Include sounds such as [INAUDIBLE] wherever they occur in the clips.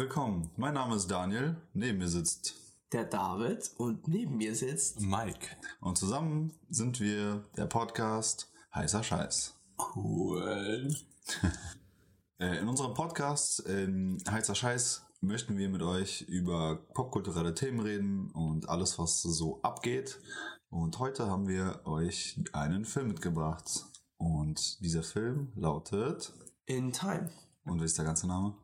willkommen. Mein Name ist Daniel. Neben mir sitzt der David und neben mir sitzt Mike. Und zusammen sind wir der Podcast Heißer Scheiß. Cool. [LAUGHS] Äh, in unserem Podcast in Heißer Scheiß möchten wir mit euch über popkulturelle Themen reden und alles, was so abgeht. Und heute haben wir euch einen Film mitgebracht. Und dieser Film lautet In Time. Und wie ist der ganze Name?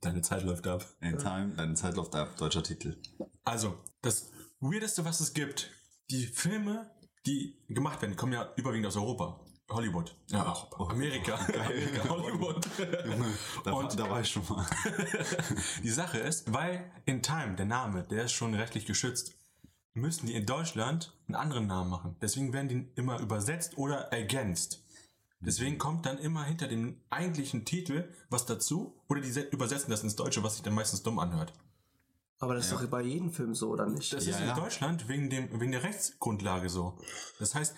Deine Zeit läuft ab. In Time, deine Zeit läuft ab, deutscher Titel. Also, das Weirdeste, was es gibt, die Filme, die gemacht werden, kommen ja überwiegend aus Europa. Hollywood. Ja, auch Amerika. [LAUGHS] Amerika, Hollywood. da, und da war ich schon mal. [LAUGHS] die Sache ist, weil in Time, der Name, der ist schon rechtlich geschützt, müssen die in Deutschland einen anderen Namen machen. Deswegen werden die immer übersetzt oder ergänzt. Deswegen kommt dann immer hinter dem eigentlichen Titel was dazu oder die übersetzen das ins Deutsche, was sich dann meistens dumm anhört. Aber das ist doch bei jedem Film so, oder nicht? Das ja, ist in ja. Deutschland wegen, dem, wegen der Rechtsgrundlage so. Das heißt,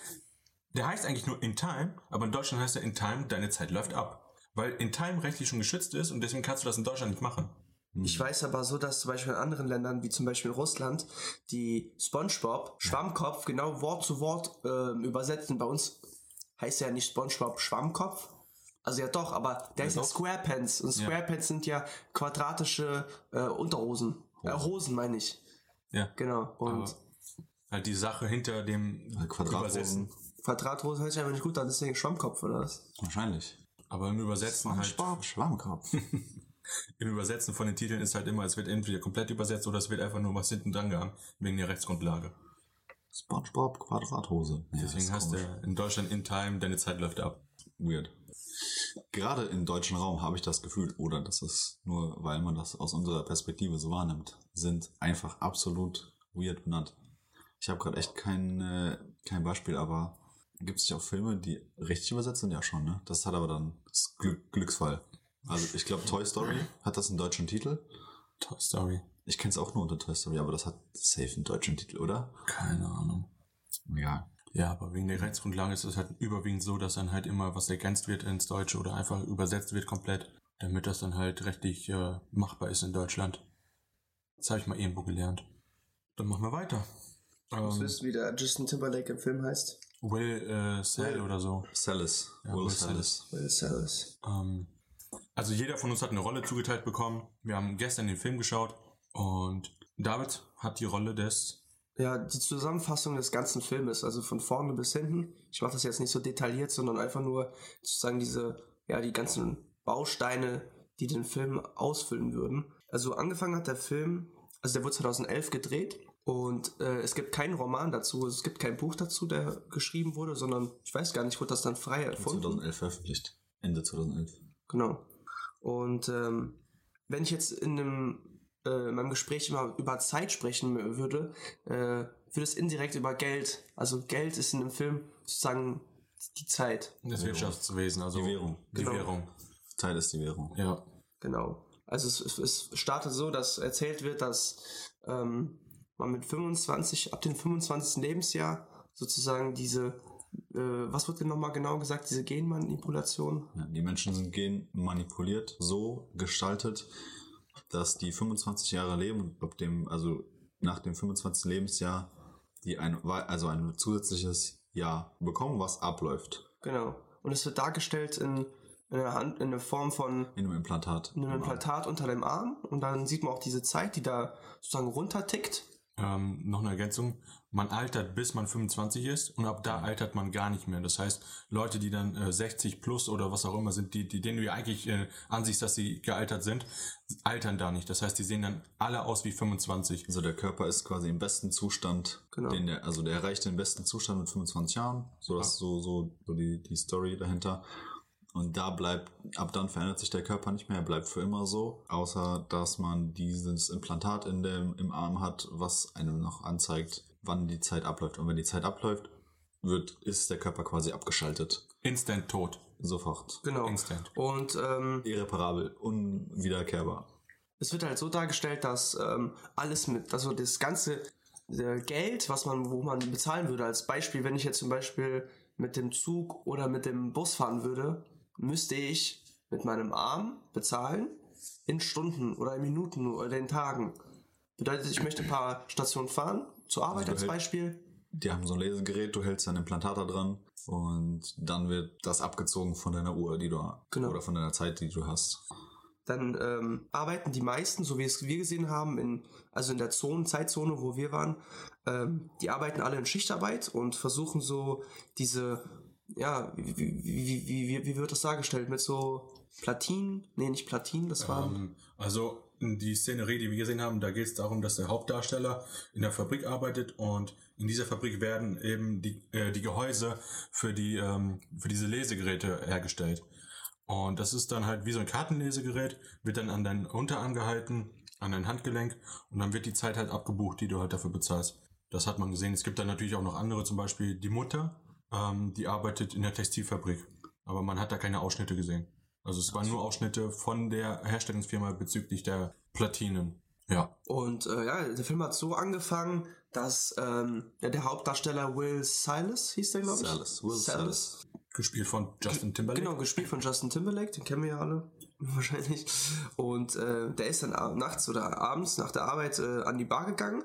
der heißt eigentlich nur In Time, aber in Deutschland heißt er In Time, deine Zeit läuft ab. Weil In Time rechtlich schon geschützt ist und deswegen kannst du das in Deutschland nicht machen. Ich weiß aber so, dass zum Beispiel in anderen Ländern, wie zum Beispiel Russland, die SpongeBob Schwammkopf genau Wort zu Wort äh, übersetzen. Bei uns heißt ja nicht SpongeBob Schwammkopf. Also ja doch, aber der ja, heißt ja Squarepants. Und Squarepants ja. sind ja quadratische äh, Unterhosen. Hosen. Äh, Hosen meine ich. Ja. Genau. Und aber halt die Sache hinter dem Quadrathosen. Quadrathosen heißt ja nicht gut, dann ist deswegen Schwammkopf oder was? Wahrscheinlich. Aber im Übersetzen halt. Schwammkopf. [LAUGHS] Im Übersetzen von den Titeln ist halt immer, es wird entweder komplett übersetzt oder es wird einfach nur was hinten dran gehangen, wegen der Rechtsgrundlage. SpongeBob Quadrathose. Ja, Deswegen hast du in Deutschland in Time, deine Zeit läuft ab. Weird. Gerade im deutschen Raum habe ich das Gefühl, oder das ist nur, weil man das aus unserer Perspektive so wahrnimmt, sind einfach absolut weird benannt. Ich habe gerade echt kein, äh, kein Beispiel, aber gibt es nicht auch Filme, die richtig übersetzt sind? Ja schon, ne? Das hat aber dann das Glück, Glücksfall. Also ich glaube Toy Story hat das einen deutschen Titel. Toy Story. Ich kenne es auch nur unter Toy Story, aber das hat safe einen deutschen Titel, oder? Keine Ahnung. Ja. Ja, aber wegen der Rechtsgrundlage ist es halt überwiegend so, dass dann halt immer was ergänzt wird ins Deutsche oder einfach übersetzt wird komplett, damit das dann halt rechtlich äh, machbar ist in Deutschland. Das habe ich mal irgendwo gelernt. Dann machen wir weiter. Du musst ähm, wissen, wie der Justin Timberlake im Film heißt. Will äh, Sell oder so. Sellis. Ja, Will, Will Sellis. Will Sellis. Ähm, also jeder von uns hat eine Rolle zugeteilt bekommen. Wir haben gestern den Film geschaut und David hat die Rolle des ja, die Zusammenfassung des ganzen Filmes, also von vorne bis hinten. Ich mache das jetzt nicht so detailliert, sondern einfach nur sozusagen diese, ja, die ganzen Bausteine, die den Film ausfüllen würden. Also angefangen hat der Film, also der wurde 2011 gedreht und äh, es gibt keinen Roman dazu, es gibt kein Buch dazu, der geschrieben wurde, sondern ich weiß gar nicht, wurde das dann frei erfunden. 2011 veröffentlicht. Ende 2011. Genau. Und ähm, wenn ich jetzt in einem äh, in meinem Gespräch immer über Zeit sprechen würde, äh, würde es indirekt über Geld. Also Geld ist in dem Film sozusagen die Zeit. Das Wirtschaftswesen, also die Währung. Die genau. Währung. Zeit ist die Währung. Ja. Genau. Also es, es startet so, dass erzählt wird, dass ähm, man mit 25, ab dem 25. Lebensjahr sozusagen diese, äh, was wird denn nochmal genau gesagt, diese Genmanipulation? Ja, die Menschen sind genmanipuliert, so gestaltet, dass die 25 Jahre leben und ab dem, also nach dem 25. Lebensjahr, die ein, also ein zusätzliches Jahr bekommen, was abläuft. Genau. Und es wird dargestellt in, in der Hand, in der Form von. In einem Implantat. In einem Implantat unter dem Arm. Und dann sieht man auch diese Zeit, die da sozusagen runtertickt. Ähm, noch eine Ergänzung man altert bis man 25 ist und ab da altert man gar nicht mehr. Das heißt, Leute, die dann äh, 60 plus oder was auch immer sind, die, die denen du ja eigentlich äh, ansiehst, dass sie gealtert sind, altern da nicht. Das heißt, die sehen dann alle aus wie 25. Also der Körper ist quasi im besten Zustand, genau. den der, also der erreicht den besten Zustand mit 25 Jahren. So das ja. so, so, so die, die Story dahinter. Und da bleibt, ab dann verändert sich der Körper nicht mehr, er bleibt für immer so, außer dass man dieses Implantat in dem, im Arm hat, was einem noch anzeigt, wann die Zeit abläuft. Und wenn die Zeit abläuft, wird, ist der Körper quasi abgeschaltet. Instant tot. Sofort. Genau. Instant. Und ähm, irreparabel, unwiederkehrbar. Es wird halt so dargestellt, dass ähm, alles mit, also das ganze äh, Geld, was man, wo man bezahlen würde, als Beispiel, wenn ich jetzt zum Beispiel mit dem Zug oder mit dem Bus fahren würde, müsste ich mit meinem Arm bezahlen in Stunden oder in Minuten oder in Tagen. Bedeutet, ich möchte ein paar Stationen fahren, zur Arbeit Also als Beispiel. Die haben so ein Lesegerät, du hältst dein Implantat da dran und dann wird das abgezogen von deiner Uhr, die du Genau. oder von deiner Zeit, die du hast. Dann ähm, arbeiten die meisten, so wie es wir gesehen haben, in, also in der Zone, Zeitzone, wo wir waren, ähm, die arbeiten alle in Schichtarbeit und versuchen so diese, ja, wie, wie, wie, wie, wird das dargestellt? Mit so Platinen? Nee, nicht Platinen, das waren. Ähm, also die Szenerie, die wir gesehen haben, da geht es darum, dass der Hauptdarsteller in der Fabrik arbeitet und in dieser Fabrik werden eben die, äh, die Gehäuse für die ähm, für diese Lesegeräte hergestellt. Und das ist dann halt wie so ein Kartenlesegerät, wird dann an deinen Unterarm gehalten, an dein Handgelenk und dann wird die Zeit halt abgebucht, die du halt dafür bezahlst. Das hat man gesehen. Es gibt dann natürlich auch noch andere, zum Beispiel die Mutter, ähm, die arbeitet in der Textilfabrik. Aber man hat da keine Ausschnitte gesehen. Also es waren nur Ausschnitte von der Herstellungsfirma bezüglich der Platinen. Ja. Und äh, ja, der Film hat so angefangen, dass ähm, der Hauptdarsteller Will Silas hieß der, glaube ich. Silas, Will Silas. Gespielt von Justin Timberlake. Genau, gespielt von Justin Timberlake, den kennen wir ja alle [LAUGHS] wahrscheinlich. Und äh, der ist dann nachts oder abends nach der Arbeit äh, an die Bar gegangen,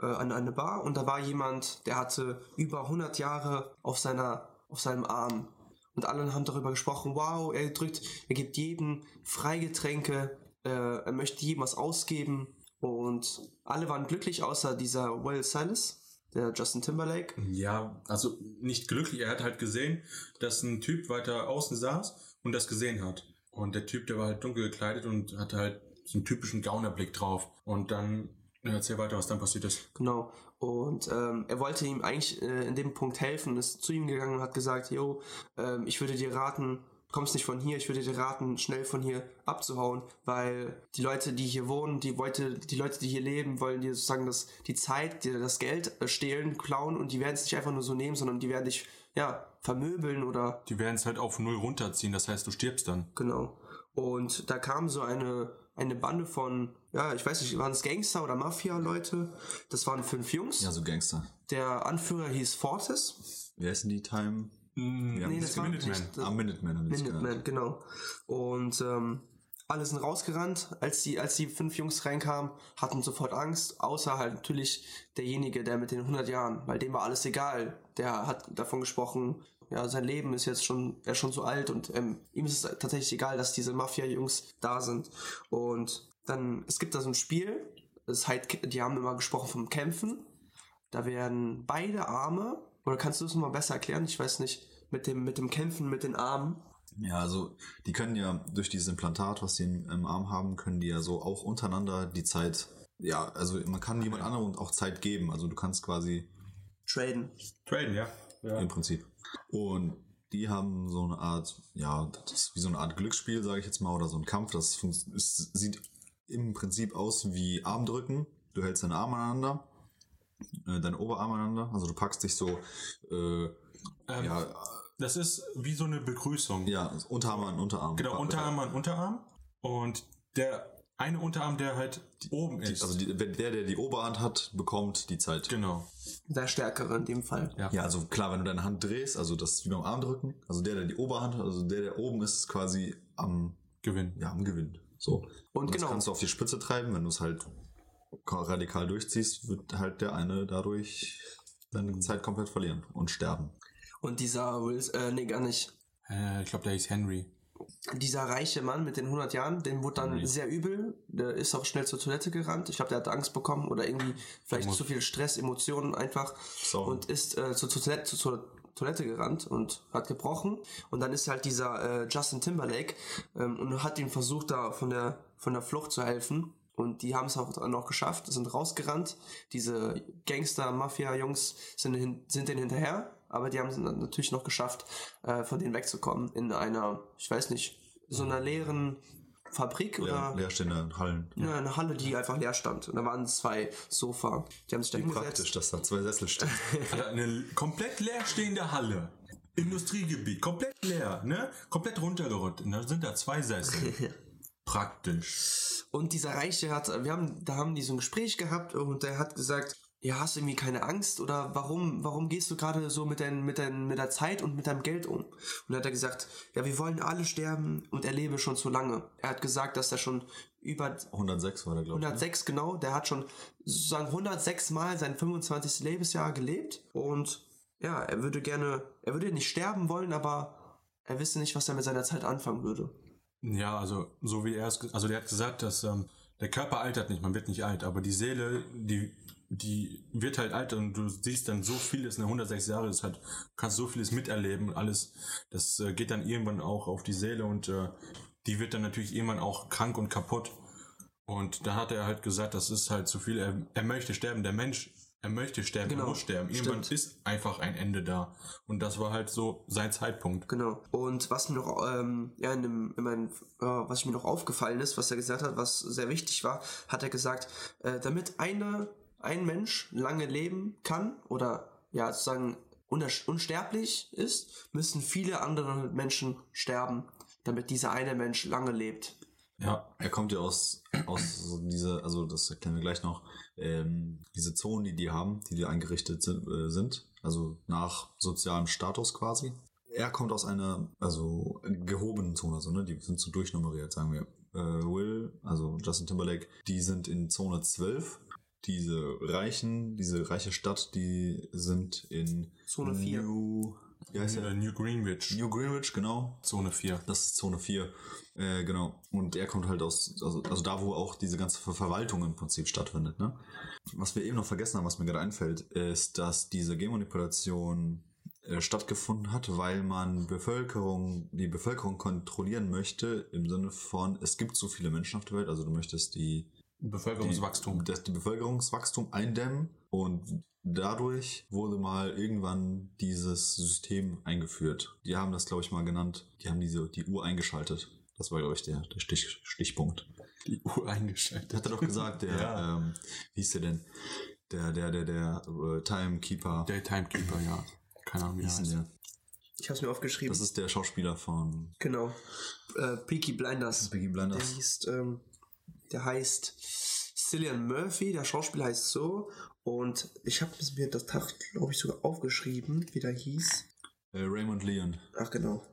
äh, an eine Bar, und da war jemand, der hatte über 100 Jahre auf seiner, auf seinem Arm. Und alle haben darüber gesprochen, wow, er drückt, er gibt jedem Freigetränke, äh, er möchte jedem was ausgeben. Und alle waren glücklich, außer dieser Will Silas, der Justin Timberlake. Ja, also nicht glücklich. Er hat halt gesehen, dass ein Typ weiter außen saß und das gesehen hat. Und der Typ, der war halt dunkel gekleidet und hatte halt so einen typischen Gaunerblick drauf. Und dann, ja, erzähl weiter, was dann passiert ist. Genau. Und ähm, er wollte ihm eigentlich äh, in dem Punkt helfen, ist zu ihm gegangen und hat gesagt, jo, ähm, ich würde dir raten, kommst nicht von hier, ich würde dir raten, schnell von hier abzuhauen, weil die Leute, die hier wohnen, die Leute, die Leute, die hier leben, wollen dir sozusagen das, die Zeit, dir das Geld äh, stehlen, klauen und die werden es nicht einfach nur so nehmen, sondern die werden dich, ja, vermöbeln oder Die werden es halt auf null runterziehen, das heißt, du stirbst dann. Genau. Und da kam so eine, eine Bande von, ja, ich weiß nicht, waren es Gangster oder Mafia-Leute? Das waren fünf Jungs. Ja, so Gangster. Der Anführer hieß Fortis. Wie heißen die Time? Mm, Nee, das war Minutemen. nicht. Ah, Minutemen haben. Minuteman, genau. Und ähm, alle sind rausgerannt. Als die, als die fünf Jungs reinkamen, hatten sofort Angst, außer halt natürlich derjenige, der mit den 100 Jahren, weil dem war alles egal. Der hat davon gesprochen, ja, sein Leben ist jetzt schon, er ist schon so alt und ähm, ihm ist es tatsächlich egal, dass diese Mafia-Jungs da sind. Und dann, es gibt da so ein Spiel, das ist halt, die haben immer gesprochen vom Kämpfen. Da werden beide Arme, oder kannst du es nochmal besser erklären? Ich weiß nicht, mit dem, mit dem Kämpfen mit den Armen. Ja, also die können ja durch dieses Implantat, was sie im, im Arm haben, können die ja so auch untereinander die Zeit, ja, also man kann jemand anderem auch Zeit geben. Also du kannst quasi Traden. Traden, ja. ja. im Prinzip. Und die haben so eine Art, ja, das ist wie so eine Art Glücksspiel, sage ich jetzt mal, oder so ein Kampf. Das es sieht im Prinzip aus wie Armdrücken. Du hältst deine Arme aneinander, äh, deine Oberarme aneinander. Also du packst dich so, äh, Ähm, ja, Das ist wie so eine Begrüßung. ja, Unterarm an Unterarm. Genau, Unterarm an Unterarm. Und der eine Unterarm, der halt oben ist. also die, wenn der, der die Oberhand hat, bekommt die Zeit. genau. Der Stärkere in dem Fall. Ja. Ja, also klar, wenn du deine Hand drehst, also das ist wie beim Armdrücken, also der, der die Oberhand hat, also der, der oben ist, ist quasi am, Gewinn. ja, am Gewinn. So. Und das genau. kannst du auf die Spitze treiben, wenn du es halt radikal durchziehst, wird halt der eine dadurch seine Zeit komplett verlieren und sterben. Und dieser Will, äh, nee, gar nicht. Äh, ich glaube, der hieß Henry. Dieser reiche Mann mit den 100 Jahren, dem wurde dann Henry. sehr übel. Der ist auch schnell zur Toilette gerannt. Ich glaube, der hat Angst bekommen oder irgendwie vielleicht zu viel Stress, Emotionen einfach. So. Und ist äh, zur, Toilette, zur Toilette gerannt und hat gebrochen. Und dann ist halt dieser äh, Justin Timberlake ähm, und hat ihm versucht, da von der, von der Flucht zu helfen. Und die haben es auch noch geschafft, sind rausgerannt. Diese Gangster-Mafia-Jungs sind, hin, sind denen hinterher, aber die haben es natürlich noch geschafft, äh, von denen wegzukommen. In einer, ich weiß nicht, so einer leeren Fabrik Leer, oder leerstehende Hallen. ja, eine Halle, die einfach leer stand. Und da waren zwei Sofa. Die haben sich da hingesetzt. praktisch, dass da zwei Sessel stehen. [LAUGHS] Alter, eine komplett leerstehende Halle. Industriegebiet, komplett leer, ne? Komplett runtergerollt. Und da sind da zwei Sessel. [LAUGHS] Praktisch. Und dieser Reiche hat, wir haben, da haben die so ein Gespräch gehabt und der hat gesagt, ja, hast du irgendwie keine Angst oder warum, warum gehst du gerade so mit, dein, mit, dein, mit der Zeit und mit deinem Geld um? Und dann hat er gesagt, ja, wir wollen alle sterben und er lebe schon zu lange. Er hat gesagt, dass er schon über 106 war der, glaube ich. 106, ne? genau. Der hat schon sozusagen 106 Mal sein 25. Lebensjahr gelebt und ja, er würde gerne, er würde nicht sterben wollen, aber er wisse nicht, was er mit seiner Zeit anfangen würde. Ja, also so wie er es, also der hat gesagt, dass ähm, der Körper altert nicht, man wird nicht alt, aber die Seele, die die wird halt alt und du siehst dann so vieles, ne, 106 Jahre, das halt, kannst so vieles miterleben und alles, das äh, geht dann irgendwann auch auf die Seele und äh, die wird dann natürlich irgendwann auch krank und kaputt. Und da hat er halt gesagt, das ist halt zu viel, er, er möchte sterben, der Mensch, er möchte sterben, genau. er muss sterben. Irgendwann Stimmt. ist einfach ein Ende da. Und das war halt so sein Zeitpunkt. Genau. Und was mir noch, ähm, ja, in dem, in meinem, äh, was mir noch aufgefallen ist, was er gesagt hat, was sehr wichtig war, hat er gesagt, äh, damit eine ein Mensch lange leben kann oder ja sozusagen unsterblich ist, müssen viele andere Menschen sterben, damit dieser eine Mensch lange lebt. Ja, er kommt ja aus, aus so diese, also das erklären wir gleich noch, ähm, diese Zonen, die die haben, die die eingerichtet sind, äh, sind, also nach sozialem Status quasi. Er kommt aus einer, also gehobenen Zone, also ne, die sind so durchnummeriert, sagen wir. Äh, Will, also Justin Timberlake, die sind in Zone 12 diese reichen, diese reiche Stadt, die sind in Zone 4. New, wie heißt der? New Greenwich. New Greenwich, genau. Zone 4. Das ist Zone 4. Äh, genau. Und er kommt halt aus, also, also da, wo auch diese ganze Verwaltung im Prinzip stattfindet. Ne? Was wir eben noch vergessen haben, was mir gerade einfällt, ist, dass diese Genmanipulation äh, stattgefunden hat, weil man Bevölkerung, die Bevölkerung kontrollieren möchte, im Sinne von, es gibt so viele Menschen auf der Welt, also du möchtest die Bevölkerungswachstum. Die, das die Bevölkerungswachstum eindämmen und dadurch wurde mal irgendwann dieses System eingeführt. Die haben das, glaube ich, mal genannt. Die haben diese, die Uhr eingeschaltet. Das war, glaube ich, der, der Stich, Stichpunkt. Die Uhr eingeschaltet. Hat er doch gesagt, der, [LAUGHS] ja. ähm, wie hieß der denn? Der, der, der, der uh, Timekeeper. Der Timekeeper, ja. Keine Ahnung, wie hieß der? Ich habe es mir aufgeschrieben. Das ist der Schauspieler von. Genau. Äh, Peaky Blinders. Peaky Blinders. Der hieß, ähm, der heißt Cillian Murphy, der Schauspieler heißt so. Und ich habe mir das Tag, glaube ich, sogar aufgeschrieben, wie der hieß. Äh, Raymond Leon. Ach genau.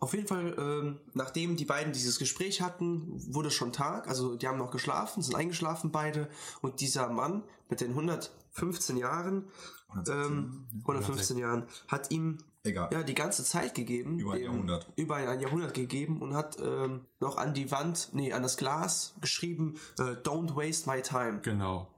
Auf jeden Fall, ähm, nachdem die beiden dieses Gespräch hatten, wurde schon Tag. Also die haben noch geschlafen, sind eingeschlafen beide. Und dieser Mann mit den 115 Jahren, 115, ähm, 115 Jahren, hat ihm Egal. ja, die ganze Zeit gegeben. Über ein dem, Jahrhundert. Über ein Jahrhundert gegeben und hat ähm, noch an die Wand, nee, an das Glas geschrieben, äh, Don't waste my time. Genau.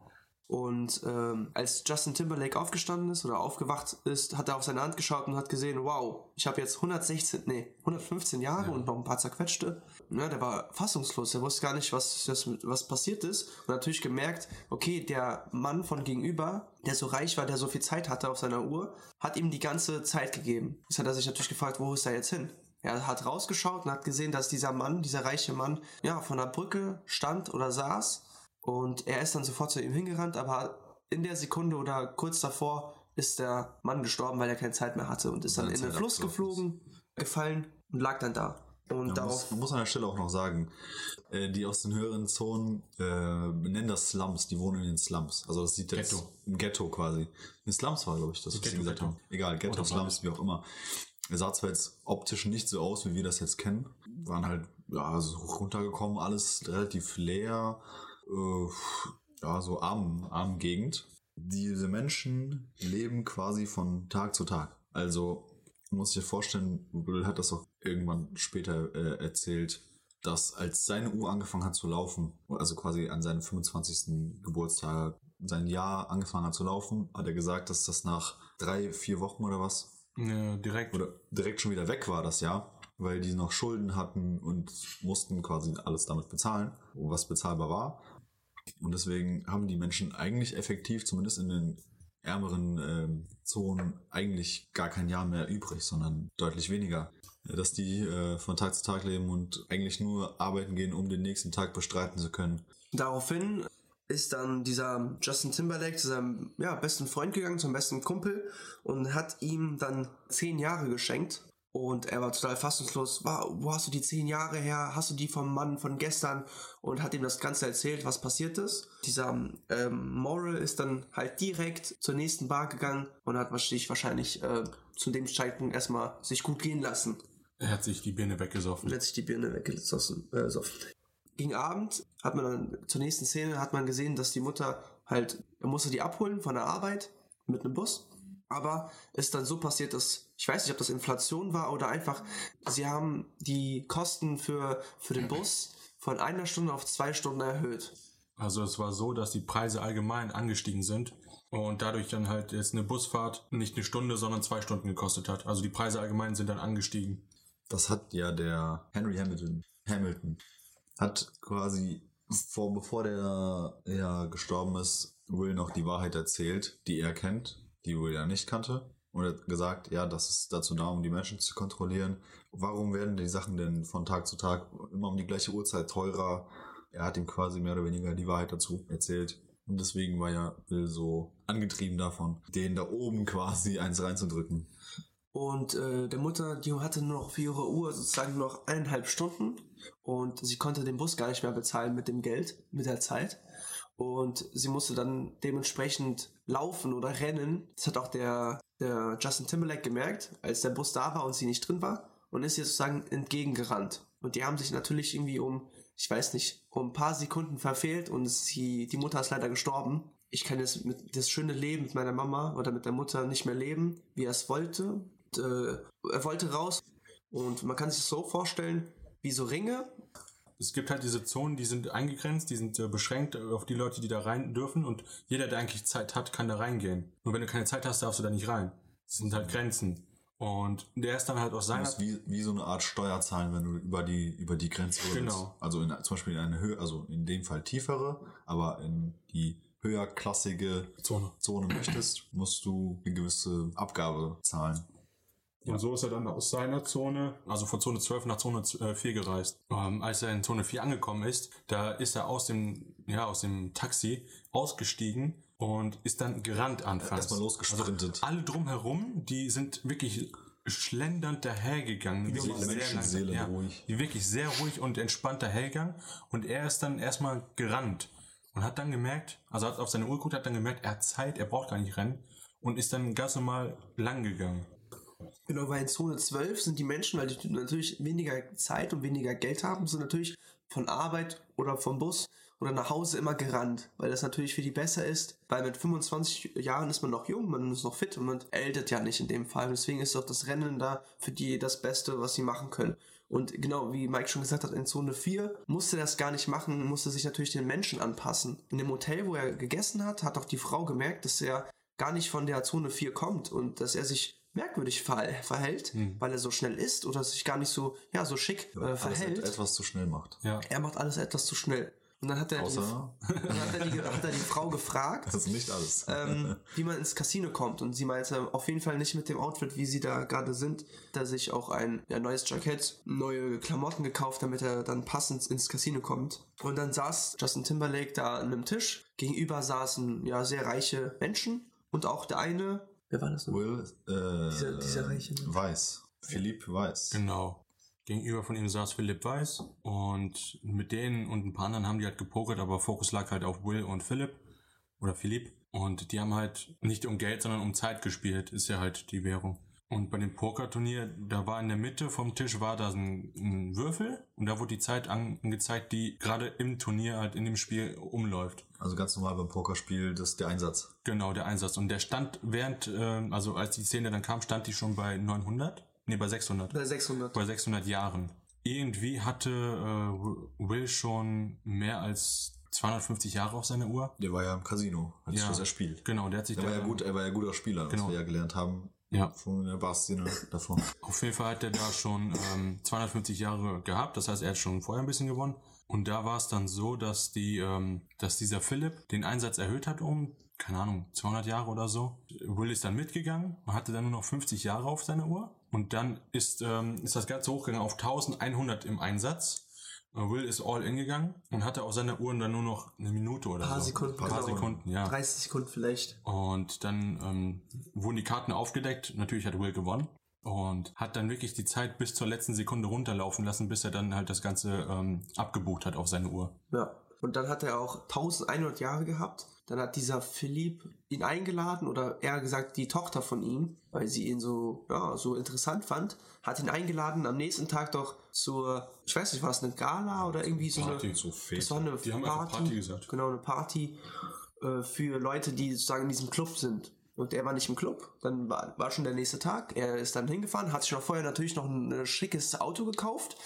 Und ähm, als Justin Timberlake aufgestanden ist oder aufgewacht ist, hat er auf seine Hand geschaut und hat gesehen, wow, ich habe jetzt 116, nee, 115 Jahre ja. und noch ein paar zerquetschte. Ja, der war fassungslos, er wusste gar nicht, was, was, was passiert ist. Und natürlich gemerkt, okay, der Mann von gegenüber, der so reich war, der so viel Zeit hatte auf seiner Uhr, hat ihm die ganze Zeit gegeben. Jetzt hat er sich natürlich gefragt, wo ist er jetzt hin? Er hat rausgeschaut und hat gesehen, dass dieser Mann, dieser reiche Mann, ja, von der Brücke stand oder saß und er ist dann sofort zu ihm hingerannt, aber in der Sekunde oder kurz davor ist der Mann gestorben, weil er keine Zeit mehr hatte und ist dann in den Fluss geflogen, gefallen und lag dann da. Und ja, darauf. Muss, man muss an der Stelle auch noch sagen, äh, die aus den höheren Zonen äh, nennen das Slums, die wohnen in den Slums. Also das sieht jetzt Ghetto. im Ghetto quasi. In Slums war, glaube ich, das, was Ghetto, sie gesagt Ghetto. haben. Egal, Ghetto, Slums, wie auch immer. Er sah zwar jetzt optisch nicht so aus, wie wir das jetzt kennen. Waren halt, ja, so runtergekommen, alles relativ leer äh, ja, so arm, arm Gegend. Diese Menschen leben quasi von Tag zu Tag. Also, man muss sich vorstellen, Will hat das auch irgendwann später äh, erzählt, dass als seine Uhr angefangen hat zu laufen, also quasi an seinem 25. Geburtstag, sein Jahr angefangen hat zu laufen, hat er gesagt, dass das nach drei, vier Wochen oder was ja, direkt oder direkt schon wieder weg war das Jahr, weil die noch Schulden hatten und mussten quasi alles damit bezahlen, was bezahlbar war. Und deswegen haben die Menschen eigentlich effektiv, zumindest in den ärmeren äh, Zonen, eigentlich gar kein Jahr mehr übrig, sondern deutlich weniger. Dass die äh, von Tag zu Tag leben und eigentlich nur arbeiten gehen, um den nächsten Tag bestreiten zu können. Daraufhin ist dann dieser Justin Timberlake zu seinem ja, besten Freund gegangen, zum besten Kumpel und hat ihm dann zehn Jahre geschenkt Und er war total fassungslos. Wo hast du die zehn Jahre her? Hast du die vom Mann von gestern? Und hat ihm das Ganze erzählt, was passiert ist. Dieser ähm, Moral ist dann halt direkt zur nächsten Bar gegangen und hat sich wahrscheinlich äh, zu dem Zeitpunkt erstmal sich gut gehen lassen. Er hat sich die Birne weggesoffen. Er hat sich die Birne weggesoffen. Äh, Gegen Abend hat man dann zur nächsten Szene hat man gesehen, dass die Mutter halt, er musste die abholen von der Arbeit mit einem Bus aber ist dann so passiert, dass ich weiß nicht, ob das Inflation war oder einfach, sie haben die Kosten für, für den Bus von einer Stunde auf zwei Stunden erhöht. Also es war so, dass die Preise allgemein angestiegen sind und dadurch dann halt jetzt eine Busfahrt nicht eine Stunde, sondern zwei Stunden gekostet hat. Also die Preise allgemein sind dann angestiegen. Das hat ja der Henry Hamilton, Hamilton hat quasi vor, bevor der ja gestorben ist, Will noch die Wahrheit erzählt, die er kennt die ja nicht kannte. Und hat gesagt, ja, das ist dazu da, um die Menschen zu kontrollieren. Warum werden die Sachen denn von Tag zu Tag immer um die gleiche Uhrzeit teurer? Er hat ihm quasi mehr oder weniger die Wahrheit dazu erzählt. Und deswegen war ja Will so angetrieben davon, den da oben quasi eins reinzudrücken. Und äh, der Mutter, die hatte nur noch für ihre Uhr sozusagen noch eineinhalb Stunden und sie konnte den Bus gar nicht mehr bezahlen mit dem Geld, mit der Zeit und sie musste dann dementsprechend laufen oder rennen. Das hat auch der, der Justin Timberlake gemerkt, als der Bus da war und sie nicht drin war und ist ihr sozusagen entgegengerannt. Und die haben sich natürlich irgendwie um, ich weiß nicht, um ein paar Sekunden verfehlt und sie, die Mutter ist leider gestorben. Ich kann jetzt das schöne Leben mit meiner Mama oder mit der Mutter nicht mehr leben, wie er es wollte. Und, äh, er wollte raus und man kann sich das so vorstellen, wie so Ringe, es gibt halt diese Zonen, die sind eingegrenzt, die sind äh, beschränkt auf die Leute, die da rein dürfen und jeder, der eigentlich Zeit hat, kann da reingehen. Nur wenn du keine Zeit hast, darfst du da nicht rein. Das sind halt Grenzen. Und der ist dann halt aus seiner... Du musst wie, wie so eine Art Steuer zahlen, wenn du über die, über die Grenze Genau. Also in, zum Beispiel in eine Höhe, also in dem Fall tiefere, aber in die höherklassige Zone, Zone möchtest, musst du eine gewisse Abgabe zahlen. Und so ist er dann aus seiner Zone, also von Zone 12 nach Zone 4 äh, gereist. Ähm, als er in Zone 4 angekommen ist, da ist er aus dem, ja, aus dem Taxi ausgestiegen und ist dann gerannt anfangs. Erstmal losgesprintet. Also alle drumherum, die sind wirklich schlendernd dahergegangen. Wie so Menschenseele ja, ruhig. Wirklich sehr ruhig und entspannt dahergegangen. Und er ist dann erstmal gerannt und hat dann gemerkt, also hat auf seine Uhr geguckt, hat dann gemerkt, er hat Zeit, er braucht gar nicht rennen und ist dann ganz normal lang gegangen. Genau, weil in Zone 12 sind die Menschen, weil die natürlich weniger Zeit und weniger Geld haben, sind natürlich von Arbeit oder vom Bus oder nach Hause immer gerannt, weil das natürlich für die besser ist, weil mit 25 Jahren ist man noch jung, man ist noch fit und man ältet ja nicht in dem Fall. Deswegen ist auch das Rennen da für die das Beste, was sie machen können. Und genau wie Mike schon gesagt hat, in Zone 4 musste er das gar nicht machen, musste sich natürlich den Menschen anpassen. In dem Hotel, wo er gegessen hat, hat auch die Frau gemerkt, dass er gar nicht von der Zone 4 kommt und dass er sich merkwürdig verhält, hm. weil er so schnell ist oder sich gar nicht so, ja, so schick ja, äh, verhält. Alles etwas zu schnell macht. Ja. Er macht alles etwas zu schnell. Und dann hat er, Außer? die, [LAUGHS] dann hat er, die, hat er die Frau gefragt, [LAUGHS] das ist nicht alles. ähm, [LAUGHS] wie man ins Casino kommt. Und sie meinte, auf jeden Fall nicht mit dem Outfit, wie sie da gerade sind, da sich auch ein ja, neues Jackett, neue Klamotten gekauft, damit er dann passend ins Casino kommt. Und dann saß Justin Timberlake da an einem Tisch. Gegenüber saßen ja sehr reiche Menschen. Und auch der eine Wer war das noch? Will, äh, dieser, dieser Reiche. Weiß. Philipp Weiß. Genau. Gegenüber von ihm saß Philipp Weiß und mit denen und ein paar anderen haben die halt gepokert, aber Fokus lag halt auf Will und Philipp oder Philipp und die haben halt nicht um Geld, sondern um Zeit gespielt, ist ja halt die Währung. Und bei dem Pokerturnier, da war in der Mitte vom Tisch war da ein, ein Würfel und da wurde die Zeit angezeigt, die gerade im Turnier halt in dem Spiel umläuft. Also ganz normal beim Pokerspiel, das ist der Einsatz. Genau, der Einsatz. Und der stand während, äh, also als die Szene dann kam, stand die schon bei 900? Nee, bei 600. Bei 600. Bei 600 Jahren. Irgendwie hatte äh, Will schon mehr als 250 Jahre auf seiner Uhr. Der war ja im Casino, als ja, was er spielt. Genau, der hat sich der da, war ja gut, er war ja guter Spieler, genau. was wir ja gelernt haben. Ja. Von der Barszene davon. Auf jeden Fall hat er da schon ähm, 250 Jahre gehabt. Das heißt, er hat schon vorher ein bisschen gewonnen. Und da war es dann so, dass die, ähm, dass dieser Philipp den Einsatz erhöht hat um, keine Ahnung, 200 Jahre oder so. Will ist dann mitgegangen und hatte dann nur noch 50 Jahre auf seiner Uhr. Und dann ist, ähm, ist das Ganze hochgegangen auf 1100 im Einsatz. Will ist all in gegangen und hatte auf seiner Uhr dann nur noch eine Minute oder paar so. Sekunden, paar genau. Sekunden, ja. 30 Sekunden vielleicht. Und dann ähm, wurden die Karten aufgedeckt. Natürlich hat Will gewonnen. und hat dann wirklich die Zeit bis zur letzten Sekunde runterlaufen lassen, bis er dann halt das Ganze ähm, abgebucht hat auf seine Uhr. Ja. Und dann hat er auch 1100 Jahre gehabt. Dann hat dieser Philipp ihn eingeladen oder eher gesagt die Tochter von ihm, weil sie ihn so, ja, so interessant fand, hat ihn eingeladen am nächsten Tag doch zur, ich weiß nicht, war es eine Gala oder irgendwie so Party, eine, so Fete. das war eine Die haben Party, einfach Party gesagt. Genau, eine Party äh, für Leute, die sozusagen in diesem Club sind. Und er war nicht im Club. Dann war, war schon der nächste Tag. Er ist dann hingefahren, hat sich noch vorher natürlich noch ein äh, schickes Auto gekauft.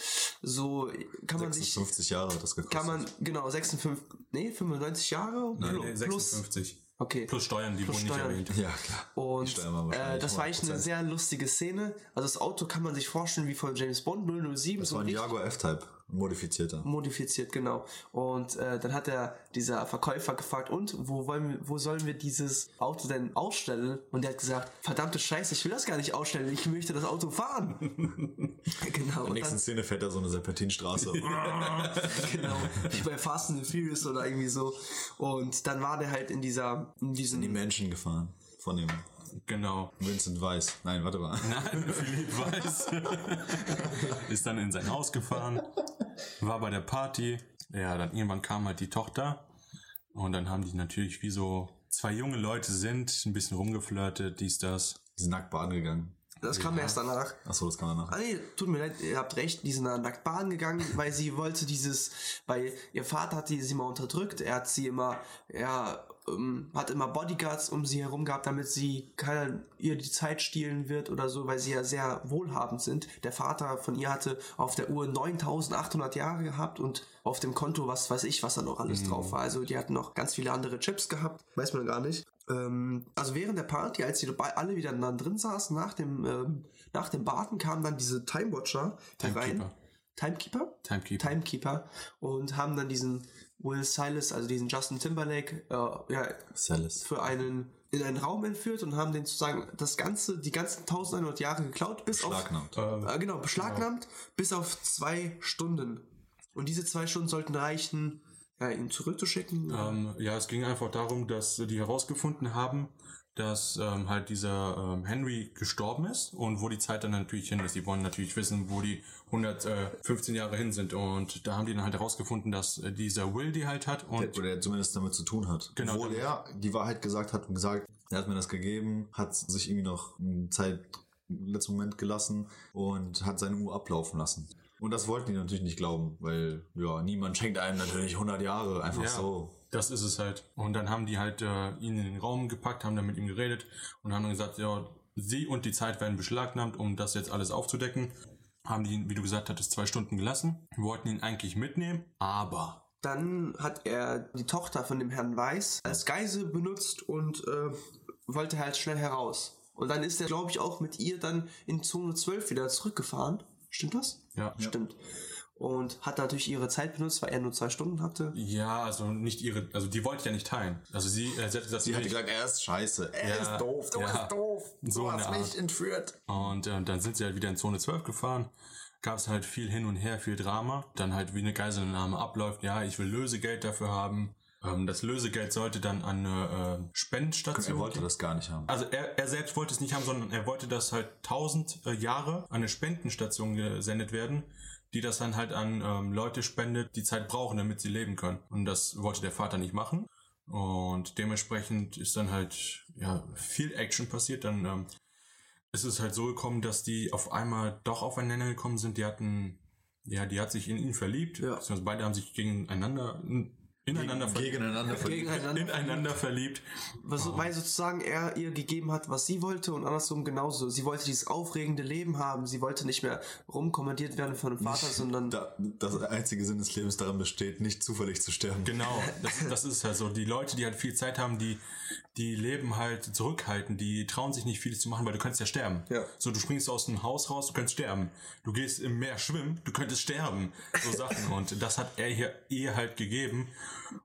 So kann man sich 56 Jahre hat das gekostet. kann man, genau, 56, nee, 95 Jahre Nein, plu- nee, plus, 56. okay. Plus Steuern, die Plus wurden nicht Steuern. erwähnt. Ja, klar. Und Die Steuern waren äh, das war eigentlich eine 100%. sehr lustige Szene. Also das Auto kann man sich vorstellen wie von James Bond 007. Das so war ein Jaguar F-Type, modifizierter. modifiziert, genau. Und äh, dann hat er dieser Verkäufer gefragt, und wo wollen wir, wo sollen wir dieses Auto denn ausstellen? Und er hat gesagt, verdammte Scheiße, ich will das gar nicht ausstellen, ich möchte das Auto fahren. [LAUGHS] genau. In der nächsten dann, Szene fährt er so eine Serpentinstraße. [LAUGHS] [LAUGHS] genau, wie bei Fast and the Furious oder irgendwie so. Und dann war der halt in dieser, in diesem die Menschen gefahren. Von dem Genau. Vincent Weiss. Nein, warte mal. Nein, Philipp Weiß [LAUGHS] ist dann in sein Haus gefahren, war bei der Party. Ja, dann irgendwann kam halt die Tochter und dann haben die natürlich, wie so zwei junge Leute sind, ein bisschen rumgeflirtet, dies, das. Die sind nackt baden gegangen. Das kam erst danach. Achso, das kann man Ah nee, tut mir leid, ihr habt recht, die sind dann nackt baden gegangen, [LAUGHS] weil sie wollte dieses, weil ihr Vater hat sie immer unterdrückt, er hat sie immer, ja, ähm, hat immer Bodyguards um sie herum gehabt, damit sie keiner ihr die Zeit stehlen wird oder so, weil sie ja sehr wohlhabend sind. Der Vater von ihr hatte auf der Uhr 9800 Jahre gehabt und auf dem Konto, was weiß ich, was da noch alles drauf war. Also die hatten noch ganz viele andere Chips gehabt, weiß man gar nicht. Ähm, also während der Party, als sie alle wieder dann drin saßen, nach dem, ähm, nach dem Baden kamen dann diese Time Watcher. Timekeeper. Timekeeper? Timekeeper. Timekeeper. Und haben dann diesen Will Silas, also diesen Justin Timberlake, äh, ja, Cellis. für einen in einen Raum entführt und haben den sozusagen das ganze, die ganzen 1100 Jahre geklaut, bis auf Beschlagnahmt. äh, genau, beschlagnahmt bis auf zwei Stunden. Und diese zwei Stunden sollten reichen, ja, ihn zurückzuschicken. Ähm, ja, es ging einfach darum, dass die herausgefunden haben, dass ähm, halt dieser ähm, Henry gestorben ist und wo die Zeit dann natürlich hin ist. Die wollen natürlich wissen, wo die 115 Jahre hin sind. Und da haben die dann halt herausgefunden, dass äh, dieser Will die halt hat. Und Oder der zumindest damit zu tun hat. Genau, Obwohl er die Wahrheit gesagt hat und gesagt, er hat mir das gegeben, hat sich irgendwie noch Zeit im letzten Moment gelassen und hat seine Uhr ablaufen lassen. Und das wollten die natürlich nicht glauben, weil ja, niemand schenkt einem natürlich 100 Jahre einfach Ja. so. Das ist es halt. Und dann haben die halt äh, ihn in den Raum gepackt, haben dann mit ihm geredet und haben dann gesagt, ja, sie und die Zeit werden beschlagnahmt, um das jetzt alles aufzudecken. Haben die, ihn, wie du gesagt hattest, zwei Stunden gelassen, wollten ihn eigentlich mitnehmen, aber Dann hat er die Tochter von dem Herrn Weiß als Geisel benutzt und äh, wollte halt schnell heraus. Und dann ist er, glaube ich, auch mit ihr dann in Zone 12 wieder zurückgefahren. Stimmt das? ja. Stimmt. Und hat natürlich ihre Zeit benutzt, weil er nur zwei Stunden hatte. Ja, also nicht ihre, also die wollte ja nicht teilen. Also sie, äh, sie hat gesagt, Sie hat ich- gesagt, er ist scheiße, er Ja, ist doof, du ja. bist doof, So du eine hast mich entführt. Und äh, dann sind sie halt wieder in Zone 12 gefahren. Gab es halt viel hin und her, viel Drama. Dann halt wie eine Geiselnahme abläuft. Ja, ich will Lösegeld dafür haben. Ähm, das Lösegeld sollte dann an eine äh, Spendenstation. Er wollte das gar nicht haben. Also er, er selbst wollte es nicht haben, sondern er wollte, dass halt 1000 äh, Jahre an eine Spendenstation gesendet werden, die das dann halt an ähm, Leute spendet, die Zeit brauchen, damit sie leben können. Und das wollte der Vater nicht machen. Und dementsprechend ist dann halt ja viel Action passiert. Dann ähm, ist es halt so gekommen, dass die auf einmal doch aufeinander gekommen sind. Die hatten, ja, die hat sich in ihn verliebt. Ja. Beziehungsweise beide haben sich gegeneinander, ineinander verliebt. Gegeneinander verliebt. Gegeneinander. Ineinander verliebt. Was, Weil sozusagen er ihr gegeben hat, was sie wollte und andersrum genauso. Sie wollte dieses aufregende Leben haben. Sie wollte nicht mehr rumkommandiert werden von dem Vater, sondern Da, das einzige Sinn des Lebens darin besteht, nicht zufällig zu sterben. Genau, [LAUGHS] das, das ist halt so. Die Leute, die halt viel Zeit haben, die, die leben halt zurückhalten, die trauen sich nicht vieles zu machen, weil du könntest ja sterben. Ja. So, du springst aus dem Haus raus, du könntest sterben. Du gehst im Meer schwimmen, du könntest sterben. So Sachen. [LAUGHS] Und das hat er hier ihr halt gegeben.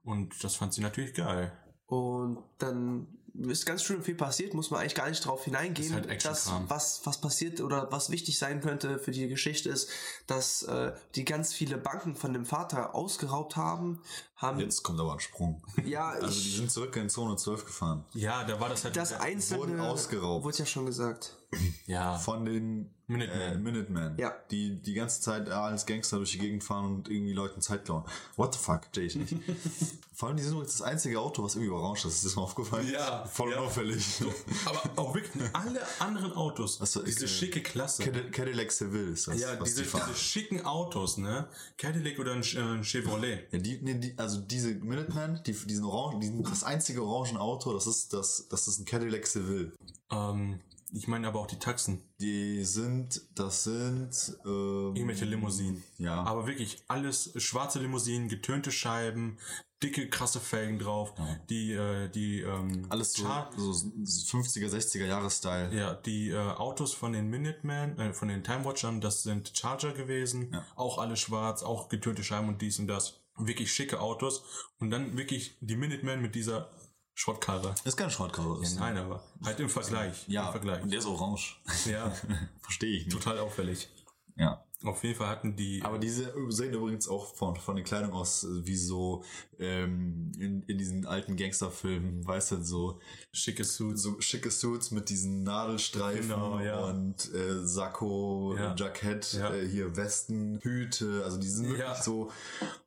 Und das fand sie natürlich geil. Und dann ist ganz schön viel passiert, muss man eigentlich gar nicht drauf hineingehen. Ist halt Action-Kram. was, was passiert oder was wichtig sein könnte für die Geschichte ist, dass äh, die ganz viele Banken von dem Vater ausgeraubt haben, haben. Jetzt kommt aber ein Sprung. Ja, [LAUGHS] Also die ich, sind zurück in Zone 12 gefahren. Ja, da war das halt. das Einzelne wurden ausgeraubt. wurde ja schon gesagt. [CLEARS THROAT] ja. Von den Minutemen. Äh, Minutemen. Ja. Die die ganze Zeit als Gangster durch die Gegend fahren und irgendwie Leuten Zeit klauen. What the fuck? Verstehe ich nicht. [LAUGHS] Vor allem, die sind übrigens das einzige Auto, was irgendwie orange ist. Ist das mal aufgefallen? Ja, Voll ja. unauffällig. Aber auch wirklich alle anderen Autos. Ach so, diese ich, äh, schicke Klasse. Cadi- Cadillac Seville ist das, ja, was diese, die fahren. diese schicken Autos, ne? Cadillac oder ein, äh, ein Chevrolet. Ja, die, nee, die, also diese Minutemen, die, diesen Orangen, die, das einzige orangen Auto, das ist das, das ist ein Cadillac Seville. Ähm, ich meine aber auch die Taxen. Die sind, das sind, ähm, Irgendwelche Limousinen. Ja. Aber wirklich alles schwarze Limousinen, getönte Scheiben, dicke, krasse Felgen drauf. Die, äh, die, ähm, alles so, so 50er, 60er Jahre Style. Ja, die äh, Autos von den Minutemen, äh, von den Time Watchern, das sind Charger gewesen. Ja. Auch alle schwarz, auch getönte Scheiben und dies und das. Wirklich schicke Autos. Und dann wirklich die Minutemen mit dieser Schrottkarre. Ist kein Schrottkarre. ist- Nein, aber halt im Vergleich. Ja, Im Vergleich. und der ist orange. Ja, [LAUGHS] Verstehe ich nicht. total auffällig. Ja. Auf jeden Fall hatten die. Aber diese sehen übrigens auch von, von der Kleidung aus äh, wie so ähm, in, in diesen alten Gangsterfilmen, weißt du, so, schicke Suits. so schicke Suits mit diesen Nadelstreifen Genau, ja. und äh, Sakko, Ja. Jackett, Ja. äh, hier Westen, Hüte, also die sind wirklich Ja. so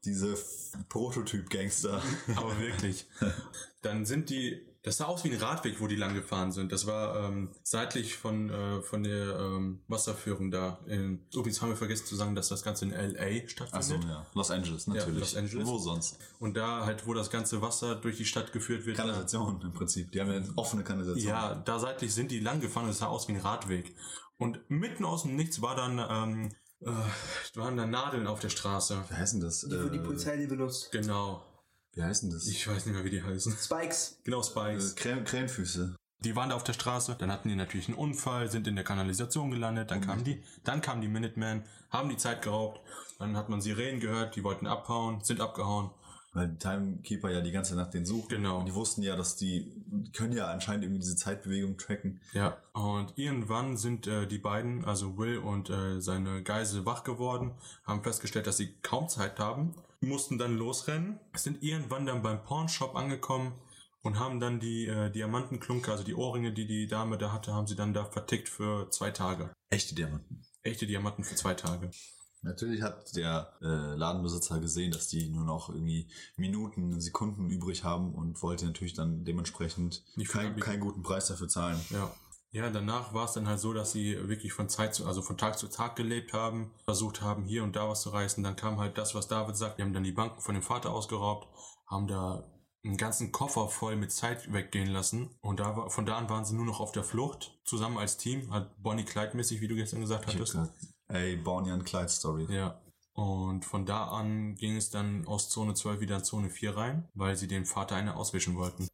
diese Prototyp-Gangster. Aber wirklich. [LAUGHS] Dann sind die, das sah aus wie ein Radweg, wo die lang gefahren sind. Das war ähm, seitlich von, äh, von der ähm, Wasserführung da. In, übrigens haben wir vergessen zu sagen, dass das Ganze in L.A. Achso, stattfindet. ja. Los Angeles, natürlich. Los Angeles. Wo sonst? Und da halt, wo das ganze Wasser durch die Stadt geführt wird. Kanalisation im Prinzip. Die haben ja eine offene Kanalisation. Ja, da seitlich sind die lang gefahren und es sah aus wie ein Radweg. Und mitten aus dem Nichts war dann, ähm, äh, waren da Nadeln auf der Straße. Wie heißen das? Die, wo die Äh, Polizei die benutzt. Genau. Wie heißen das? Ich weiß nicht mehr, wie die heißen. Spikes. Genau, äh, Spikes. Crä Krähenfüße. Die waren da auf der Straße, dann hatten die natürlich einen Unfall, sind in der Kanalisation gelandet, dann kamen die, dann kamen die Minutemen, haben die Zeit geraubt, dann hat man Sirenen gehört, die wollten abhauen, sind abgehauen. Weil die Timekeeper ja die ganze Nacht den suchen. Genau. Und die wussten ja, dass die, die können ja anscheinend irgendwie diese Zeitbewegung tracken. Ja. Und irgendwann sind äh, die beiden, also Will und äh, seine Geisel, wach geworden, haben festgestellt, dass sie kaum Zeit haben, mussten dann losrennen, sind irgendwann dann beim Pawnshop angekommen und haben dann die äh, Diamantenklunke, also die Ohrringe, die die Dame da hatte, haben sie dann da vertickt für zwei Tage. Echte Diamanten. Echte Diamanten für zwei Tage. Natürlich hat der äh, Ladenbesitzer gesehen, dass die nur noch irgendwie Minuten, Sekunden übrig haben und wollte natürlich dann dementsprechend kein, keinen guten Preis dafür zahlen. Ja. Ja, danach war es dann halt so, dass sie wirklich von Zeit zu, also von Tag zu Tag gelebt haben, versucht haben, hier und da was zu reißen. Dann kam halt das, was David sagt. Wir haben dann die Banken von dem Vater ausgeraubt, haben da einen ganzen Koffer voll mit Zeit weggehen lassen. Und da war, von da an waren sie nur noch auf der Flucht, zusammen als Team, halt Bonnie Clyde-mäßig, wie du gestern gesagt Ich hattest. ey, Bonnie and Clyde Story. Ja. Und von da an ging es dann aus Zone 12 wieder in Zone 4 rein, weil sie dem Vater eine auswischen wollten.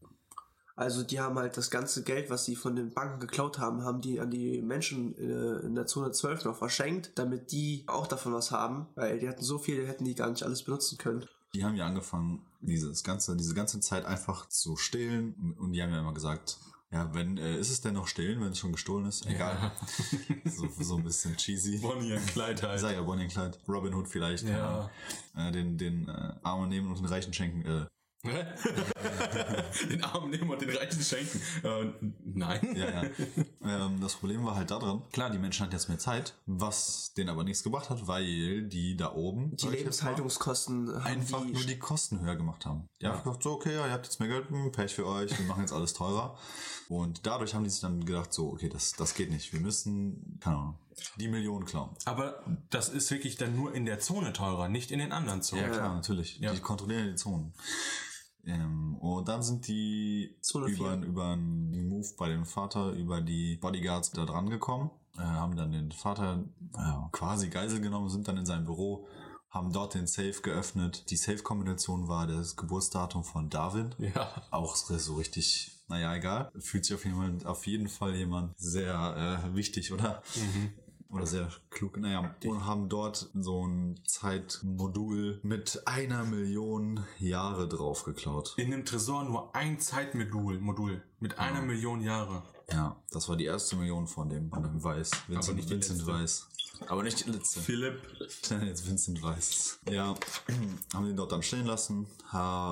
Also die haben halt das ganze Geld, was sie von den Banken geklaut haben, haben die an die Menschen äh, in der Zone 12 noch verschenkt, damit die auch davon was haben, weil die hatten so viel, hätten die gar nicht alles benutzen können. Die haben ja angefangen, dieses ganze, diese ganze Zeit einfach zu stehlen und- die haben ja immer gesagt, ja, wenn, äh, ist es denn noch stehlen, wenn es schon gestohlen ist? Egal. [LAUGHS] so, so ein bisschen cheesy. Bonnie und Clyde Ich halt. sag ja Bonnie und Clyde. Robin Hood vielleicht. Ja. Äh, den den äh, Armen nehmen und den Reichen schenken. Äh, [LAUGHS] den Armen nehmen und den Reichen schenken. Äh, nein. [LAUGHS] ja, ja. ähm, das Problem war halt daran, klar, die Menschen hatten jetzt mehr Zeit, was denen aber nichts gebracht hat, weil die da oben Die Lebenshaltungskosten haben einfach die, nur die Kosten höher gemacht haben. Die haben gesagt, so, okay, ja, ihr habt jetzt mehr Geld, hm, Pech für euch, wir machen jetzt alles teurer. Und dadurch haben die sich dann gedacht, so, okay, das, das geht nicht. Wir müssen, keine Ahnung, die Millionen klauen. Aber das ist wirklich dann nur in der Zone teurer, nicht in den anderen Ja, Zonen. klar, natürlich. Ja. Die kontrollieren die Zonen. Ähm, und dann sind die über, über einen Move bei dem Vater, über die Bodyguards da dran gekommen, äh, haben dann den Vater äh, quasi Geisel genommen, sind dann in sein Büro, haben dort den Safe geöffnet. Die Safe-Kombination war das Geburtsdatum von Darwin. Ja. Auch so richtig, naja, egal. Fühlt sich auf jeden Fall, auf jeden Fall jemand sehr äh, wichtig, oder? Oder sehr klug, naja. Und haben dort so ein Zeitmodul mit einer Million Jahre drauf geklaut. In dem Tresor nur ein Zeitmodul, Modul mit einer Million Jahre. Ja, das war die erste Million von dem, von dem Weiß. Vincent, Aber nicht die Vincent letzte. Weiß. Aber nicht die letzte. Philipp. [LAUGHS] Jetzt Vincent Weiß. Ja, [CLEARS THROAT] haben ihn dort dann stehen lassen,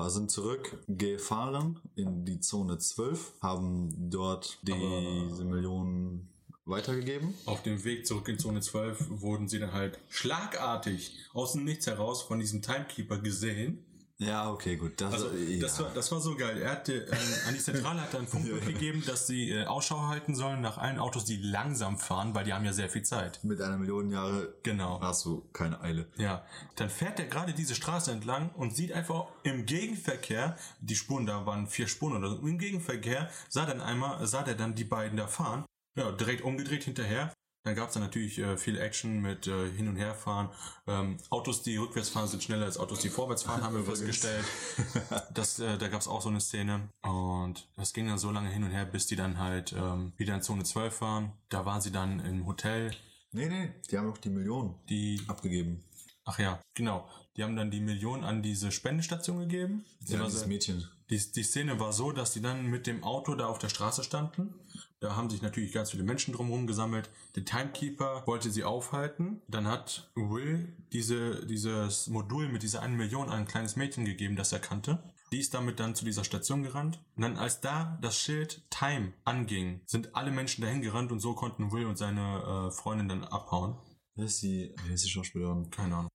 sind zurückgefahren in die Zone 12, haben dort diese Millionen weitergegeben. Auf dem Weg zurück in Zone 12 wurden sie dann halt schlagartig aus dem Nichts heraus von diesem Timekeeper gesehen. Ja, okay, gut. Das, Also, ja. das, war, das war so geil. Er hatte, ähm, an die Zentrale hat er einen Funk [LAUGHS] gegeben, dass sie äh, Ausschau halten sollen nach allen Autos, die langsam fahren, weil die haben ja sehr viel Zeit. mit einer Million Jahre Genau. hast du keine Eile. Ja, dann fährt er gerade diese Straße entlang und sieht einfach im Gegenverkehr, die Spuren da waren vier Spuren oder so, im Gegenverkehr sah dann einmal, sah der dann die beiden da fahren, ja, direkt umgedreht hinterher. Dann gab es dann natürlich äh, viel Action mit äh, Hin- und Herfahren. Ähm, Autos, die rückwärts fahren, sind schneller als Autos, die vorwärts fahren, haben wir [LAUGHS] festgestellt. Das, äh, da gab es auch so eine Szene. Und das ging dann so lange hin und her, bis die dann halt ähm, wieder in Zone 12 waren. Da waren sie dann im Hotel. Nee, nee, die haben auch die Millionen Die abgegeben. Ach ja, genau. Die haben dann die Million an diese Spendestation gegeben. Ja, dieses Mädchen. Die, die Szene war so, dass die dann mit dem Auto da auf der Straße standen. Da haben sich natürlich ganz viele Menschen drumherum gesammelt. Der Timekeeper wollte sie aufhalten. Dann hat Will diese, dieses Modul mit dieser einen Million an ein kleines Mädchen gegeben, das er kannte. Die ist damit dann zu dieser Station gerannt. Und dann, als da das Schild Time anging, sind alle Menschen dahin gerannt und so konnten Will und seine äh, Freundin dann abhauen. Wer ist die, wer ist die Schauspielerin? Keine Ahnung.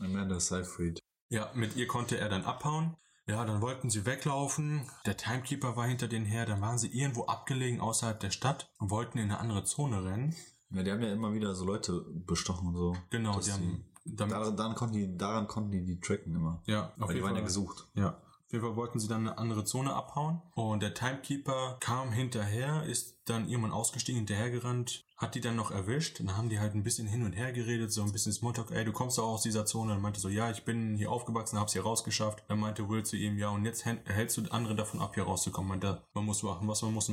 Amanda Seyfried. Ja, mit ihr konnte er dann abhauen. Ja, dann wollten sie weglaufen. Der Timekeeper war hinter denen her. Dann waren sie irgendwo abgelegen außerhalb der Stadt und wollten in eine andere Zone rennen. Ja, die haben ja immer wieder so Leute bestochen und so. Genau, die haben. Damit, Daran, daran, konnten die, daran konnten die die tracken immer. ja, auf Weil die jeden waren ja Fall. gesucht. Ja. Auf jeden Fall wollten sie dann eine andere Zone abhauen. Und der Timekeeper kam hinterher, ist dann irgendwann ausgestiegen, hinterhergerannt, hat die dann noch erwischt. Dann haben die halt ein bisschen hin und her geredet, so ein bisschen Smalltalk, ey, du kommst doch aus dieser Zone. Dann meinte so, ja, ich bin hier aufgewachsen, hab's hier rausgeschafft. Dann meinte Will zu ihm, ja, und jetzt hält- hältst du andere davon ab, hier rauszukommen. Meinte, man muss machen, was man muss,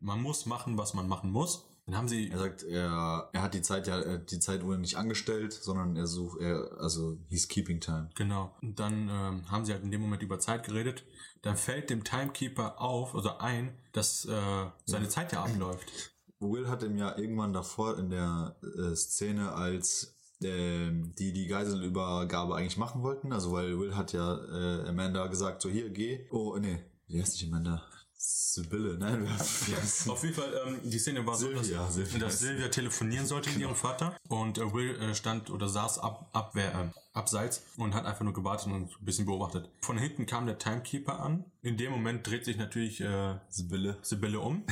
man muss machen, was man machen muss. Dann haben sie, Er sagt, er, er hat die Zeit ja, äh, die Zeit wurde nicht angestellt, sondern er sucht, er, also he's keeping time. Genau. Und dann ähm, haben sie halt in dem Moment über Zeit geredet. Dann fällt dem Timekeeper auf, also ein, dass äh, seine Zeit ja abläuft. Will hat ihm ja irgendwann davor in der äh, Szene, als ähm, die die Geiselübergabe eigentlich machen wollten, also weil Will hat ja äh, Amanda gesagt, so hier, geh. Oh, nee, wie heißt nicht Amanda? Sibylle, nein, [LAUGHS] Auf jeden Fall, ähm, die Szene war so, Sylvia, dass, Sylvia. dass Sylvia telefonieren sollte mit ihrem Vater und äh, Will äh, stand oder saß ab, abwehr, äh, abseits und hat einfach nur gewartet und ein bisschen beobachtet. Von hinten kam der Timekeeper an. In dem Moment dreht sich natürlich äh, Sibylle. Sibylle um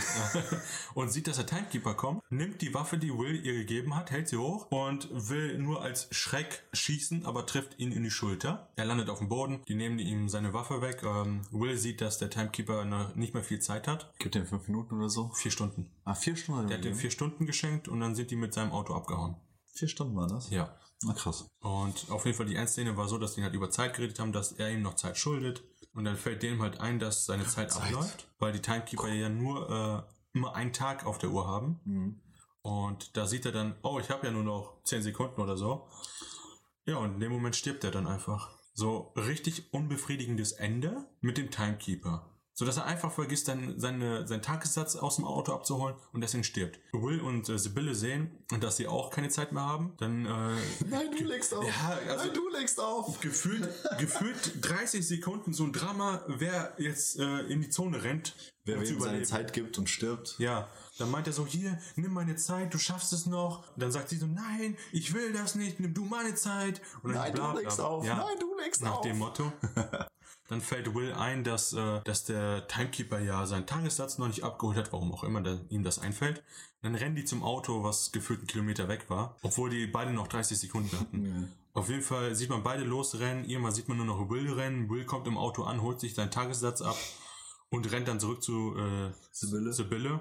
[LAUGHS] und sieht, dass der Timekeeper kommt, nimmt die Waffe, die Will ihr gegeben hat, hält sie hoch und will nur als Schreck schießen, aber trifft ihn in die Schulter. Er landet auf dem Boden, die nehmen ihm seine Waffe weg. Ähm, Will sieht, dass der Timekeeper noch nicht mehr viel Zeit hat. Gibt ihm fünf Minuten oder so? Vier Stunden. Ah, vier Stunden? Der hat ihm vier Stunden geschenkt und dann sind die mit seinem Auto abgehauen. vier Stunden waren das? Ja. Na krass. Und auf jeden Fall die Endszene war so, dass die halt über Zeit geredet haben, dass er ihm noch Zeit schuldet. Und dann fällt dem halt ein, dass seine Zeit, Zeit. abläuft, weil die Timekeeper ja nur äh, immer einen Tag auf der Uhr haben. Mhm. Und da sieht er dann, oh, ich habe ja nur noch 10 Sekunden oder so. Ja, und in dem Moment stirbt er dann einfach. So richtig unbefriedigendes Ende mit dem Timekeeper. So dass er einfach vergisst, dann seine, seinen Tagessatz aus dem Auto abzuholen und deswegen stirbt. Will und äh, Sibylle sehen, dass sie auch keine Zeit mehr haben. Dann äh, [LAUGHS] Nein, du legst auf. Ja, also- Nein, du legst auf. gefühlt, gefühlt 30 Sekunden so ein Drama, wer jetzt äh, in die Zone rennt. Wer wem seine. Zeit gibt und stirbt. Ja, dann meint er so, hier, nimm meine Zeit, du schaffst es noch. Dann sagt sie so, nein, ich will das nicht, nimm du meine Zeit. Und dann Nein, bla, du bla. legst auf. Ja, Nein, du legst nach auf. dem Motto. [LAUGHS] Dann fällt Will ein, dass, äh, dass der Timekeeper ja seinen Tagessatz noch nicht abgeholt hat, warum auch immer da, ihm das einfällt. Dann rennen die zum Auto, was gefühlt einen Kilometer weg war, obwohl die beide noch 30 Sekunden hatten. [LAUGHS] Auf jeden Fall sieht man beide losrennen, irgendwann sieht man nur noch Will rennen. Will kommt im Auto an, holt sich seinen Tagessatz ab und rennt dann zurück zu äh, Sibylle. Sibylle.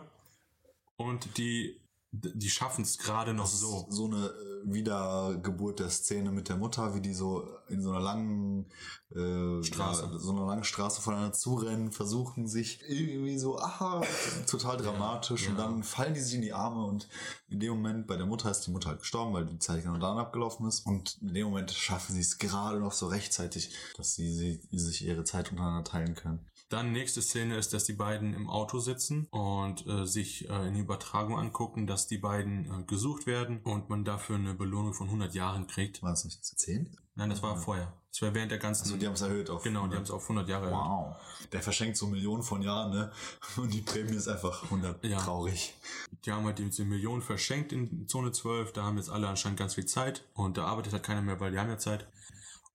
Und die die schaffen es gerade noch so. So eine äh, Wiedergeburt der Szene mit der Mutter, wie die so in so einer langen äh, Straße, ja, so einer langen Straße voneinander zurennen, versuchen sich irgendwie so, aha, total dramatisch ja, ja. und dann fallen die sich in die Arme und in dem Moment, bei der Mutter ist die Mutter halt gestorben, weil die Zeit genau dann abgelaufen ist und in dem Moment schaffen sie es gerade noch so rechtzeitig, dass sie, sie sich ihre Zeit untereinander teilen können. Dann nächste Szene ist, dass die beiden im Auto sitzen und äh, sich äh, in Übertragung angucken, dass die beiden äh, gesucht werden und man dafür eine Belohnung von 100 Jahren kriegt. War es nicht 10? Nein, das war ja. vorher. Das war während der ganzen... Also die haben es erhöht auf Genau, 100. die haben es auf 100 Jahre erhöht. Wow. Der verschenkt so Millionen von Jahren, ne? Und die Prämie ist einfach 100 ja. traurig. Die haben halt diese Millionen verschenkt in Zone 12. Da haben jetzt alle anscheinend ganz viel Zeit. Und da arbeitet halt keiner mehr, weil die haben ja Zeit.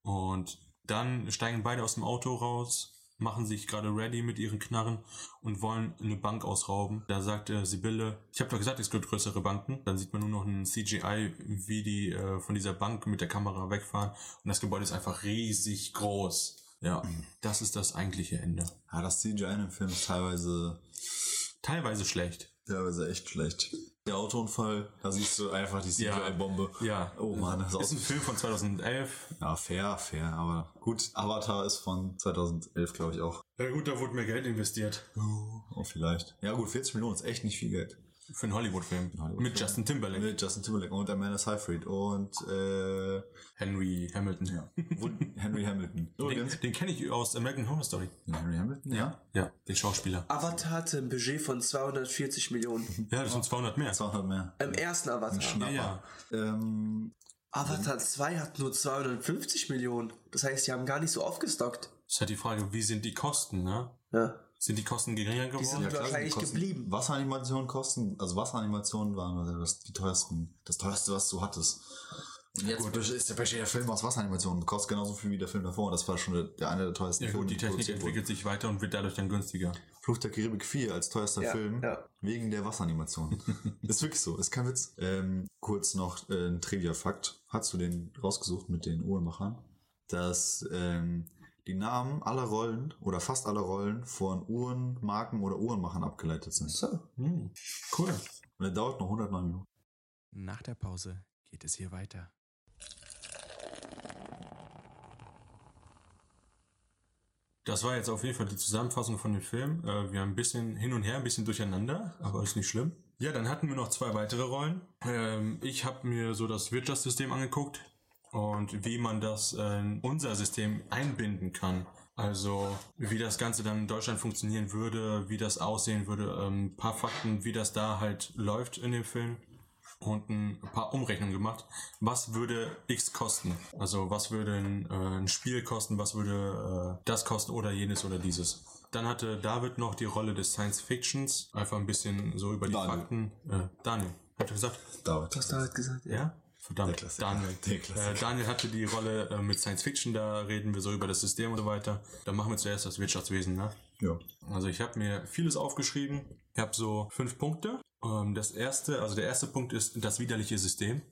Und dann steigen beide aus dem Auto raus machen sich gerade ready mit ihren Knarren und wollen eine Bank ausrauben. Da sagt äh, Sibylle, ich habe doch gesagt, es gibt größere Banken. Dann sieht man nur noch ein CGI, wie die äh, von dieser Bank mit der Kamera wegfahren. Und das Gebäude ist einfach riesig groß. Ja, das ist das eigentliche Ende. Ja, das CGI in dem Film ist teilweise... Teilweise schlecht. Teilweise echt schlecht. Der Autounfall, da siehst du einfach die CGI-Bombe. Ja. ja. Oh man, das ist ein Film von 2011. Ja, fair, fair, aber gut. Avatar ist von 2011, glaube ich auch. Ja gut, da wurde mehr Geld investiert. Oh, vielleicht. Ja gut, 40 Millionen ist echt nicht viel Geld. Für einen Hollywood-Film. Hollywood mit Justin Timberlake. Mit Justin Timberlake und Amanda Seyfried und äh, Henry Hamilton. Ja. [LAUGHS] Henry Hamilton. Den, den kenne ich aus American Horror Story. Den Henry Hamilton? Ja. Ja, den Schauspieler. Avatar hatte ein Budget von 240 Millionen. Ja, das sind 200 mehr. 200 mehr. Im ersten Avatar. Ja, ja. Ähm, Avatar 2 hat nur 250 Millionen. Das heißt, die haben gar nicht so aufgestockt. Das ist halt die Frage, wie sind die Kosten, ne? Ja. Sind die Kosten geringer geworden? Die sind ja, klar, wahrscheinlich Kosten, geblieben. Wasseranimationen kosten, also Wasseranimationen waren das die teuersten, das teuerste, was du hattest. Und jetzt gut. ist der der Film aus Wasseranimationen, kostet genauso viel wie der Film davor. Das war schon der, der eine der teuersten ja, Filme. Gut, die Technik entwickelt sich weiter und wird dadurch dann günstiger. Fluch der Karibik 4 als teuerster ja, Film ja. wegen der Wasseranimation. [LAUGHS] ist wirklich so, ist kein Witz. Ähm, kurz noch äh, ein Trivia-Fakt. Hast du den rausgesucht mit den Uhrenmachern? Dass ähm, die Namen aller Rollen oder fast aller Rollen von Uhrenmarken oder Uhrenmachern abgeleitet sind. So. Hm. Cool. Und er dauert noch 109 Minuten. Nach der Pause geht es hier weiter. Das war jetzt auf jeden Fall die Zusammenfassung von dem Film. Äh, wir haben ein bisschen hin und her, ein bisschen durcheinander, aber ist nicht schlimm. Ja, dann hatten wir noch zwei weitere Rollen. Ähm, ich habe mir so das Wirtschaftssystem angeguckt und wie man das in unser System einbinden kann. Also wie das Ganze dann in Deutschland funktionieren würde, wie das aussehen würde, ein ähm, paar Fakten, wie das da halt läuft in dem Film und ein paar Umrechnungen gemacht. Was würde X kosten? Also was würde ein, äh, ein Spiel kosten, was würde äh, das kosten oder jenes oder dieses? Dann hatte David noch die Rolle des Science Fictions, einfach ein bisschen so über die Daniel. Fakten. Äh, Daniel, hat er gesagt? David. Du hast David gesagt, ja. Verdammt, Daniel. Äh, Daniel hatte die Rolle äh, mit Science Fiction, da reden wir so über das System und so weiter. Dann machen wir zuerst das Wirtschaftswesen, ne? Ja. Also ich habe mir vieles aufgeschrieben. Ich habe so fünf Punkte. Ähm, das erste, also der erste Punkt ist das widerliche System.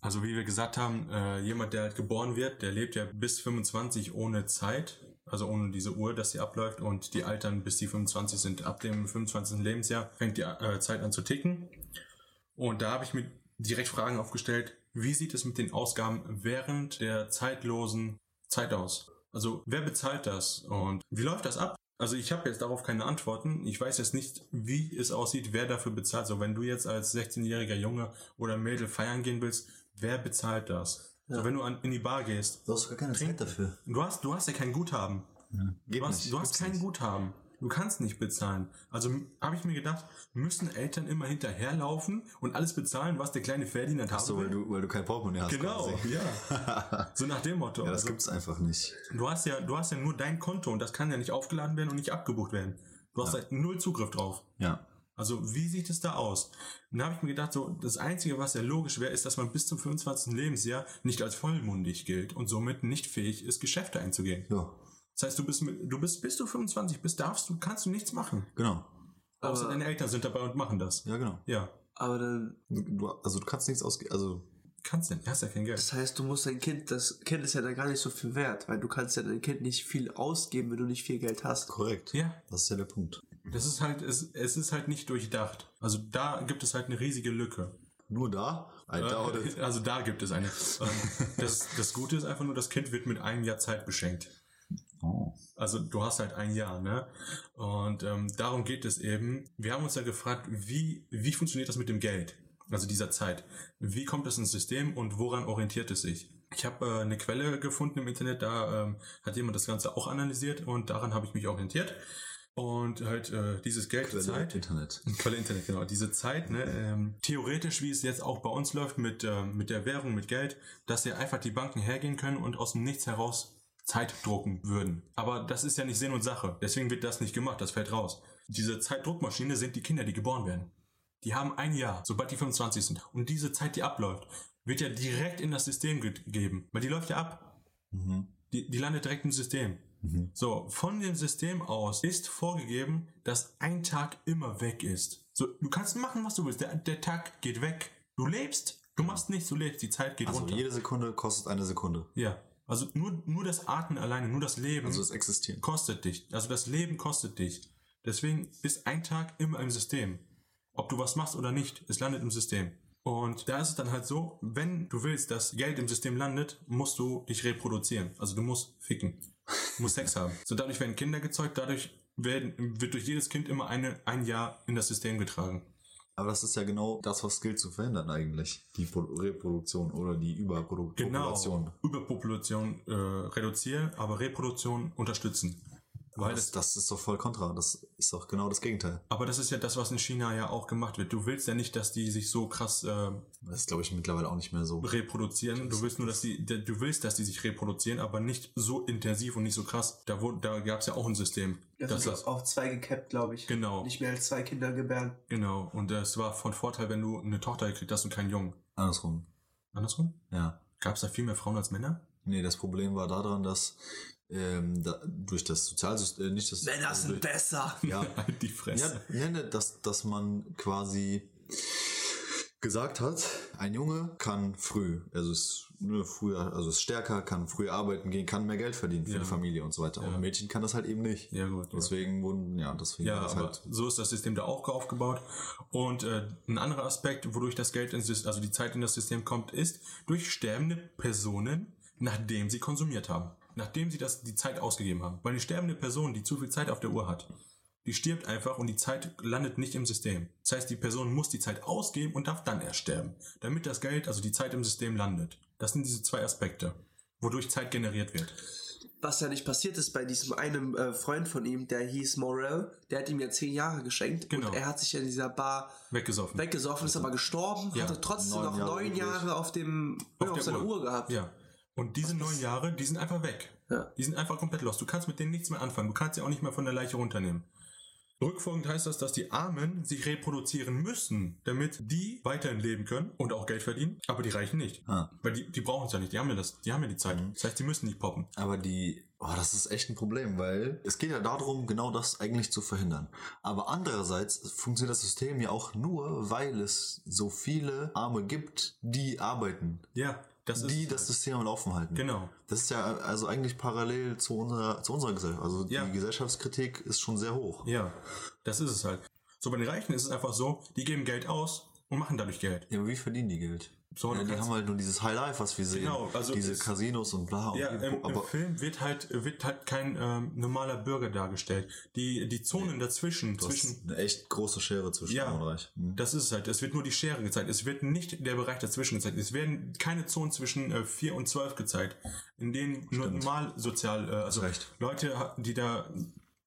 Also wie wir gesagt haben, äh, jemand, der halt geboren wird, der lebt ja bis 25 ohne Zeit, also ohne diese Uhr, dass sie abläuft und die altern bis die 25 sind. Ab dem 25. Lebensjahr fängt die äh, Zeit an zu ticken. Und da habe ich mir direkt Fragen aufgestellt. Wie sieht es mit den Ausgaben während der zeitlosen Zeit aus? Also wer bezahlt das und wie läuft das ab? Also ich habe jetzt darauf keine Antworten. Ich weiß jetzt nicht, wie es aussieht, wer dafür bezahlt. So wenn du jetzt als 16-jähriger Junge oder Mädel feiern gehen willst, wer bezahlt das? Ja. So wenn du an, in die Bar gehst. Du hast gar keine Zeit dafür. Du hast, du hast ja kein Guthaben. Ja, du hast, du hast kein nicht. Guthaben. Du kannst nicht bezahlen. Also habe ich mir gedacht, müssen Eltern immer hinterherlaufen und alles bezahlen, was der kleine Ferdinand hat. Ach so, weil du, weil du kein Portemonnaie hast. Genau, quasi. ja. [LAUGHS] so nach dem Motto. Ja, das also, gibt's einfach nicht. Du hast ja, du hast ja nur dein Konto und das kann ja nicht aufgeladen werden und nicht abgebucht werden. Du hast ja. halt null Zugriff drauf. Ja. Also wie sieht es da aus? Und da habe ich mir gedacht, so das Einzige, was ja logisch wäre, ist, dass man bis zum 25. Lebensjahr nicht als vollmundig gilt und somit nicht fähig ist, Geschäfte einzugehen. Ja. Das heißt, du bist, du bist, bis du 25 bist, darfst du, kannst du nichts machen. Genau. Außer aber, deine Eltern sind dabei und machen das. Ja, genau. Ja. Aber dann. Du, also du kannst nichts ausgeben, also. Kannst denn, hast ja kein Geld. Das heißt, du musst dein Kind, das Kind ist ja dann gar nicht so viel wert, weil du kannst ja dein Kind nicht viel ausgeben, wenn du nicht viel Geld hast. Korrekt. Ja. Das ist ja der Punkt. Das ist halt, es, es ist halt nicht durchdacht. Also da gibt es halt eine riesige Lücke. Nur da? I. Äh, Also da gibt es eine. [LAUGHS] Das, das Gute ist einfach nur, das Kind wird mit einem Jahr Zeit beschenkt. Oh. Also du hast halt ein Jahr, ne? Und ähm, darum geht es eben. Wir haben uns ja gefragt, wie, wie funktioniert das mit dem Geld? Also dieser Zeit. Wie kommt es ins System und woran orientiert es sich? Ich habe äh, eine Quelle gefunden im Internet, da ähm, hat jemand das Ganze auch analysiert und daran habe ich mich orientiert. Und halt äh, dieses Geld, Quelle Zeit, Internet. [LAUGHS] Quelle Internet, genau. Diese Zeit, ne, ähm, theoretisch, wie es jetzt auch bei uns läuft mit, ähm, mit der Währung, mit Geld, dass ja einfach die Banken hergehen können und aus dem Nichts heraus Zeit drucken würden. Aber das ist ja nicht Sinn und Sache. Deswegen wird das nicht gemacht, das fällt raus. Diese Zeitdruckmaschine sind die Kinder, die geboren werden. Die haben ein Jahr, sobald die 25 sind. Und diese Zeit, die abläuft, wird ja direkt in das System ge- gegeben. Weil die läuft ja ab. Mhm. Die, die landet direkt im System. Mhm. So, von dem System aus ist vorgegeben, dass ein Tag immer weg ist. So, du kannst machen, was du willst. Der, der Tag geht weg. Du lebst. Du machst nichts, du lebst. Die Zeit geht Also runter. jede Sekunde kostet eine Sekunde. Ja. Also nur, nur das Atmen alleine, nur das Leben Also das Existieren. kostet dich. Also das Leben kostet dich. Deswegen ist ein Tag immer im System. Ob du was machst oder nicht, es landet im System. Und da ist es dann halt so, wenn du willst, dass Geld im System landet, musst du dich reproduzieren. Also du musst ficken. Du musst Sex haben. So dadurch werden Kinder gezeugt, dadurch werden, wird durch jedes Kind immer eine, ein Jahr in das System getragen. Aber das ist ja genau das, was gilt zu verhindern eigentlich. Die Pro- Reproduktion oder die Überpopulation. Genau. Überpopulation äh, reduzieren, aber Reproduktion unterstützen. Weil das, das ist doch voll kontra. Das ist doch genau das Gegenteil. Aber das ist ja das, was in China ja auch gemacht wird. Du willst ja nicht, dass die sich so krass äh, Das glaube ich, mittlerweile auch nicht mehr so. reproduzieren. Du willst nur, dass die, du willst, dass die sich reproduzieren, aber nicht so intensiv und nicht so krass. Da, wurde- da gab es ja auch ein System. Das ist das, auf zwei gekappt, glaube ich. genau, Nicht mehr als zwei Kinder gebären. genau. Und es war von Vorteil, wenn du eine Tochter gekriegt hast und keinen Jungen. Andersrum. Andersrum? Ja. Gab es da viel mehr Frauen als Männer? Nee, das Problem war daran, dass ähm, da, durch das Sozialsystem, äh, nicht das. Männer also sind durch, besser. Ja, [LAUGHS] Halt die Fresse. Ja, nee, dass, dass man quasi gesagt hat, ein Junge kann früh, also ist ne, früher, also ist stärker, kann früh arbeiten gehen, kann mehr Geld verdienen für Ja. die Familie und so weiter. Und Ja. ein Mädchen kann das halt eben nicht. Ja, gut. Ja. Deswegen wurden, ja, deswegen Ja, war das aber halt. so ist das System da auch aufgebaut. Und äh, ein anderer Aspekt, wodurch das Geld ins System, also die Zeit in das System kommt, ist durch sterbende Personen, nachdem sie konsumiert haben. Nachdem sie das, die Zeit ausgegeben haben. Weil eine sterbende Person, die zu viel Zeit auf der Uhr hat, die stirbt einfach und die Zeit landet nicht im System. Das heißt, die Person muss die Zeit ausgeben und darf dann erst sterben. Damit das Geld, also die Zeit im System landet. Das sind diese zwei Aspekte, wodurch Zeit generiert wird. Was ja nicht passiert ist bei diesem einen äh, Freund von ihm, der hieß Morel, der hat ihm ja zehn Jahre geschenkt Genau. und er hat sich ja in dieser Bar Weggesoffen. weggesoffen, ist aber gestorben, Ja, hatte trotzdem neun noch Jahre neun. Jahre auf dem Auf auf, seiner Uhr. Uhr gehabt. Ja. Und diese neun Jahre, die sind einfach weg. Ja. Die sind einfach komplett los. Du kannst mit denen nichts mehr anfangen. Du kannst sie auch nicht mehr von der Leiche runternehmen. Rückfolgend heißt das, dass die Armen sich reproduzieren müssen, damit die weiterhin leben können und auch Geld verdienen, aber die Reichen nicht. Ah. Weil die, die brauchen es ja nicht, die haben ja, das, die haben ja die Zeit. Das heißt, die müssen nicht poppen. Aber die, oh, das ist echt ein Problem, weil es geht ja darum, genau das eigentlich zu verhindern. Aber andererseits funktioniert das System ja auch nur, weil es so viele Arme gibt, die arbeiten, Ja, das ist. die das System am Laufen halten. Genau. Das ist ja also eigentlich parallel zu unserer, zu unserer Gesellschaft. Also Ja. die Gesellschaftskritik ist schon sehr hoch. Ja, das ist es halt. So, bei den Reichen ist es einfach so, die geben Geld aus und machen dadurch Geld. Ja, aber wie verdienen die Geld? So, ja, die haben halt nur dieses High Life, was wir sehen. Genau, also Diese es- Casinos und bla. Und Ja, im, im aber Film wird halt, wird halt kein ähm, normaler Bürger dargestellt. Die, die Zonen dazwischen, du hast zwischen, eine echt große Schere zwischen Ja. Arm und Reich. Mhm. das ist es halt. Es wird nur die Schere gezeigt. Es wird nicht der Bereich dazwischen gezeigt. Es werden keine Zonen zwischen äh, 4 und 12 gezeigt, in denen nur Stimmt. normal sozial, äh, also Recht. Leute, die da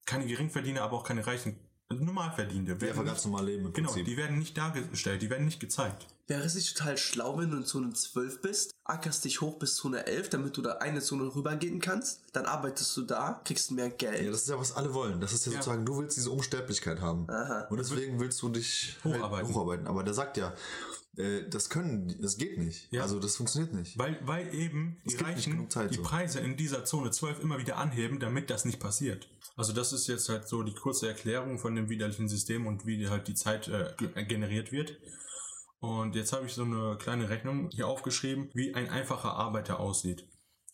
keine Geringverdiener, aber auch keine Reichen, also Normalverdienende, Die werden einfach ganz normal leben im genau, Prinzip. die werden nicht dargestellt, die werden nicht gezeigt. Wäre es nicht total schlau, wenn du in Zone 12 bist, ackerst dich hoch bis Zone 11, damit du da eine Zone rübergehen kannst, dann arbeitest du da, kriegst mehr Geld. Ja, das ist ja, was alle wollen. Das ist ja, Ja. sozusagen, du willst diese Unsterblichkeit haben. Aha. Und deswegen willst du dich Hocharbeiten. Halt hocharbeiten. Aber der sagt ja, äh, das können, das geht nicht. Ja. Also das funktioniert nicht. Weil, weil eben die Reichen Zeit die so. Preise in dieser Zone 12 immer wieder anheben, damit das nicht passiert. Also das ist jetzt halt so die kurze Erklärung von dem widerlichen System und wie halt die Zeit äh, ge- generiert wird. Und jetzt habe ich so eine kleine Rechnung hier aufgeschrieben, wie ein einfacher Arbeiter aussieht.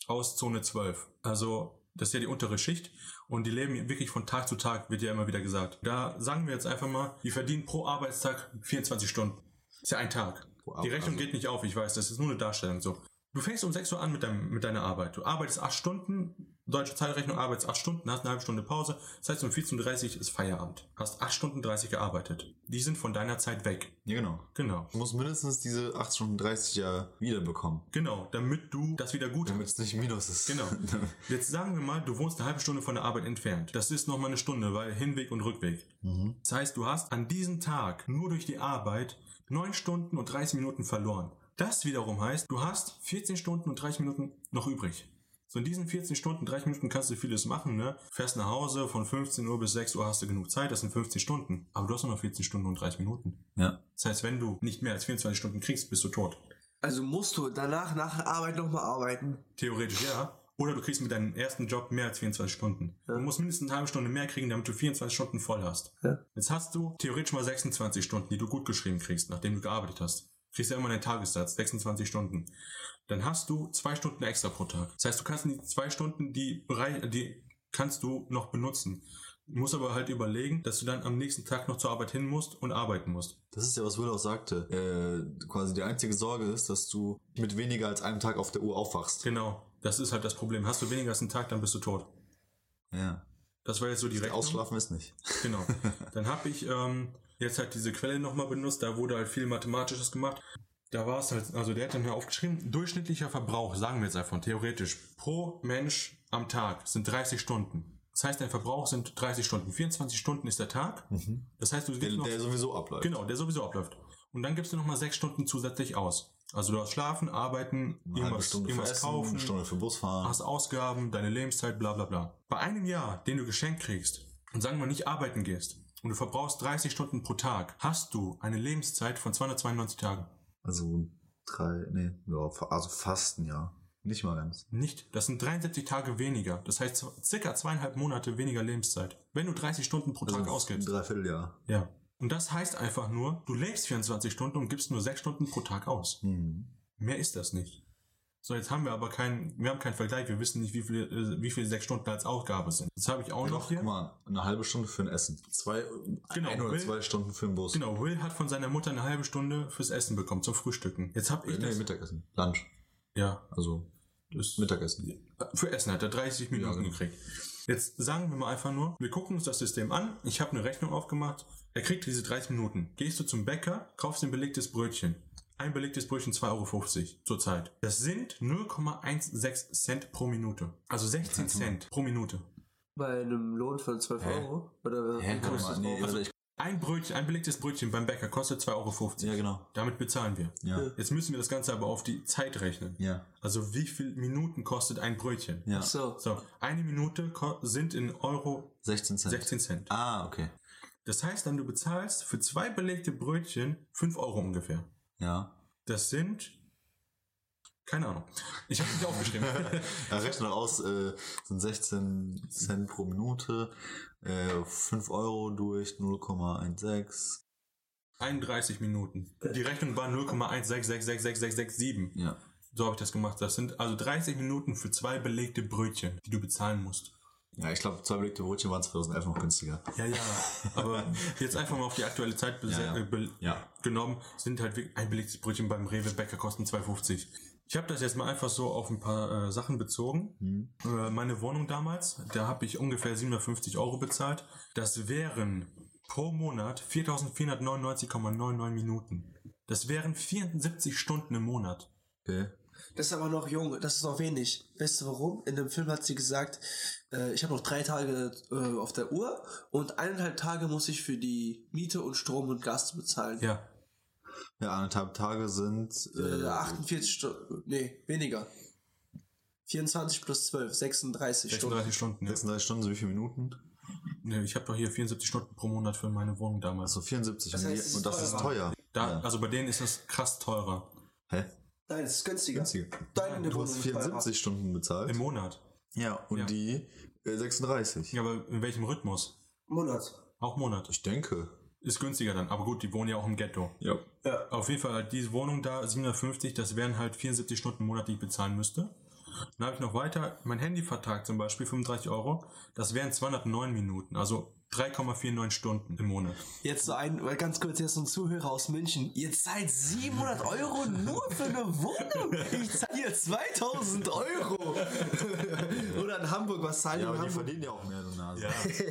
Aus Zone 12. Also Das ist ja die untere Schicht und die leben wirklich von Tag zu Tag, wird ja immer wieder gesagt. Da sagen wir jetzt einfach mal, die verdienen pro Arbeitstag 24 Stunden. ist ja ein Tag. Die Rechnung also- geht nicht auf, ich weiß, das ist nur eine Darstellung so. Du fängst um 6 Uhr an mit, deinem, mit deiner Arbeit. Du arbeitest 8 Stunden, deutsche Zeitrechnung, arbeitest 8 Stunden, hast eine halbe Stunde Pause. Das heißt, um 14.30 Uhr ist Feierabend. Hast 8 Stunden 30 gearbeitet. Die sind von deiner Zeit weg. Ja, genau. Genau. Du musst mindestens diese 8 Stunden 30 ja wiederbekommen. Genau, damit du das wieder gut Damit es nicht Minus ist. Genau. [LAUGHS] Jetzt sagen wir mal, du wohnst eine halbe Stunde von der Arbeit entfernt. Das ist nochmal eine Stunde, weil Hinweg und Rückweg. Mhm. Das heißt, du hast an diesem Tag nur durch die Arbeit 9 Stunden und 30 Minuten verloren. Das wiederum heißt, du hast 14 Stunden und 30 Minuten noch übrig. So in diesen 14 Stunden, 30 Minuten kannst du vieles machen, ne? Fährst nach Hause, von 15 Uhr bis 6 Uhr hast du genug Zeit, das sind 15 Stunden. Aber du hast nur noch 14 Stunden und 30 Minuten. Ja. Das heißt, wenn du nicht mehr als 24 Stunden kriegst, bist du tot. Also musst du danach nach der Arbeit nochmal arbeiten. Theoretisch ja. Oder du kriegst mit deinem ersten Job mehr als 24 Stunden. Ja. Du musst mindestens eine halbe Stunde mehr kriegen, damit du 24 Stunden voll hast. Ja. Jetzt hast du theoretisch mal 26 Stunden, die du gut geschrieben kriegst, nachdem du gearbeitet hast. Kriegst ja immer einen Tagessatz, 26 Stunden. Dann hast du zwei Stunden extra pro Tag. Das heißt, du kannst die zwei Stunden, die, die kannst du noch benutzen. Du musst aber halt überlegen, dass du dann am nächsten Tag noch zur Arbeit hin musst und arbeiten musst. Das ist ja, was Will auch sagte. Äh, quasi die einzige Sorge ist, dass du mit weniger als einem Tag auf der Uhr aufwachst. Genau. Das ist halt das Problem. Hast du weniger als einen Tag, dann bist du tot. Ja. Das war jetzt so die Rechnung. Ausschlafen ist nicht. Genau. [LAUGHS] Dann habe ich ähm, jetzt halt diese Quelle nochmal benutzt, da wurde halt viel Mathematisches gemacht. Da war es halt, also der hat dann hier aufgeschrieben, durchschnittlicher Verbrauch, sagen wir jetzt einfach theoretisch, pro Mensch am Tag sind 30 Stunden. Das heißt, dein Verbrauch sind 30 Stunden. 24 Stunden ist der Tag. Das heißt, du Der, gibst noch, der sowieso abläuft. genau, der sowieso abläuft. Und dann gibst du nochmal 6 Stunden zusätzlich aus. Also du hast Schlafen, Arbeiten, Eine irgendwas, Stunde irgendwas Essen, kaufen, eine Stunde für Busfahren. hast Ausgaben, deine Lebenszeit, bla bla bla. Bei einem Jahr, den du geschenkt kriegst und sagen wir nicht arbeiten gehst und du verbrauchst 30 Stunden pro Tag, hast du eine Lebenszeit von 292 Tagen. Also drei, nee, ja, also fast ein Jahr. Nicht mal ganz. Nicht. Das sind 73 Tage weniger. Das heißt circa zweieinhalb Monate weniger Lebenszeit. Wenn du 30 Stunden pro Tag Also ausgibst. Dreivierteljahr. Ja. Und das heißt einfach nur, du lebst 24 Stunden und gibst nur 6 Stunden pro Tag aus. Mhm. Mehr ist das nicht. So, jetzt haben wir aber keinen, wir haben keinen Vergleich. Wir wissen nicht, wie viele, äh, wie viele 6 Stunden als Ausgabe sind. Jetzt habe ich auch noch Doch, hier. guck mal, eine halbe Stunde für ein Essen. Zwei, Genau, ein oder Will- zwei Stunden für den Bus. Genau, Will hat von seiner Mutter eine halbe Stunde fürs Essen bekommen, zum Frühstücken. Jetzt habe ich nee, das. Mittagessen. Lunch. Ja, Also das Mittagessen. Für Essen hat er 30 Minuten Ja, genau. gekriegt. Jetzt sagen wir mal einfach nur, wir gucken uns das System an. Ich habe eine Rechnung aufgemacht. Er kriegt diese 30 Minuten. Gehst du zum Bäcker, kaufst ein belegtes Brötchen. Ein belegtes Brötchen 2,50 Euro zurzeit. Das sind 0,16 Cent pro Minute. Also 16 Cent pro Minute. Bei einem Lohn von 12 Hä? Euro? Oder Hä, mal, nee, also ich, Ein Brötchen, ein belegtes Brötchen beim Bäcker kostet 2,50 Euro. ja, genau. Damit bezahlen wir. Ja. Jetzt müssen wir das Ganze aber auf die Zeit rechnen. Ja. Also wie viel Minuten kostet ein Brötchen? Ja. Ach so. So, eine Minute sind in Euro 16 Cent. 16 Cent. Ah, okay. Das heißt dann, du bezahlst für zwei belegte Brötchen 5 Euro ungefähr. Ja. Das sind. Keine Ahnung. Ich habe nicht aufgeschrieben. [LAUGHS] Er rechnet aus, äh, sind 16 Cent pro Minute, äh, 5 Euro durch 0,16. 31 Minuten. Die Rechnung war 0,166666667. Ja. So habe ich das gemacht. Das sind also 30 Minuten für zwei belegte Brötchen, die du bezahlen musst. Ja, ich glaube, zwei belegte Brötchen waren 2011 noch günstiger. Ja, ja. Aber jetzt einfach mal auf die aktuelle Zeit Ja, ja. äh, Ja. genommen, sind halt wirklich ein belegtes Brötchen beim Rewe Bäcker kosten 2,50. Ich habe das jetzt mal einfach so auf ein paar äh, Sachen bezogen. Hm. Äh, meine Wohnung damals, da habe ich ungefähr 750 Euro bezahlt. Das wären pro Monat 4.499,99 Minuten. Das wären 74 Stunden im Monat. Okay. Das ist aber noch jung, das ist noch wenig. Weißt du warum? In dem Film hat sie gesagt, äh, ich habe noch drei Tage äh, auf der Uhr und eineinhalb Tage muss ich für die Miete und Strom und Gas bezahlen. Ja, Ja, anderthalb Tage sind, Äh, äh, 48 Stunden, nee, weniger. 24 plus 12, 36, 36 Stunden. Ja. 36 Stunden, so wie viele Minuten? Nee, ich habe doch hier 74 Stunden pro Monat für meine Wohnung damals. Also 74. Das und heißt, und das ist teuer. Da, ja. Also bei denen ist das krass teurer. Hä? Nein, es ist günstiger. Günstiger. Deine Du hast ist teurer. 74 Stunden bezahlt. Im Monat. ja, und Ja. die äh, 36. Ja, aber in welchem Rhythmus? Monat. Auch Monat. Ich denke. Ist günstiger dann. Aber gut, die wohnen ja auch im Ghetto. Ja. Ja. Auf jeden Fall, halt diese Wohnung da, 750, das wären halt 74 Stunden im Monat, die ich bezahlen müsste. Dann habe ich noch weiter, mein Handyvertrag zum Beispiel, 35 Euro, das wären 209 Minuten, also 3,49 Stunden im Monat. Jetzt so ein, ganz kurz, ist so ein Zuhörer aus München. Ihr zahlt 700 Euro nur für eine Wohnung. Ich zahle hier 2000 Euro. [LAUGHS] Oder in Hamburg, was zahlen Ja, die in aber die Hamburg? verdienen ja auch mehr, du Nase.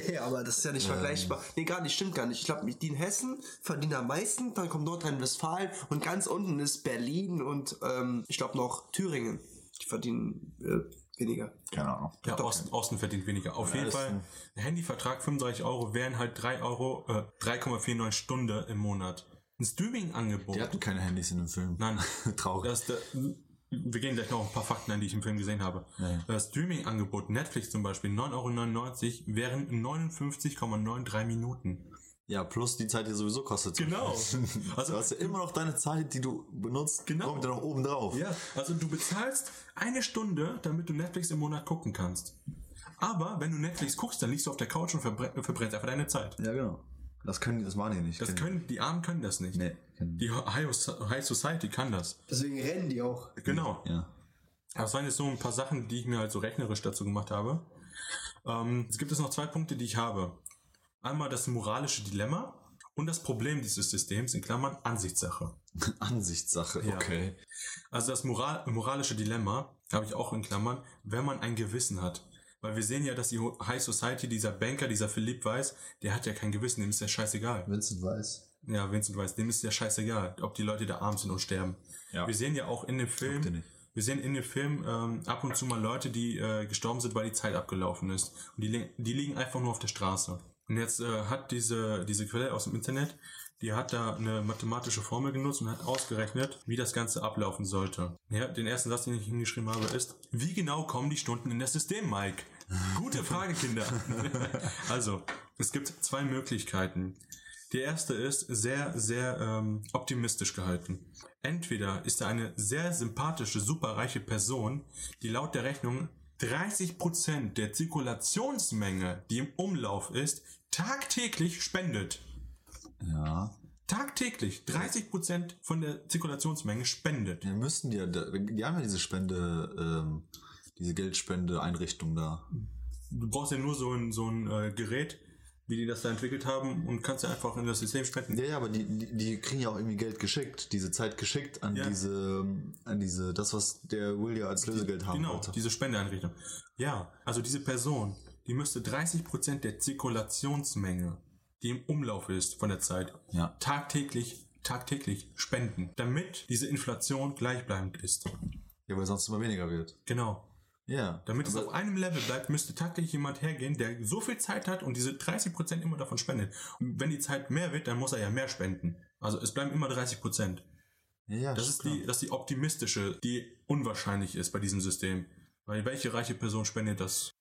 [LAUGHS] Ja. Aber das ist ja nicht vergleichbar. Nee, gar nicht, stimmt gar nicht. Ich glaube, die in Hessen verdienen am meisten, dann kommt Nordrhein-Westfalen und ganz unten ist Berlin und ähm, ich glaube noch Thüringen. Die verdienen äh, weniger. Keine Ahnung. Ja, Osten, Osten verdient weniger. Auf jeden ist Fall, ein- Handyvertrag 35 Euro wären halt 3 Euro, äh, 3,49 Stunde im Monat. Ein Streaming-Angebot. Die hatten keine Handys in dem Film. Nein, [LAUGHS] Traurig. Das, da, wir gehen gleich noch auf ein paar Fakten ein, die ich im Film gesehen habe. Ja, ja. Das Streaming-Angebot, Netflix zum Beispiel, 9,99 Euro wären 59,93 Minuten. Ja, plus die Zeit, die sowieso kostet. Genau. [LAUGHS] Also, Also- du hast ja immer noch deine Zeit, die du benutzt, Genau. kommt ja noch oben drauf. Ja, also du bezahlst eine Stunde, damit du Netflix im Monat gucken kannst. Aber wenn du Netflix guckst, dann liegst du auf der Couch und verbre verbrennst einfach deine Zeit. Ja, genau. Das können die, das machen die nicht. Das können, die Armen können das nicht. Nee. können- Die High High Society kann das. Deswegen rennen die auch. Genau. Ja. Aber es waren jetzt so ein paar Sachen, die ich mir halt so rechnerisch dazu gemacht habe. Ähm, es gibt jetzt noch zwei Punkte, die ich habe. Einmal das moralische Dilemma und das Problem dieses Systems, in Klammern Ansichtssache. [LAUGHS] Ansichtssache, Ja. okay. Also das Moral moralische Dilemma habe ich auch in Klammern, wenn man ein Gewissen hat. Weil wir sehen ja, dass die High Society, dieser Banker, dieser Philipp Weiß, der hat ja kein Gewissen, dem ist ja scheißegal. Vincent Weiß. Ja, Vincent Weiß, dem ist ja scheißegal, ob die Leute da arm sind und sterben. Ja. Wir sehen ja auch in dem Film, wir sehen in dem Film ähm, ab und zu mal Leute, die äh, gestorben sind, weil die Zeit abgelaufen ist. Und die, die liegen einfach nur auf der Straße. Und jetzt äh, hat diese, diese Quelle aus dem Internet, die hat da eine mathematische Formel genutzt und hat ausgerechnet, wie das Ganze ablaufen sollte. Ja, den ersten Satz, den ich hingeschrieben habe, ist, wie genau kommen die Stunden in das System, Mike? Gute Frage, Kinder. [LAUGHS] also, es gibt zwei Möglichkeiten. Die erste ist sehr, sehr ähm, optimistisch gehalten. Entweder ist da eine sehr sympathische, superreiche Person, die laut der Rechnung 30% der Zirkulationsmenge, die im Umlauf ist, tagtäglich spendet. Ja. Tagtäglich 30% von der Zirkulationsmenge spendet. Wir müssten die ja, die haben ja diese Spende, ähm, diese Geldspende-Einrichtung da. Du brauchst ja nur so ein, so ein äh, Gerät, wie die das da entwickelt haben, und kannst ja einfach in das System spenden. Ja, ja, aber die, die, die kriegen ja auch irgendwie Geld geschickt, diese Zeit geschickt an Ja. diese, an diese, das, was der Will ja als Lösegeld haben Genau, wollte. diese Spendeeinrichtung. Ja, also diese Person, die müsste 30% der Zirkulationsmenge, die im Umlauf ist von der Zeit, Ja. tagtäglich, tagtäglich spenden, damit diese Inflation gleichbleibend ist. Ja, weil sonst immer weniger wird. Genau. Ja. Damit es auf einem Level bleibt, müsste tagtäglich jemand hergehen, der so viel Zeit hat und diese 30% immer davon spendet. Und wenn die Zeit mehr wird, dann muss er ja mehr spenden. Also es bleiben immer 30%. ja, Das ist klar. die, das ist die optimistische, die unwahrscheinlich ist bei diesem System. Weil welche reiche Person spendet das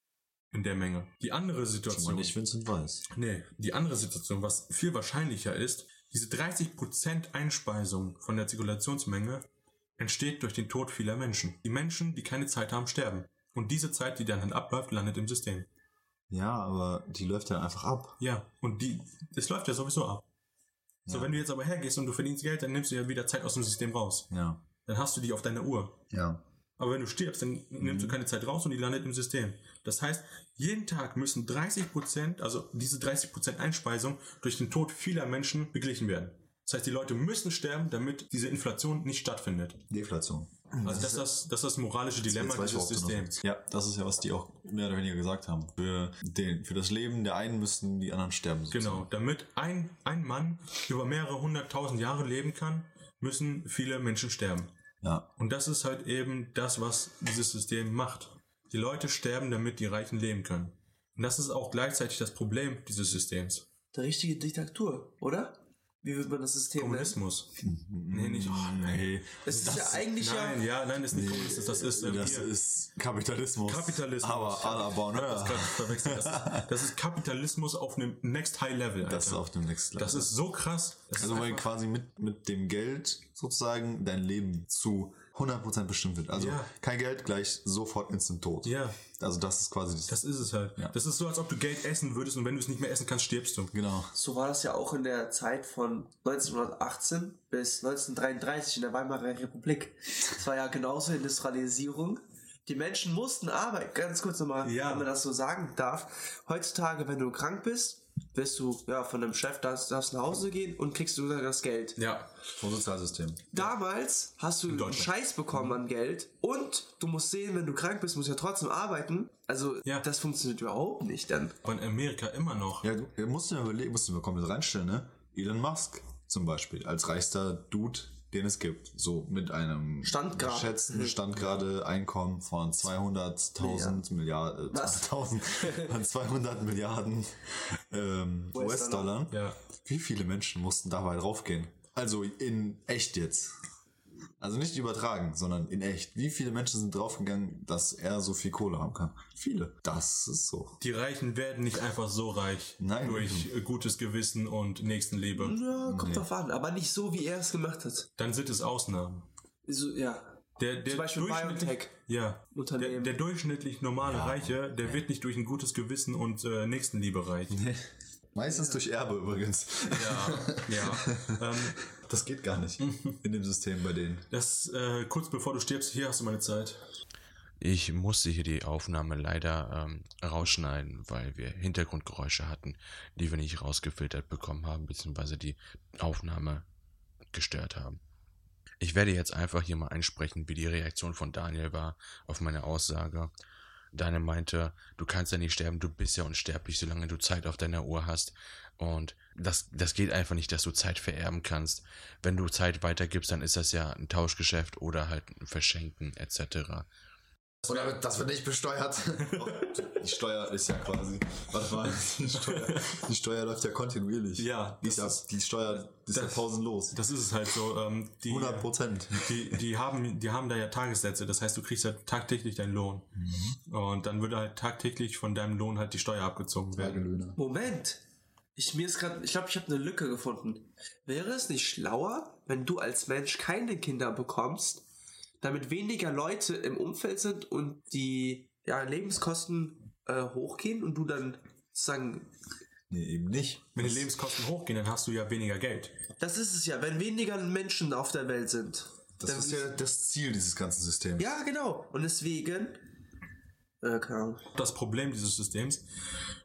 in der Menge? Die andere Schon mal Situation. nicht Vincent Weiß. Nee, die andere Situation, was viel wahrscheinlicher ist, diese 30% Einspeisung von der Zirkulationsmenge entsteht durch den Tod vieler Menschen. Die Menschen, die keine Zeit haben, sterben. Und diese Zeit, die dann halt abläuft, landet im System. Ja, aber die läuft ja einfach ab. Ja, und die, das läuft ja sowieso ab. So, Ja. wenn du jetzt aber hergehst und du verdienst Geld, dann nimmst du ja wieder Zeit aus dem System raus. Ja. Dann hast du die auf deiner Uhr. Ja. Aber wenn du stirbst, dann nimmst du keine Zeit raus und die landet im System. Das heißt, jeden Tag müssen 30%, also diese 30% Einspeisung durch den Tod vieler Menschen beglichen werden. Das heißt, die Leute müssen sterben, damit diese Inflation nicht stattfindet. Deflation. Also das ist das, das, ist das moralische Dilemma dieses. Systems. Ja, das ist ja, was die auch mehr oder weniger gesagt haben. Für, den, für das Leben der einen müssen die anderen sterben. Genau, damit ein, ein Mann über mehrere hunderttausend Jahre leben kann, müssen viele Menschen sterben. Ja. Und das ist halt eben das, was dieses System macht. Die Leute sterben, damit die Reichen leben können. Und das ist auch gleichzeitig das Problem dieses Systems. Eine richtige Diktatur, oder? Wie wird man das System nennen? Kommunismus. Nee, nicht. Oh, Nee. Das ist ja eigentlich nein, ja. ja, nein, das ist nicht Kommunismus, das ist, äh, das hier. ist Kapitalismus. Kapitalismus. Aber à la das Bonheur. verwechselt. Das ist, das ist Kapitalismus auf einem Next High Level. Alter. Das ist auf dem Next Level. das ist so krass. Das Also weil quasi mit, mit dem Geld sozusagen dein Leben zu 100% bestimmt wird. Also Ja. kein Geld gleich sofort instant tot. ja, Also das ist quasi das. das ist es halt. Ja. Das ist so, als ob du Geld essen würdest und wenn du es nicht mehr essen kannst, stirbst du. genau. So war das ja auch in der Zeit von 1918 bis 1933 in der Weimarer Republik. Das war ja genauso Industrialisierung. Die Menschen mussten arbeiten. Ganz kurz nochmal, Ja. wenn man das so sagen darf. Heutzutage, wenn du krank bist, wirst du ja von dem Chef darfst, darfst nach Hause gehen und kriegst du das Geld. Ja. Vom Sozialsystem. Damals hast du einen. Scheiß bekommen an Geld und du musst sehen, wenn du krank bist, musst du ja trotzdem arbeiten. Also Ja. das funktioniert überhaupt nicht dann. Aber in Amerika immer noch. Ja, du musst dir überlegen, musst du mal komplett reinstellen, ne? Elon Musk zum Beispiel, als reichster Dude, den es gibt. So mit einem Standgrad. geschätzten Standgrade Einkommen von 200.000 Milliarden, äh, Was? 200.000, [LAUGHS] von 200 Milliarden ähm, US-Dollar. US-Dollar. Ja. Wie viele Menschen mussten dabei draufgehen? Also in echt jetzt. Also nicht übertragen, sondern in echt. Wie viele Menschen sind draufgegangen, dass er so viel Kohle haben kann? Viele. Das ist so. Die Reichen werden nicht einfach so reich Nein. durch äh, gutes Gewissen und Nächstenliebe. Ja, kommt drauf an, aber nicht so, wie er es gemacht hat. Dann sind es Ausnahmen. So, ja. Der, der Zum Beispiel durchschnittlich- BioNTech. Ja. Der, der durchschnittlich normale Reiche, der wird nicht durch ein gutes Gewissen und äh, Nächstenliebe reich. Meistens durch Erbe übrigens. Ja, ja. [LAUGHS] ähm, Das geht gar nicht in dem System bei denen. das, äh, kurz bevor du stirbst, hier hast du meine Zeit. Ich musste hier die Aufnahme leider ähm, rausschneiden, weil wir Hintergrundgeräusche hatten, die wir nicht rausgefiltert bekommen haben, beziehungsweise die Aufnahme gestört haben. Ich werde jetzt einfach hier mal einsprechen, wie die Reaktion von Daniel war auf meine Aussage. Daniel meinte, du kannst ja nicht sterben, du bist ja unsterblich, solange du Zeit auf deiner Uhr hast. Und das, das geht einfach nicht, dass du Zeit vererben kannst. Wenn du Zeit weitergibst, dann ist das ja ein Tauschgeschäft oder halt ein Verschenken etc. Oder das wird nicht besteuert. [LAUGHS] Die Steuer ist ja quasi. Warte mal, die Steuer, die Steuer läuft ja kontinuierlich. Ja, die, ist ja, die Steuer ist ja das- pausenlos. Das ist es halt so. Ähm, die, 100 Prozent. Die, die, haben, die haben da ja Tagessätze, das heißt, du kriegst ja tagtäglich deinen Lohn. Und dann würde halt tagtäglich von deinem Lohn halt die Steuer abgezogen werden. Tagelöhner. Moment. Ich mir ist gerade, ich glaube, ich habe eine Lücke gefunden. Wäre es nicht schlauer, wenn du als Mensch keine Kinder bekommst, damit weniger Leute im Umfeld sind und die ja, Lebenskosten äh, hochgehen und du dann sozusagen, Nee, eben nicht. Wenn die Lebenskosten hochgehen, dann hast du ja weniger Geld. das ist es ja, wenn weniger Menschen auf der Welt sind. Das ist ja das Ziel dieses ganzen Systems. ja, genau. Und deswegen, äh, keine Ahnung. Das Problem dieses Systems,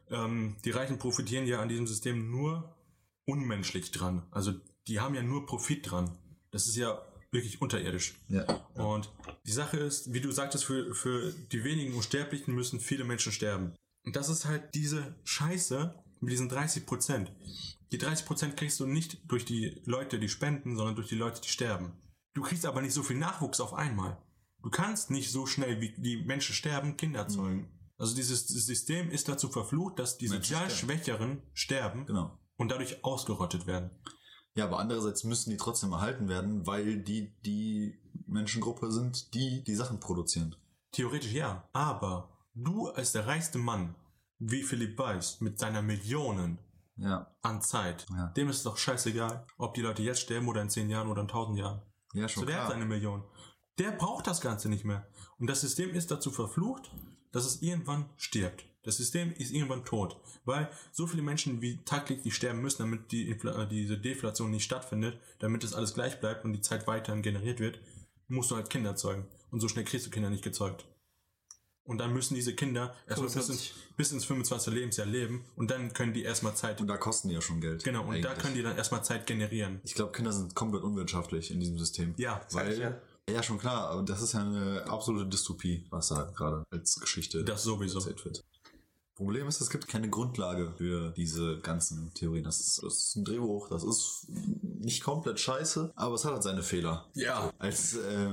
ähm, die Reichen profitieren ja an diesem System nur unmenschlich dran. Also die haben ja nur Profit dran. Das ist ja wirklich unterirdisch. Ja. Und die Sache ist, wie du sagtest, für, für die wenigen Unsterblichen müssen viele Menschen sterben. Und das ist halt diese Scheiße mit diesen 30 Prozent. Die 30 Prozent kriegst du nicht durch die Leute, die spenden, sondern durch die Leute, die sterben. Du kriegst aber nicht so viel Nachwuchs auf einmal. Du kannst nicht so schnell, wie die Menschen sterben, Kinder zeugen. Also dieses System ist dazu verflucht, dass die Menschen sozial sterben. Schwächeren sterben Genau. und dadurch ausgerottet werden. Ja, aber andererseits müssen die trotzdem erhalten werden, weil die die Menschengruppe sind, die die Sachen produzieren. Theoretisch ja, aber du als der reichste Mann, wie Philipp Weiß, mit seiner Millionen Ja. an Zeit, Ja. dem ist es doch scheißegal, ob die Leute jetzt sterben oder in 10 Jahren oder in 1000 Jahren. Ja, So, schon der hat klar. seine Million. Der braucht das Ganze nicht mehr. Und das System ist dazu verflucht, dass es irgendwann stirbt. Das System ist irgendwann tot. Weil so viele Menschen wie tagtäglich sterben müssen, damit die Infl äh, diese Deflation nicht stattfindet, damit es alles gleich bleibt und die Zeit weiterhin generiert wird, musst du halt Kinder zeugen. Und so schnell kriegst du Kinder nicht gezeugt. Und dann müssen diese Kinder erstmal bis ins, 25. bis ins 25. Lebensjahr leben und dann können die erstmal Zeit. Und da kosten die ja schon Geld. Genau, und da eigentlich. können die dann erstmal Zeit generieren. Ich glaube, Kinder sind komplett unwirtschaftlich in diesem System. Ja, Weil, ich, ja. ja. schon klar, aber das ist ja eine absolute Dystopie, was da gerade als Geschichte Das sowieso. erzählt wird. Problem ist, es gibt keine Grundlage für diese ganzen Theorien. Das ist, das ist ein Drehbuch, das ist nicht komplett scheiße, aber es hat halt seine Fehler. Ja. Als äh,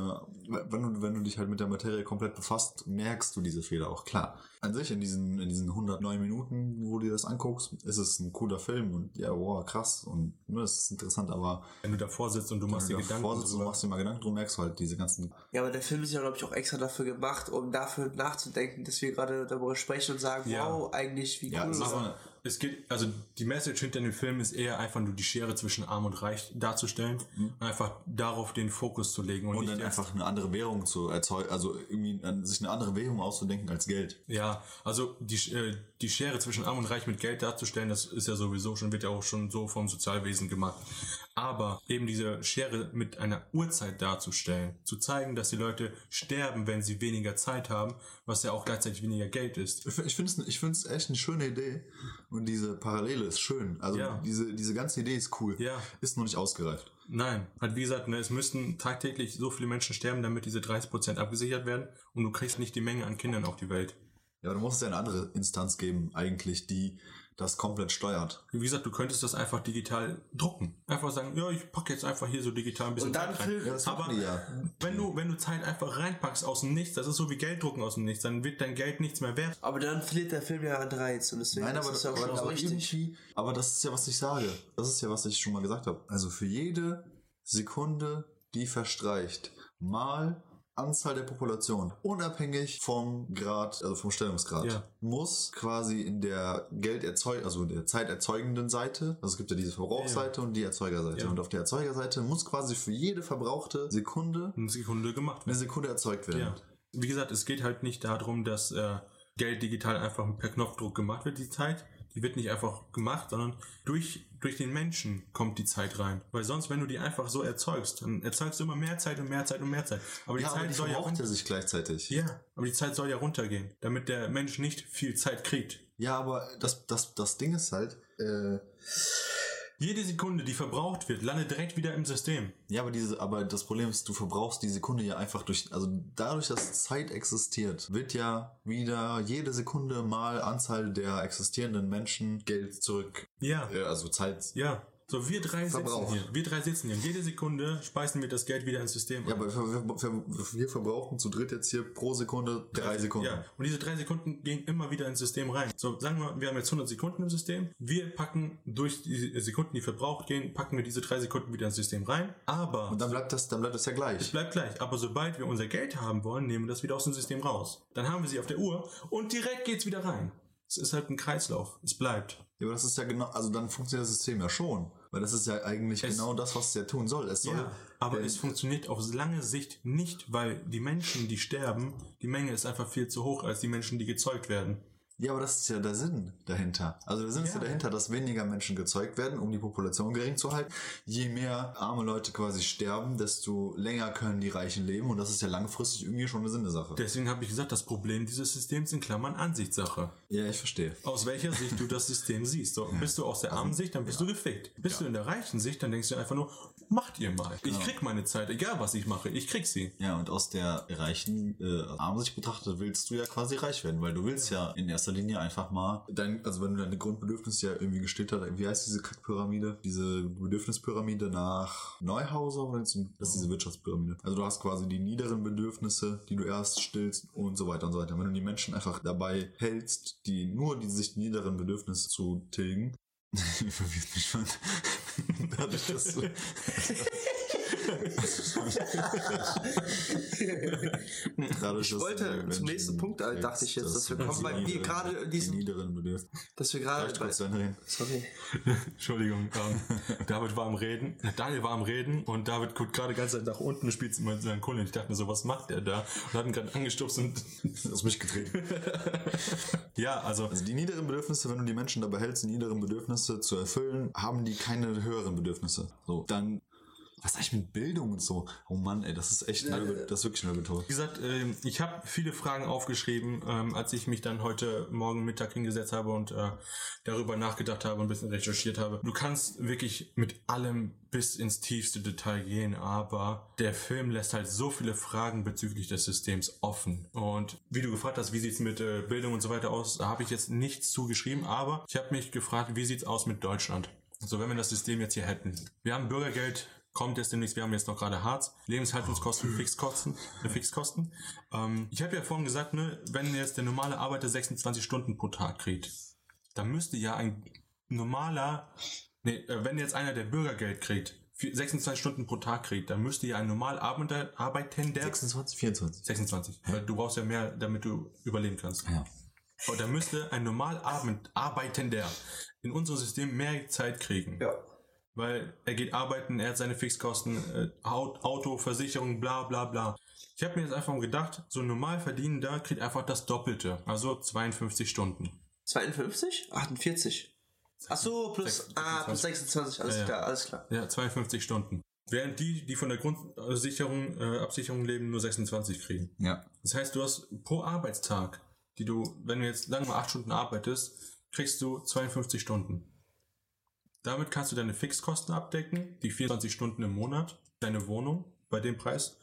wenn du, wenn du dich halt mit der Materie komplett befasst, merkst du diese Fehler auch klar. An sich in diesen, in diesen 109 Minuten, wo du dir das anguckst, ist es ein cooler Film und ja, wow, krass und ne, das ist interessant, aber Wenn du davor sitzt und du machst dir wenn du Gedanken davor sitzt und machst dir mal Gedanken drum, merkst du halt diese ganzen Ja, aber der Film ist ja, glaube ich, auch extra dafür gemacht, um dafür nachzudenken, dass wir gerade darüber sprechen und sagen, Ja. wow, eigentlich, wie Ja, cool es Es geht, also die Message hinter dem Film ist eher einfach nur die Schere zwischen Arm und Reich darzustellen, einfach darauf den Fokus zu legen und, und dann einfach eine andere Währung zu erzeugen, also irgendwie an, sich eine andere Währung auszudenken als Geld. Ja, also die, äh, die Schere zwischen Arm und Reich mit Geld darzustellen, das ist ja sowieso schon, wird ja auch schon so vom Sozialwesen gemacht. Aber eben diese Schere mit einer Uhrzeit darzustellen, zu zeigen, dass die Leute sterben, wenn sie weniger Zeit haben, was ja auch gleichzeitig weniger Geld ist. Ich finde es ich find's echt eine schöne Idee und diese Parallele ist schön. Also Ja. diese, diese ganze Idee ist cool. Ja. Ist noch nicht ausgereift. Nein, halt wie gesagt, ne, es müssten tagtäglich so viele Menschen sterben, damit diese 30% abgesichert werden und du kriegst nicht die Menge an Kindern auf die Welt. Ja, aber du musst ja eine andere Instanz geben, eigentlich, die das komplett steuert. Wie gesagt, du könntest das einfach digital drucken. Einfach sagen, ja, ich packe jetzt einfach hier so digital ein bisschen Und dann Zeit rein. Film- Ja, das Aber ja. wenn du, wenn du Zeit einfach reinpackst aus dem Nichts, das ist so wie Geld drucken aus dem Nichts, dann wird dein Geld nichts mehr wert. Aber dann verliert der Film ja an Reiz und deswegen Nein, aber, ist auch aber, schon aber richtig. irgendwie, aber das ist ja, was ich sage. Das ist ja, was ich schon mal gesagt habe. Also für jede Sekunde, die verstreicht, mal Anzahl der Population, unabhängig vom Grad, also vom Stellungsgrad, Ja. muss quasi in der Gelderzeug, also der zeiterzeugenden Seite, also es gibt ja diese Verbrauchsseite und die Erzeugerseite. Ja. Und auf der Erzeugerseite muss quasi für jede verbrauchte Sekunde Eine Sekunde gemacht eine werden. Sekunde erzeugt werden. Ja. Wie gesagt, es geht halt nicht darum, dass äh, Geld digital einfach per Knopfdruck gemacht wird, die Zeit. Die wird nicht einfach gemacht, sondern durch, durch den Menschen kommt die Zeit rein. Weil sonst, wenn du die einfach so erzeugst, dann erzeugst du immer mehr Zeit und mehr Zeit und mehr Zeit. Aber die Ja, Zeit aber die soll ja runter- er sich gleichzeitig. Ja, aber die Zeit soll ja runtergehen, damit der Mensch nicht viel Zeit kriegt. Ja, aber das, das, das Ding ist halt, äh, Jede Sekunde, die verbraucht wird, landet direkt wieder im System. Ja, aber diese, aber das Problem ist, du verbrauchst die Sekunde ja einfach durch, also dadurch, dass Zeit existiert, wird ja wieder jede Sekunde mal Anzahl der existierenden Menschen Geld zurück, Ja, äh, also Zeit. ja. So, wir drei Verbrauch. sitzen hier. Wir drei sitzen hier. Und jede Sekunde speisen wir das Geld wieder ins System. Ja, ein. aber wir, wir, wir verbrauchen zu dritt jetzt hier pro Sekunde drei Sekunden. Ja, und diese drei Sekunden gehen immer wieder ins System rein. So, sagen wir, wir haben jetzt 100 Sekunden im System. Wir packen durch die Sekunden, die verbraucht gehen, packen wir diese drei Sekunden wieder ins System rein. Aber Und dann bleibt das, dann bleibt das ja es gleich. bleibt gleich. Aber sobald wir unser Geld haben wollen, nehmen wir das wieder aus dem System raus. Dann haben wir sie auf der Uhr und direkt geht's wieder rein. Es ist halt ein Kreislauf. Es bleibt. Ja, aber das ist ja genau, also dann funktioniert das System ja schon. Weil das ist ja eigentlich Es- genau das, was es ja tun soll. Es soll Ja, aber es funktioniert auf lange Sicht nicht, weil die Menschen, die sterben, die Menge ist einfach viel zu hoch als die Menschen, die gezeugt werden. Ja, aber das ist ja der Sinn dahinter. Also der Sinn ist ja Ja. dahinter, dass weniger Menschen gezeugt werden, um die Population gering zu halten. Je mehr arme Leute quasi sterben, desto länger können die Reichen leben und das ist ja langfristig irgendwie schon eine Sinnesache. Deswegen habe ich gesagt, das Problem dieses Systems in Klammern Ansichtssache. Ja, ich verstehe. Aus welcher Sicht du das System siehst. So, bist du aus der armen Sicht, dann bist du gefickt. Bist du in der reichen Sicht, dann denkst du einfach nur, macht ihr mal. Ich krieg meine Zeit, egal was ich mache, ich krieg sie. Ja, und aus der reichen äh, Armsicht betrachtet willst du ja quasi reich werden, weil du willst ja, in erster Linie einfach mal dein, also wenn du deine Grundbedürfnisse ja irgendwie gestillt hast, wie heißt diese Kackpyramide? Diese Bedürfnispyramide nach Neuhauser oder das ist diese Wirtschaftspyramide. Also du hast quasi die niederen Bedürfnisse, die du erst stillst und so weiter und so weiter. Wenn du die Menschen einfach dabei hältst, die nur die sich niederen Bedürfnisse zu tilgen, ich verwirrt mich schon. Dadurch, dass du, [LAUGHS] Ich wollte zum nächsten Punkt, äh, dachte ich jetzt, dass wir kommen, weil wir gerade die diesen- niederen Bedürfnisse. Dass wir gerade sorry. [LAUGHS] Entschuldigung, ähm, [LAUGHS] David war am Reden, Daniel war am Reden und David guckt gerade Zeit nach unten und spielt mit seinen Kunden. Ich dachte mir so, was macht der da? Und hat ihn gerade angestupst und [LAUGHS] Aus mich getreten. ja, also Also die niederen Bedürfnisse, wenn du die Menschen dabei hältst, die niederen Bedürfnisse zu erfüllen, haben die keine höheren Bedürfnisse. So, dann, was sag ich mit Bildung und so? Oh Mann, ey, das ist echt, Nörgel- das ist wirklich Nörgeltor. Wie gesagt, ähm, ich habe viele Fragen aufgeschrieben, ähm, als ich mich dann heute Morgen Mittag hingesetzt habe und äh, darüber nachgedacht habe und ein bisschen recherchiert habe. Du kannst wirklich mit allem bis ins tiefste Detail gehen, aber der Film lässt halt so viele Fragen bezüglich des Systems offen. Und wie du gefragt hast, wie sieht's mit äh, Bildung und so weiter aus, da habe ich jetzt nichts zugeschrieben, aber ich habe mich gefragt, wie sieht's aus mit Deutschland? So, wenn wir das System jetzt hier hätten. Wir haben Bürgergeld, kommt jetzt demnächst, wir haben jetzt noch gerade Harz, Lebenshaltungskosten, Fixkosten, äh, Fixkosten. Ähm, ich habe ja vorhin gesagt, ne, wenn jetzt der normale Arbeiter 26 Stunden pro Tag kriegt, dann müsste ja ein normaler, nee, äh, wenn jetzt einer der Bürgergeld kriegt, für 26 Stunden pro Tag kriegt, dann müsste ja ein normal Arbeitender 26, 24. 26, weil du brauchst ja mehr, damit du überleben kannst. Ja. Und da müsste ein normal Arbeit- Arbeitender in unserem System mehr Zeit kriegen. Ja. Weil er geht arbeiten, er hat seine Fixkosten, äh, Auto, Versicherung, bla bla bla. Ich habe mir jetzt einfach gedacht, so ein normal verdienender kriegt einfach das Doppelte, also 52 Stunden. 52? 48. Ach so, plus, 26. ah, plus 26, alles Ja, ja. klar, alles klar. Ja, 52 Stunden. Während die, die von der Grundsicherung, äh, Absicherung leben, nur 26 kriegen. Ja. Das heißt, du hast pro Arbeitstag, die du, wenn du jetzt lange mal 8 Stunden arbeitest, kriegst du 52 Stunden. Damit kannst du deine Fixkosten abdecken, die 24 Stunden im Monat, deine Wohnung bei dem Preis.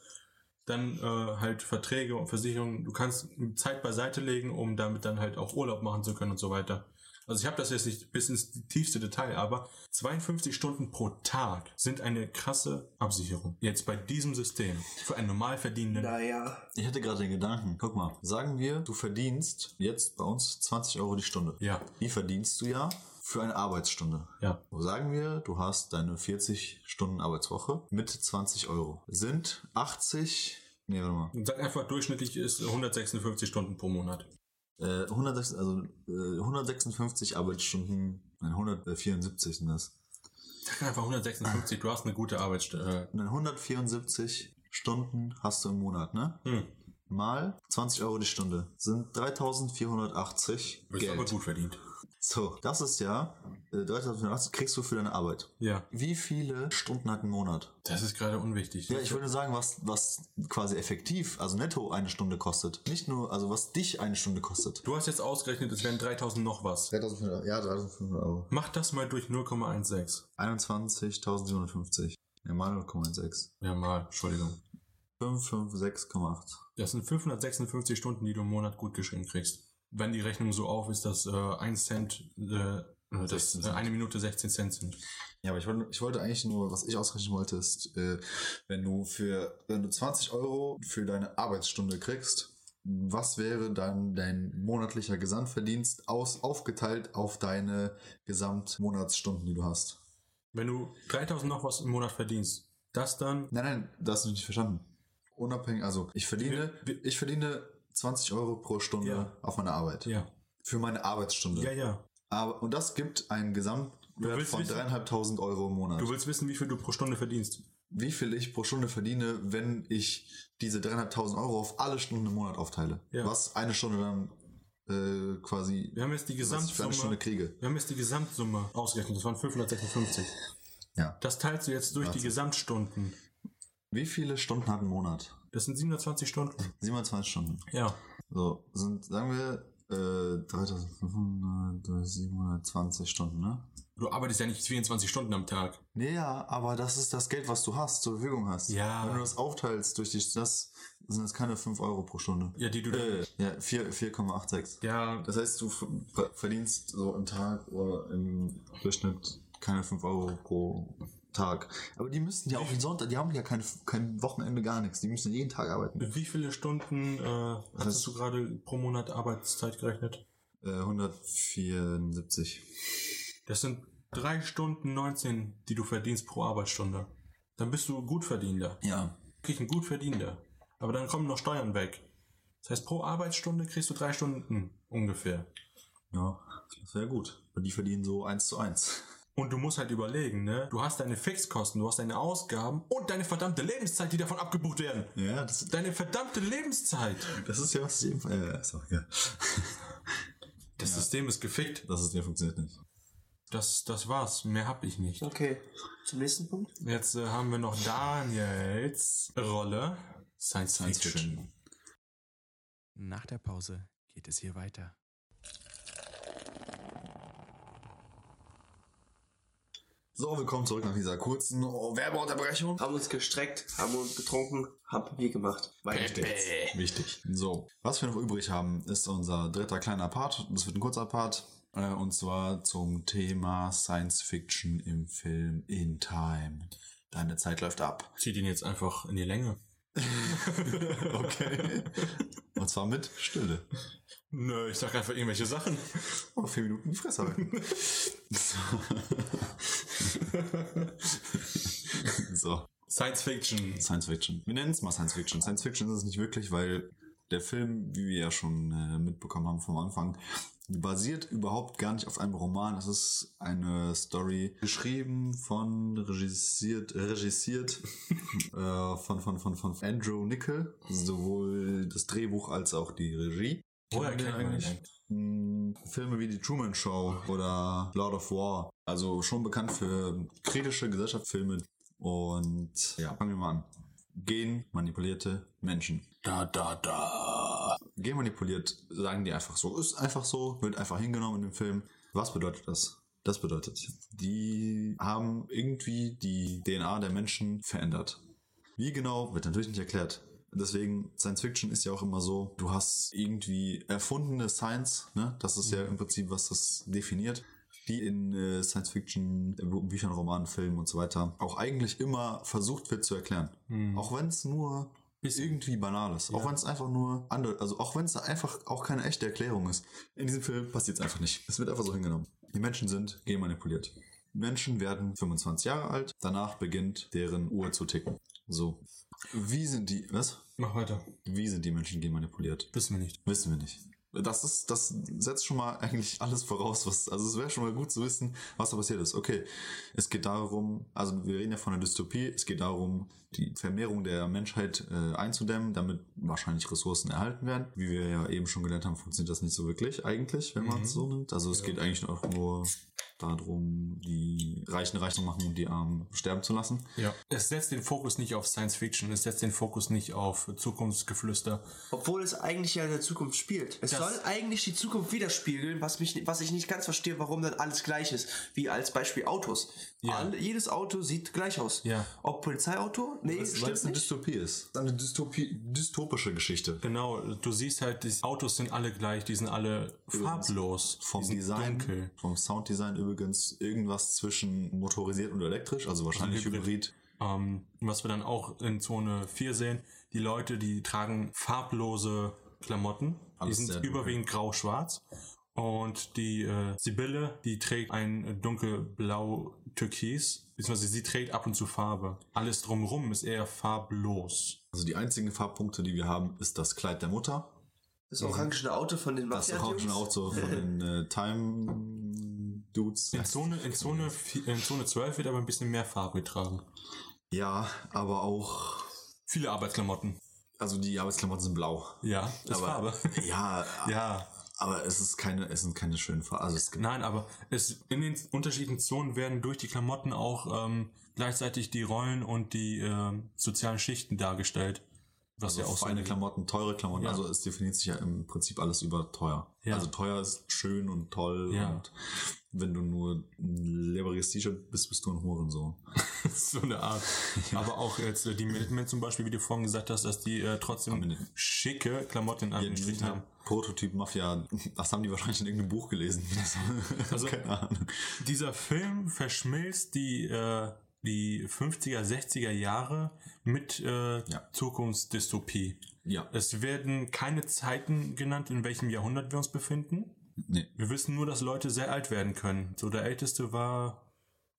Dann äh, halt Verträge und Versicherungen. Du kannst Zeit beiseite legen, um damit dann halt auch Urlaub machen zu können und so weiter. Also ich habe das jetzt nicht bis ins tiefste Detail, aber 52 Stunden pro Tag sind eine krasse Absicherung. Jetzt bei diesem System für einen normal verdienenden. Naja, Ich hatte gerade den Gedanken, guck mal, sagen wir, du verdienst jetzt bei uns 20 Euro die Stunde. Ja, Wie verdienst du ja für eine Arbeitsstunde? ja. So Sagen wir, du hast deine 40 Stunden Arbeitswoche mit 20 Euro. Sind 80, nee, warte mal, Sag einfach, durchschnittlich ist 156 Stunden pro Monat. äh, 106, also äh, 156 Arbeitsstunden, nein, 174 sind das. Sag einfach 156, du hast eine gute Arbeitsstelle. Und dann 174 Stunden hast du im Monat, ne? Äh, hm, Mal 20 Euro die Stunde sind 3480 ist aber Geld. gut verdient. So, das ist ja äh, 3480 kriegst du für deine Arbeit. Ja, Wie viele Stunden hat ein Monat? das ist gerade unwichtig. Ja, ich würde sagen, was, was quasi effektiv, also netto eine Stunde kostet. Nicht nur, also was dich eine Stunde kostet. Du hast jetzt ausgerechnet, es wären 3000 noch was. 3500, ja, 3500 Euro. Mach das mal durch 0,16. 21.750. Ja, mal 0,16. Ja, mal, Entschuldigung. 556,8. Das sind 556 Stunden, die du im Monat gut geschrieben kriegst. Wenn die Rechnung so auf ist, dass äh, 1 Cent, äh, das, 16 äh, eine Minute 16 Cent sind. Ja, aber ich wollte, ich wollte eigentlich nur, was ich ausrechnen wollte, ist, äh, wenn du für, wenn du 20 Euro für deine Arbeitsstunde kriegst, was wäre dann dein monatlicher Gesamtverdienst aus, aufgeteilt auf deine Gesamtmonatsstunden, die du hast? Wenn du 3000 noch was im Monat verdienst, das dann, Nein, nein, das hast du nicht verstanden. Unabhängig, also ich verdiene, ich verdiene 20 Euro pro Stunde Ja. auf meine Arbeit. ja. Für meine Arbeitsstunde. Ja, ja. Aber, und das gibt einen Gesamtwert von dreieinhalbtausend Euro im Monat. Du willst wissen, wie viel du pro Stunde verdienst. wie viel ich pro Stunde verdiene, wenn ich diese dreieinhalbtausend Euro auf alle Stunden im Monat aufteile. Ja. Was eine Stunde dann äh, quasi Wir haben jetzt die für eine Gesamtsumme, Stunde kriege. wir haben jetzt die Gesamtsumme ausgerechnet. Das waren 556. Ja. Das teilst du jetzt durch die Warte. Gesamtstunden. Wie viele Stunden hat ein Monat? Das sind 720 Stunden. 27 Stunden. Ja. So, sind, sagen wir, äh, 3500 durch 720 Stunden, ne? Du arbeitest ja nicht 24 Stunden am Tag. Nee, ja, aber das ist das Geld, was du hast, zur Verfügung hast. Ja. Wenn du das aufteilst durch die, das sind jetzt keine 5 Euro pro Stunde. Ja, die du Äh, ja, 4 4,86. Ja, Das heißt, du ver- verdienst so im Tag oder im Durchschnitt keine 5 Euro pro Tag. Aber die müssen ja auch den Sonntag, die haben ja kein, kein Wochenende gar nichts. Die müssen jeden Tag arbeiten. wie viele Stunden äh, heißt- hast du gerade pro Monat Arbeitszeit gerechnet? Äh, 174. Das sind 3 Stunden 19, die du verdienst pro Arbeitsstunde. Dann bist du Gutverdienender. Ja. Krieg ein Gutverdienender. Aber dann kommen noch Steuern weg. Das heißt, pro Arbeitsstunde kriegst du 3 Stunden ungefähr. Ja, das wäre gut. Und die verdienen so 1 zu 1. Und du musst halt überlegen, ne? Du hast deine Fixkosten, du hast deine Ausgaben und deine verdammte Lebenszeit, die davon abgebucht werden. Ja, das, Deine verdammte Lebenszeit. das ist ja was ich eben. Äh, ist auch egal. [LAUGHS] Das System ist gefickt. Das ist, der funktioniert nicht. Das, das war's. Mehr hab ich nicht. okay. Zum nächsten Punkt. Jetzt äh, haben wir noch Daniels Rolle. Science, Science Fiction. Fiction. Nach der Pause geht es hier weiter. So, willkommen zurück nach dieser kurzen oh, Werbeunterbrechung. Haben uns gestreckt, haben uns getrunken, haben Papier gemacht. Weiter geht's. Wichtig. So, was wir noch übrig haben, ist unser dritter kleiner Part. Das wird ein kurzer Part. Äh, und zwar zum Thema Science Fiction im Film In Time. Deine Zeit läuft ab. Zieht ihn jetzt einfach in die Länge. [LAUGHS] Okay. und zwar mit Stille. Nö, ich sag einfach irgendwelche Sachen. Oh, vier Minuten die Fresse halten. so. [LAUGHS] so. Science Fiction. Science Fiction. Wir nennen es mal Science Fiction. Science Fiction ist es nicht wirklich, weil der Film, wie wir ja schon äh, mitbekommen haben vom Anfang, basiert überhaupt gar nicht auf einem Roman. Es ist eine Story geschrieben von, regisiert, regissiert [LAUGHS] äh, von, von, von, von Andrew Nickel. Sowohl das Drehbuch als auch die Regie. Woher kennt man den? Hm, Filme wie die Truman Show oder Lord of War. Also schon bekannt für kritische Gesellschaftsfilme. Und ja, fangen wir mal an. Genmanipulierte Menschen. Da, da, da. Genmanipuliert, sagen die einfach so. Ist einfach so, wird einfach hingenommen in dem Film. Was bedeutet das? Das bedeutet, die haben irgendwie die DNA der Menschen verändert. Wie genau, wird natürlich nicht erklärt. Deswegen, Science Fiction ist ja auch immer so, du hast irgendwie erfundene Science, ne? Das ist ja im Prinzip, was das definiert, die in äh, Science Fiction, äh, Büchern, Romanen, Filmen und so weiter auch eigentlich immer versucht wird zu erklären. Auch wenn es nur irgendwie banal ist. Auch wenn es einfach nur andere, also auch wenn es einfach auch keine echte Erklärung ist. In diesem Film passiert es einfach nicht. Es wird einfach so hingenommen. Die Menschen sind genmanipuliert. Menschen werden 25 Jahre alt, danach beginnt deren Uhr zu ticken. So. Wie sind die, was? Mach weiter. Wie sind die Menschen genmanipuliert? Wissen wir nicht. Wissen wir nicht. Das ist, das setzt schon mal eigentlich alles voraus, was, also es wäre schon mal gut zu wissen, was da passiert ist. Okay, es geht darum, also wir reden ja von einer Dystopie, es geht darum, die Vermehrung der Menschheit äh, einzudämmen, damit wahrscheinlich Ressourcen erhalten werden. Wie wir ja eben schon gelernt haben, funktioniert das nicht so wirklich eigentlich, wenn man es so nimmt. Also es geht eigentlich auch nur darum, die Reichen reich zu machen und die Armen sterben zu lassen. Ja. Es setzt den Fokus nicht auf Science Fiction, es setzt den Fokus nicht auf Zukunftsgeflüster. Obwohl es eigentlich ja in der Zukunft spielt. Es Das- soll eigentlich die Zukunft widerspiegeln, was, mich, was ich nicht ganz verstehe, warum dann alles gleich ist. Wie als Beispiel Autos. Ja. Alle, jedes Auto sieht gleich aus. Ja. Ob Polizeiauto? Nee, Weil es stimmt eine nicht. Dystopie ist. Eine Dystopie, dystopische Geschichte. Genau, du siehst halt, die Autos sind alle gleich, die sind alle farblos. Vom Design, Dunkel. vom Sounddesign übrigens irgendwas zwischen motorisiert und elektrisch, also wahrscheinlich Hybrid. Hybrid. Ähm, was wir dann auch in Zone 4 sehen, die Leute, die tragen farblose Klamotten. Alles die sind dunkel. überwiegend grau-schwarz. Und die äh, Sibylle, die trägt ein dunkelblau-türkis, beziehungsweise sie trägt ab und zu Farbe. Alles drumherum ist eher farblos. Also die einzigen Farbpunkte, die wir haben, ist das Kleid der Mutter, Das orangene Auto von den das orange Auto von den äh, [LAUGHS] Time Dudes. In Zone, in, Zone, in Zone 12 wird aber ein bisschen mehr Farbe getragen. Ja, aber auch, Viele Arbeitsklamotten. also die Arbeitsklamotten sind blau. Ja, ist aber, Farbe. Ja, [LAUGHS] Ja, aber es ist keine, es sind keine schönen Farben. Also es gibt Nein, aber es, in den unterschiedlichen Zonen werden durch die Klamotten auch ähm, gleichzeitig die Rollen und die ähm, sozialen Schichten dargestellt. Was also ja auch so feine eine- Klamotten, teure Klamotten. Ja. Also es definiert sich ja im Prinzip alles über teuer. Ja. Also teuer ist schön und toll Ja. und wenn du nur ein lebriges T-Shirt bist, bist du ein Hurensohn. [LAUGHS] so eine Art. Aber auch jetzt äh, die Minutemen zum Beispiel, wie du vorhin gesagt hast, dass die äh, trotzdem schicke Klamotten in Ja, Anführungsstrichen sind haben. halt Prototyp Mafia. Das haben die wahrscheinlich in irgendeinem Buch gelesen. das- [LAUGHS] Also- keine Ahnung. Dieser Film verschmilzt die, äh, die 50er, 60er Jahre mit äh, Ja. Zukunftsdystopie. Ja. Es werden keine Zeiten genannt, in welchem Jahrhundert wir uns befinden. Nee. Wir wissen nur, dass Leute sehr alt werden können. So der älteste war,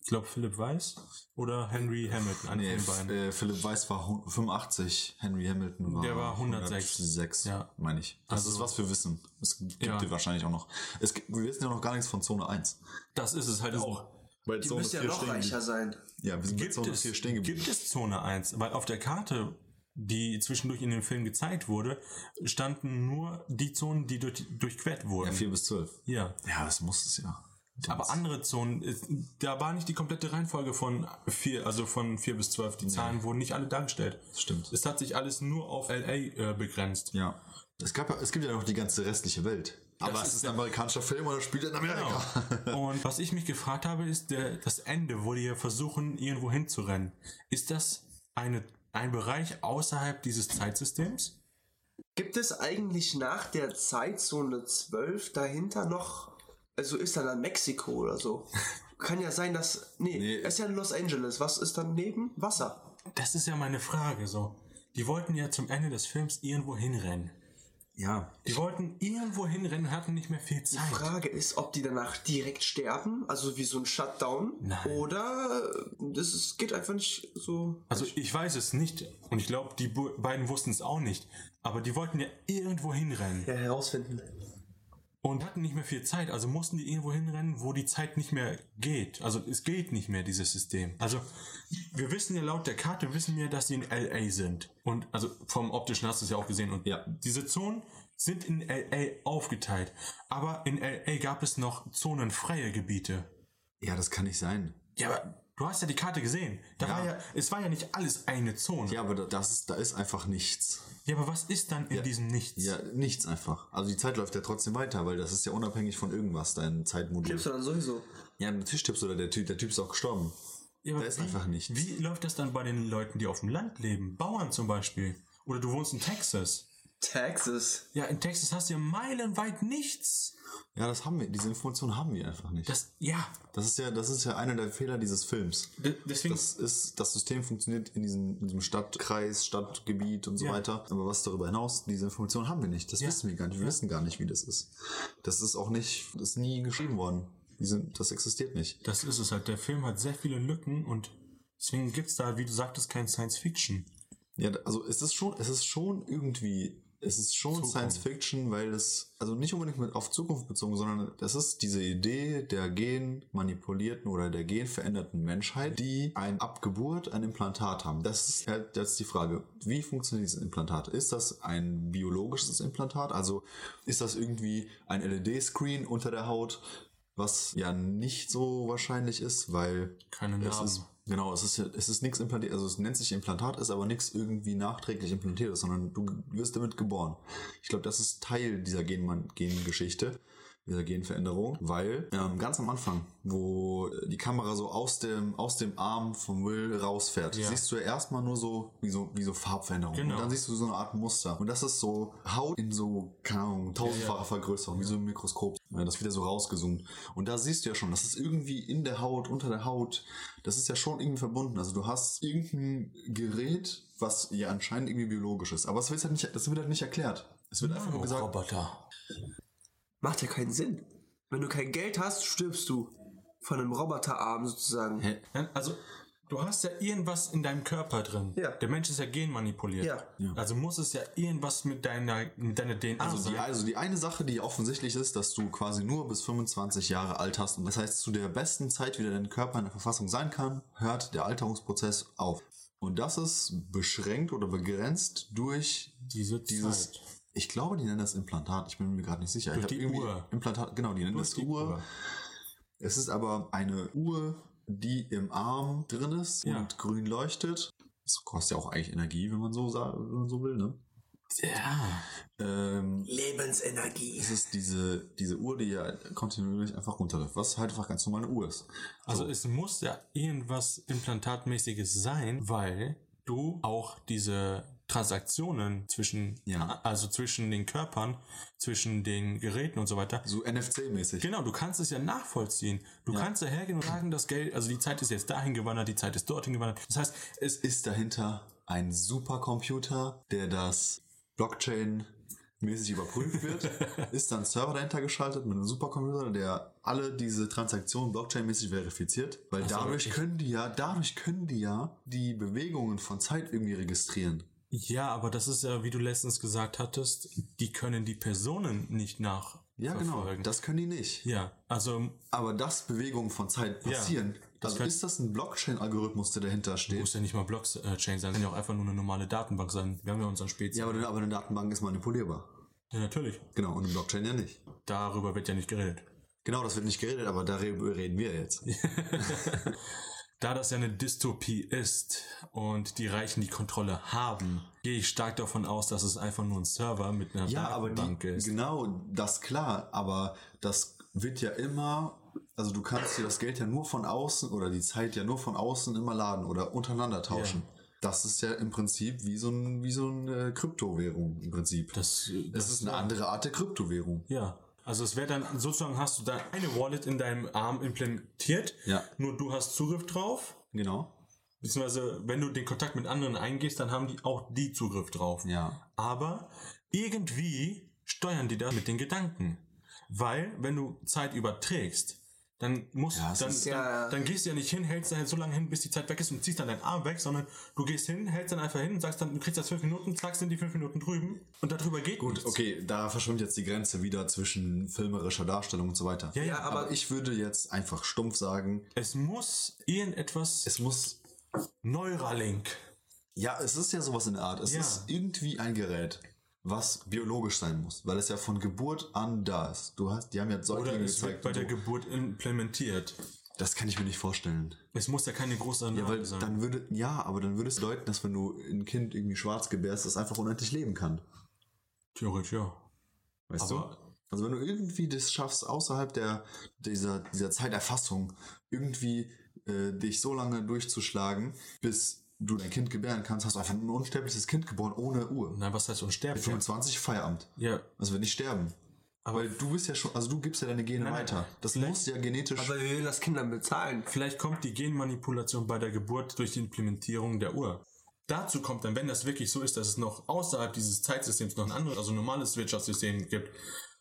ich glaube, Philipp Weiss oder Henry Hamilton, Nee, von den beiden. äh, Philipp Weiss war hu- 85, Henry Hamilton war, Der war 106. 106, Ja. meine ich. Das Also- ist, was wir wissen. Es gibt Ja. dir wahrscheinlich auch noch. Es gibt, wir wissen ja noch gar nichts von Zone 1. Das ist es halt auch. Bei Die müssen ja noch reicher sein. Ja, wir sind bei Gibt Zone es, 4 stehen geblieben. gibt es Zone 1? Weil auf der Karte, die zwischendurch in dem Film gezeigt wurde, standen nur die Zonen, die durch, durchquert Ja, wurden. 4 bis 12. Ja. Ja, das muss es ja. Aber andere Zonen, ist- da war nicht die komplette Reihenfolge von vier, also von vier bis zwölf. Die Zahlen wurden nicht alle dargestellt. Das stimmt. Es hat sich alles nur auf LA äh, begrenzt. Ja. Es, gab, ja- es gibt ja noch die ganze restliche Welt. Aber Das es ist ist ein amerikanischer Film und er spielt in Amerika. Genau. [LAUGHS] Und was ich mich gefragt habe, ist der, das Ende, wo die versuchen, irgendwo hinzurennen. Ist das eine, ein Bereich außerhalb dieses Zeitsystems? Gibt es eigentlich nach der Zeitzone 12 dahinter noch, also ist da dann Mexiko oder so? [LAUGHS] Kann ja sein, dass, nee, Nee. es ist ja Los Angeles. Was ist daneben? Wasser. Das ist ja meine Frage so. Die wollten ja zum Ende des Films irgendwo hinrennen. Ja. Die wollten irgendwo hinrennen hatten nicht mehr viel Die Zeit. Frage ist, ob die danach direkt sterben, also wie so ein Shutdown, Nein. oder das ist, geht einfach nicht so. Also ich weiß es nicht und ich glaube, die beiden wussten es auch nicht. Aber die wollten ja irgendwo hinrennen. ja, herausfinden. Und hatten nicht mehr viel Zeit, also mussten die irgendwo hinrennen, wo die Zeit nicht mehr geht. Also es geht nicht mehr, dieses System. Also wir wissen ja laut der Karte, wissen wir, dass die in LA sind. Und also vom optischen hast du es ja auch gesehen. Und Ja. diese Zonen sind in LA aufgeteilt. Aber in LA gab es noch zonenfreie Gebiete. Ja, das kann nicht sein. Ja, aber du hast ja die Karte gesehen. Da Ja. war ja, es war ja nicht alles eine Zone. Ja, aber da- das ist, da ist einfach nichts. Ja, aber was ist dann in diesem Nichts? Ja, nichts einfach. Also die Zeit läuft ja trotzdem weiter, weil das ist ja unabhängig von irgendwas, dein Zeitmodul. Tippst du dann sowieso? Ja, natürlich stirbst du oder der Typ, der Typ ist auch gestorben. Ja, aber Da ist wie, einfach nichts. Wie läuft das dann bei den Leuten, die auf dem Land leben? Bauern zum Beispiel. Oder du wohnst in Texas. Texas. Ja, in Texas hast du ja meilenweit nichts. Ja, das haben wir, diese Information haben wir einfach nicht. Das, ja. Das ist ja, das ist ja einer der Fehler dieses Films. D- Deswegen, Das ist, das System funktioniert in diesem, in diesem Stadtkreis, Stadtgebiet und so Ja. weiter. Aber was darüber hinaus, diese Information haben wir nicht. Das Ja. wissen wir gar nicht. Wir wissen gar nicht, wie das ist. Das ist auch nicht, das ist nie geschrieben worden. Sind, das existiert nicht. das ist es halt. Der Film hat sehr viele Lücken und deswegen gibt's da, wie du sagtest, kein Science Fiction. Ja, also es ist schon, es ist schon irgendwie, es ist schon Zukunft. Science Fiction, weil es, also nicht unbedingt mit auf Zukunft bezogen, sondern das ist diese Idee der genmanipulierten oder der genveränderten Menschheit, die ein Abgeburt, ein Implantat haben. Das ist halt jetzt die Frage, wie funktioniert dieses Implantat? Ist das ein biologisches Implantat? Also ist das irgendwie ein LED-Screen unter der Haut? Was ja nicht so wahrscheinlich ist, weil Keine es ist, genau, es ist, es ist nichts implantiert, also es nennt sich Implantat, ist aber nichts irgendwie nachträglich implantiert, sondern du wirst damit geboren. Ich glaube, das ist Teil dieser Genman- Gengeschichte, dieser Genveränderung, weil ähm, ganz am Anfang, wo die Kamera so aus dem, aus dem Arm von Will rausfährt, Ja. siehst du ja erstmal nur so wie, so, wie so Farbveränderungen. Genau. Und dann siehst du so eine Art Muster. Und das ist so Haut in so, keine Ahnung, tausendfacher Vergrößerung, wie so ein Mikroskop. Ja, das wird ja so rausgezoomt. Und da siehst du ja schon, das ist irgendwie in der Haut, unter der Haut, das ist ja schon irgendwie verbunden. Also du hast irgendein Gerät, was ja anscheinend irgendwie biologisch ist. Aber es wird halt nicht, das wird halt nicht erklärt. Es wird einfach nur gesagt, Roboter. Macht ja keinen Sinn. Wenn du kein Geld hast, stirbst du. Von einem Roboterarm sozusagen. hä? Also, du hast ja irgendwas in deinem Körper drin. Ja. Der Mensch ist ja genmanipuliert. Ja. Also muss es ja irgendwas mit deiner, mit deiner DNA Also die, sein. also die eine Sache, die offensichtlich ist, dass du quasi nur bis 25 Jahre alt hast. Und das heißt, zu der besten Zeit, wie dein Körper in der Verfassung sein kann, hört der Alterungsprozess auf. Und das ist beschränkt oder begrenzt durch Diese dieses. Zeit. Ich glaube, die nennen das Implantat. Ich bin mir gerade nicht sicher. Durch ich die Uhr. Implantat, genau, die nennen Durch das die Uhr. Uhr. Es ist aber eine Uhr, die im Arm drin ist Ja. und grün leuchtet. Das kostet ja auch eigentlich Energie, wenn man so, wenn man so will, ne? Ja. Ähm, Lebensenergie. es ist diese, diese Uhr, die ja kontinuierlich einfach runterläuft, was halt einfach ganz normale Uhr ist. Also es muss ja irgendwas Implantatmäßiges sein, weil du auch diese Transaktionen zwischen, Ja. also zwischen den Körpern, zwischen den Geräten und so weiter. So NFC-mäßig. Genau, du kannst es ja nachvollziehen. Du Ja. kannst ja hergehen und sagen, das Geld, also die Zeit ist jetzt dahin gewandert, die Zeit ist dorthin gewandert. Das heißt, es Ist dahinter ein Supercomputer, der das Blockchain mäßig überprüft wird, [LAUGHS] ist dann ein Server dahinter geschaltet mit einem Supercomputer, der alle diese Transaktionen Blockchain-mäßig verifiziert, weil Ach so, dadurch können die ja, dadurch können die ja die Bewegungen von Zeit irgendwie registrieren. Ja, aber das ist ja, wie du letztens gesagt hattest, die können die Personen nicht nach. Ja, genau. Das können die nicht. ja, also Aber dass Bewegungen von Zeit Ja, passieren, das also ist das ein Blockchain-Algorithmus, der dahinter steht? muss ja nicht mal Blockchain sein, kann ja auch einfach nur eine normale Datenbank sein. Wir haben ja unseren Spezies. Ja, aber, aber eine Datenbank ist manipulierbar. ja, natürlich. Genau, und eine Blockchain ja nicht. Darüber wird ja nicht geredet. Genau, das wird nicht geredet, aber darüber reden wir jetzt. [LAUGHS] Da das ja eine Dystopie ist und die Reichen die Kontrolle haben, gehe ich stark davon aus, dass es einfach nur ein Server mit einer Ja, aber Datenbank die, ist. genau, das klar, aber das wird ja immer, also du kannst dir das Geld ja nur von außen oder die Zeit ja nur von außen immer laden oder untereinander tauschen. Das ist ja im Prinzip wie so ein, wie so eine Kryptowährung im Prinzip. Das, das ist eine andere Art der Kryptowährung. Ja. Also es wäre dann sozusagen hast du da eine Wallet in deinem Arm implementiert. Ja. Nur du hast Zugriff drauf. Genau. Beziehungsweise wenn du den Kontakt mit anderen eingehst, dann haben die auch die Zugriff drauf. Ja. Aber irgendwie steuern die das mit den Gedanken. Weil, wenn du Zeit überträgst, dann musst Ja, dann, ja- dann, dann gehst du ja nicht hin, hältst da halt so lange hin, bis die Zeit weg ist und ziehst dann deinen Arm weg, sondern du gehst hin, hältst dann einfach hin und sagst dann, du kriegst das fünf Minuten, zack, sind die fünf Minuten drüben und darüber geht Gut, nichts. okay, da verschwimmt jetzt die Grenze wieder zwischen filmerischer Darstellung und so weiter. Ja, ja, aber aber- ich würde jetzt einfach stumpf sagen, Es muss irgendetwas es muss Neuralink. Ja, es ist ja sowas in der Art. Es Ja. ist irgendwie ein Gerät, was biologisch sein muss, weil es ja von Geburt an da ist. Du hast, die haben ja Oder Säuglinge es wird gezeigt. bei und der. Geburt implementiert. das kann ich mir nicht vorstellen. Es muss ja keine große Ja, Narbe weil sein. dann würde, ja, aber dann würde es bedeuten, dass wenn du ein Kind irgendwie schwarz gebärst, das einfach unendlich leben kann. Theoretisch, ja. Weißt Aber- du? Also wenn du irgendwie das schaffst, außerhalb der, dieser, dieser Zeiterfassung, irgendwie äh, dich so lange durchzuschlagen, bis du dein Kind gebären kannst, hast du einfach ein unsterbliches Kind geboren ohne Uhr. Nein, was heißt Mit unsterblich? 25 Feierabend. Ja, Also wenn nicht sterben. Aber- Weil du bist ja schon, also du gibst ja deine Gene Nein, weiter. Das muss ja genetisch. Aber wir will das Kindern bezahlen. vielleicht kommt die Genmanipulation bei der Geburt durch die Implementierung der Uhr. Dazu kommt dann, wenn das wirklich so ist, dass es noch außerhalb dieses Zeitsystems noch ein anderes, also normales Wirtschaftssystem gibt,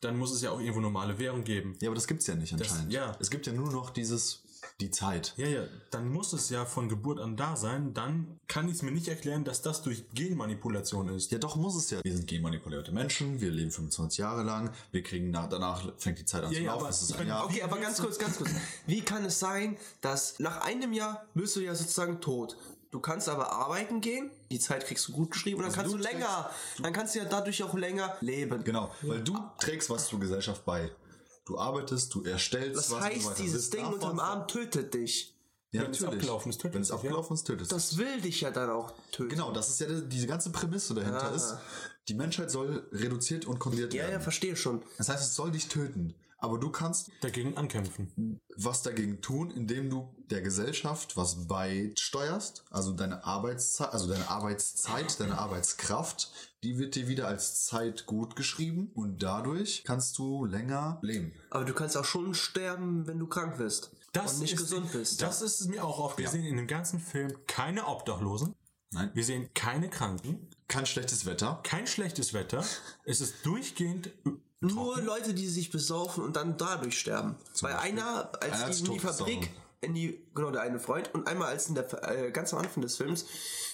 dann muss es ja auch irgendwo normale Währung geben. ja, aber das gibt's ja nicht anscheinend. ja. Es gibt ja nur noch dieses, die Zeit. Ja, ja, dann muss es ja von Geburt an da sein. Dann kann ich es mir nicht erklären, dass das durch Genmanipulation ist. Ja, doch muss es ja. Wir sind genmanipulierte Menschen, wir leben 25 Jahre lang, wir kriegen nach, danach fängt die Zeit an Ja, zu ja, laufen. aber Jahr. Okay, aber ganz kurz, ganz kurz. Wie kann es sein, dass nach einem Jahr bist du ja sozusagen tot? Du kannst aber arbeiten gehen, die Zeit kriegst du gut geschrieben und dann Also kannst du, du länger, dann kannst du ja dadurch auch länger leben. Genau, weil du trägst was zur Gesellschaft bei. Du arbeitest, du erstellst Das was. so heißt, dieses Ding unterm Arm tötet dich. Ja, Wenn es natürlich. abgelaufen ist, tötet Wenn es es ja. abgelaufen ist, tötet es. Das will dich ja dann auch töten. Genau, das ist ja die- diese ganze Prämisse dahinter Ah. ist, die Menschheit soll reduziert und kontrolliert Ja, ja, werden. verstehe schon. Das heißt, es soll dich töten. Aber du kannst Dagegen ankämpfen. was dagegen tun, indem du der Gesellschaft was beisteuerst, also deine Arbeitszeit, also deine Arbeitszeit, deine Arbeitskraft, die wird dir wieder als Zeit gut geschrieben und dadurch kannst du länger leben. Aber du kannst auch schon sterben, wenn du krank bist. und nicht ist, gesund bist. Das ist mir auch auf. Wir sehen in dem ganzen Film keine Obdachlosen. Nein. Wir sehen keine Kranken. Kein schlechtes Wetter. Kein schlechtes Wetter. Es ist durchgehend Nur Leute, die sich besaufen und dann dadurch sterben. Bei Beispiel. einer, als Einer die in die Fabrik, in die, genau, der eine Freund, und einmal als in der, äh, ganz am Anfang des Films,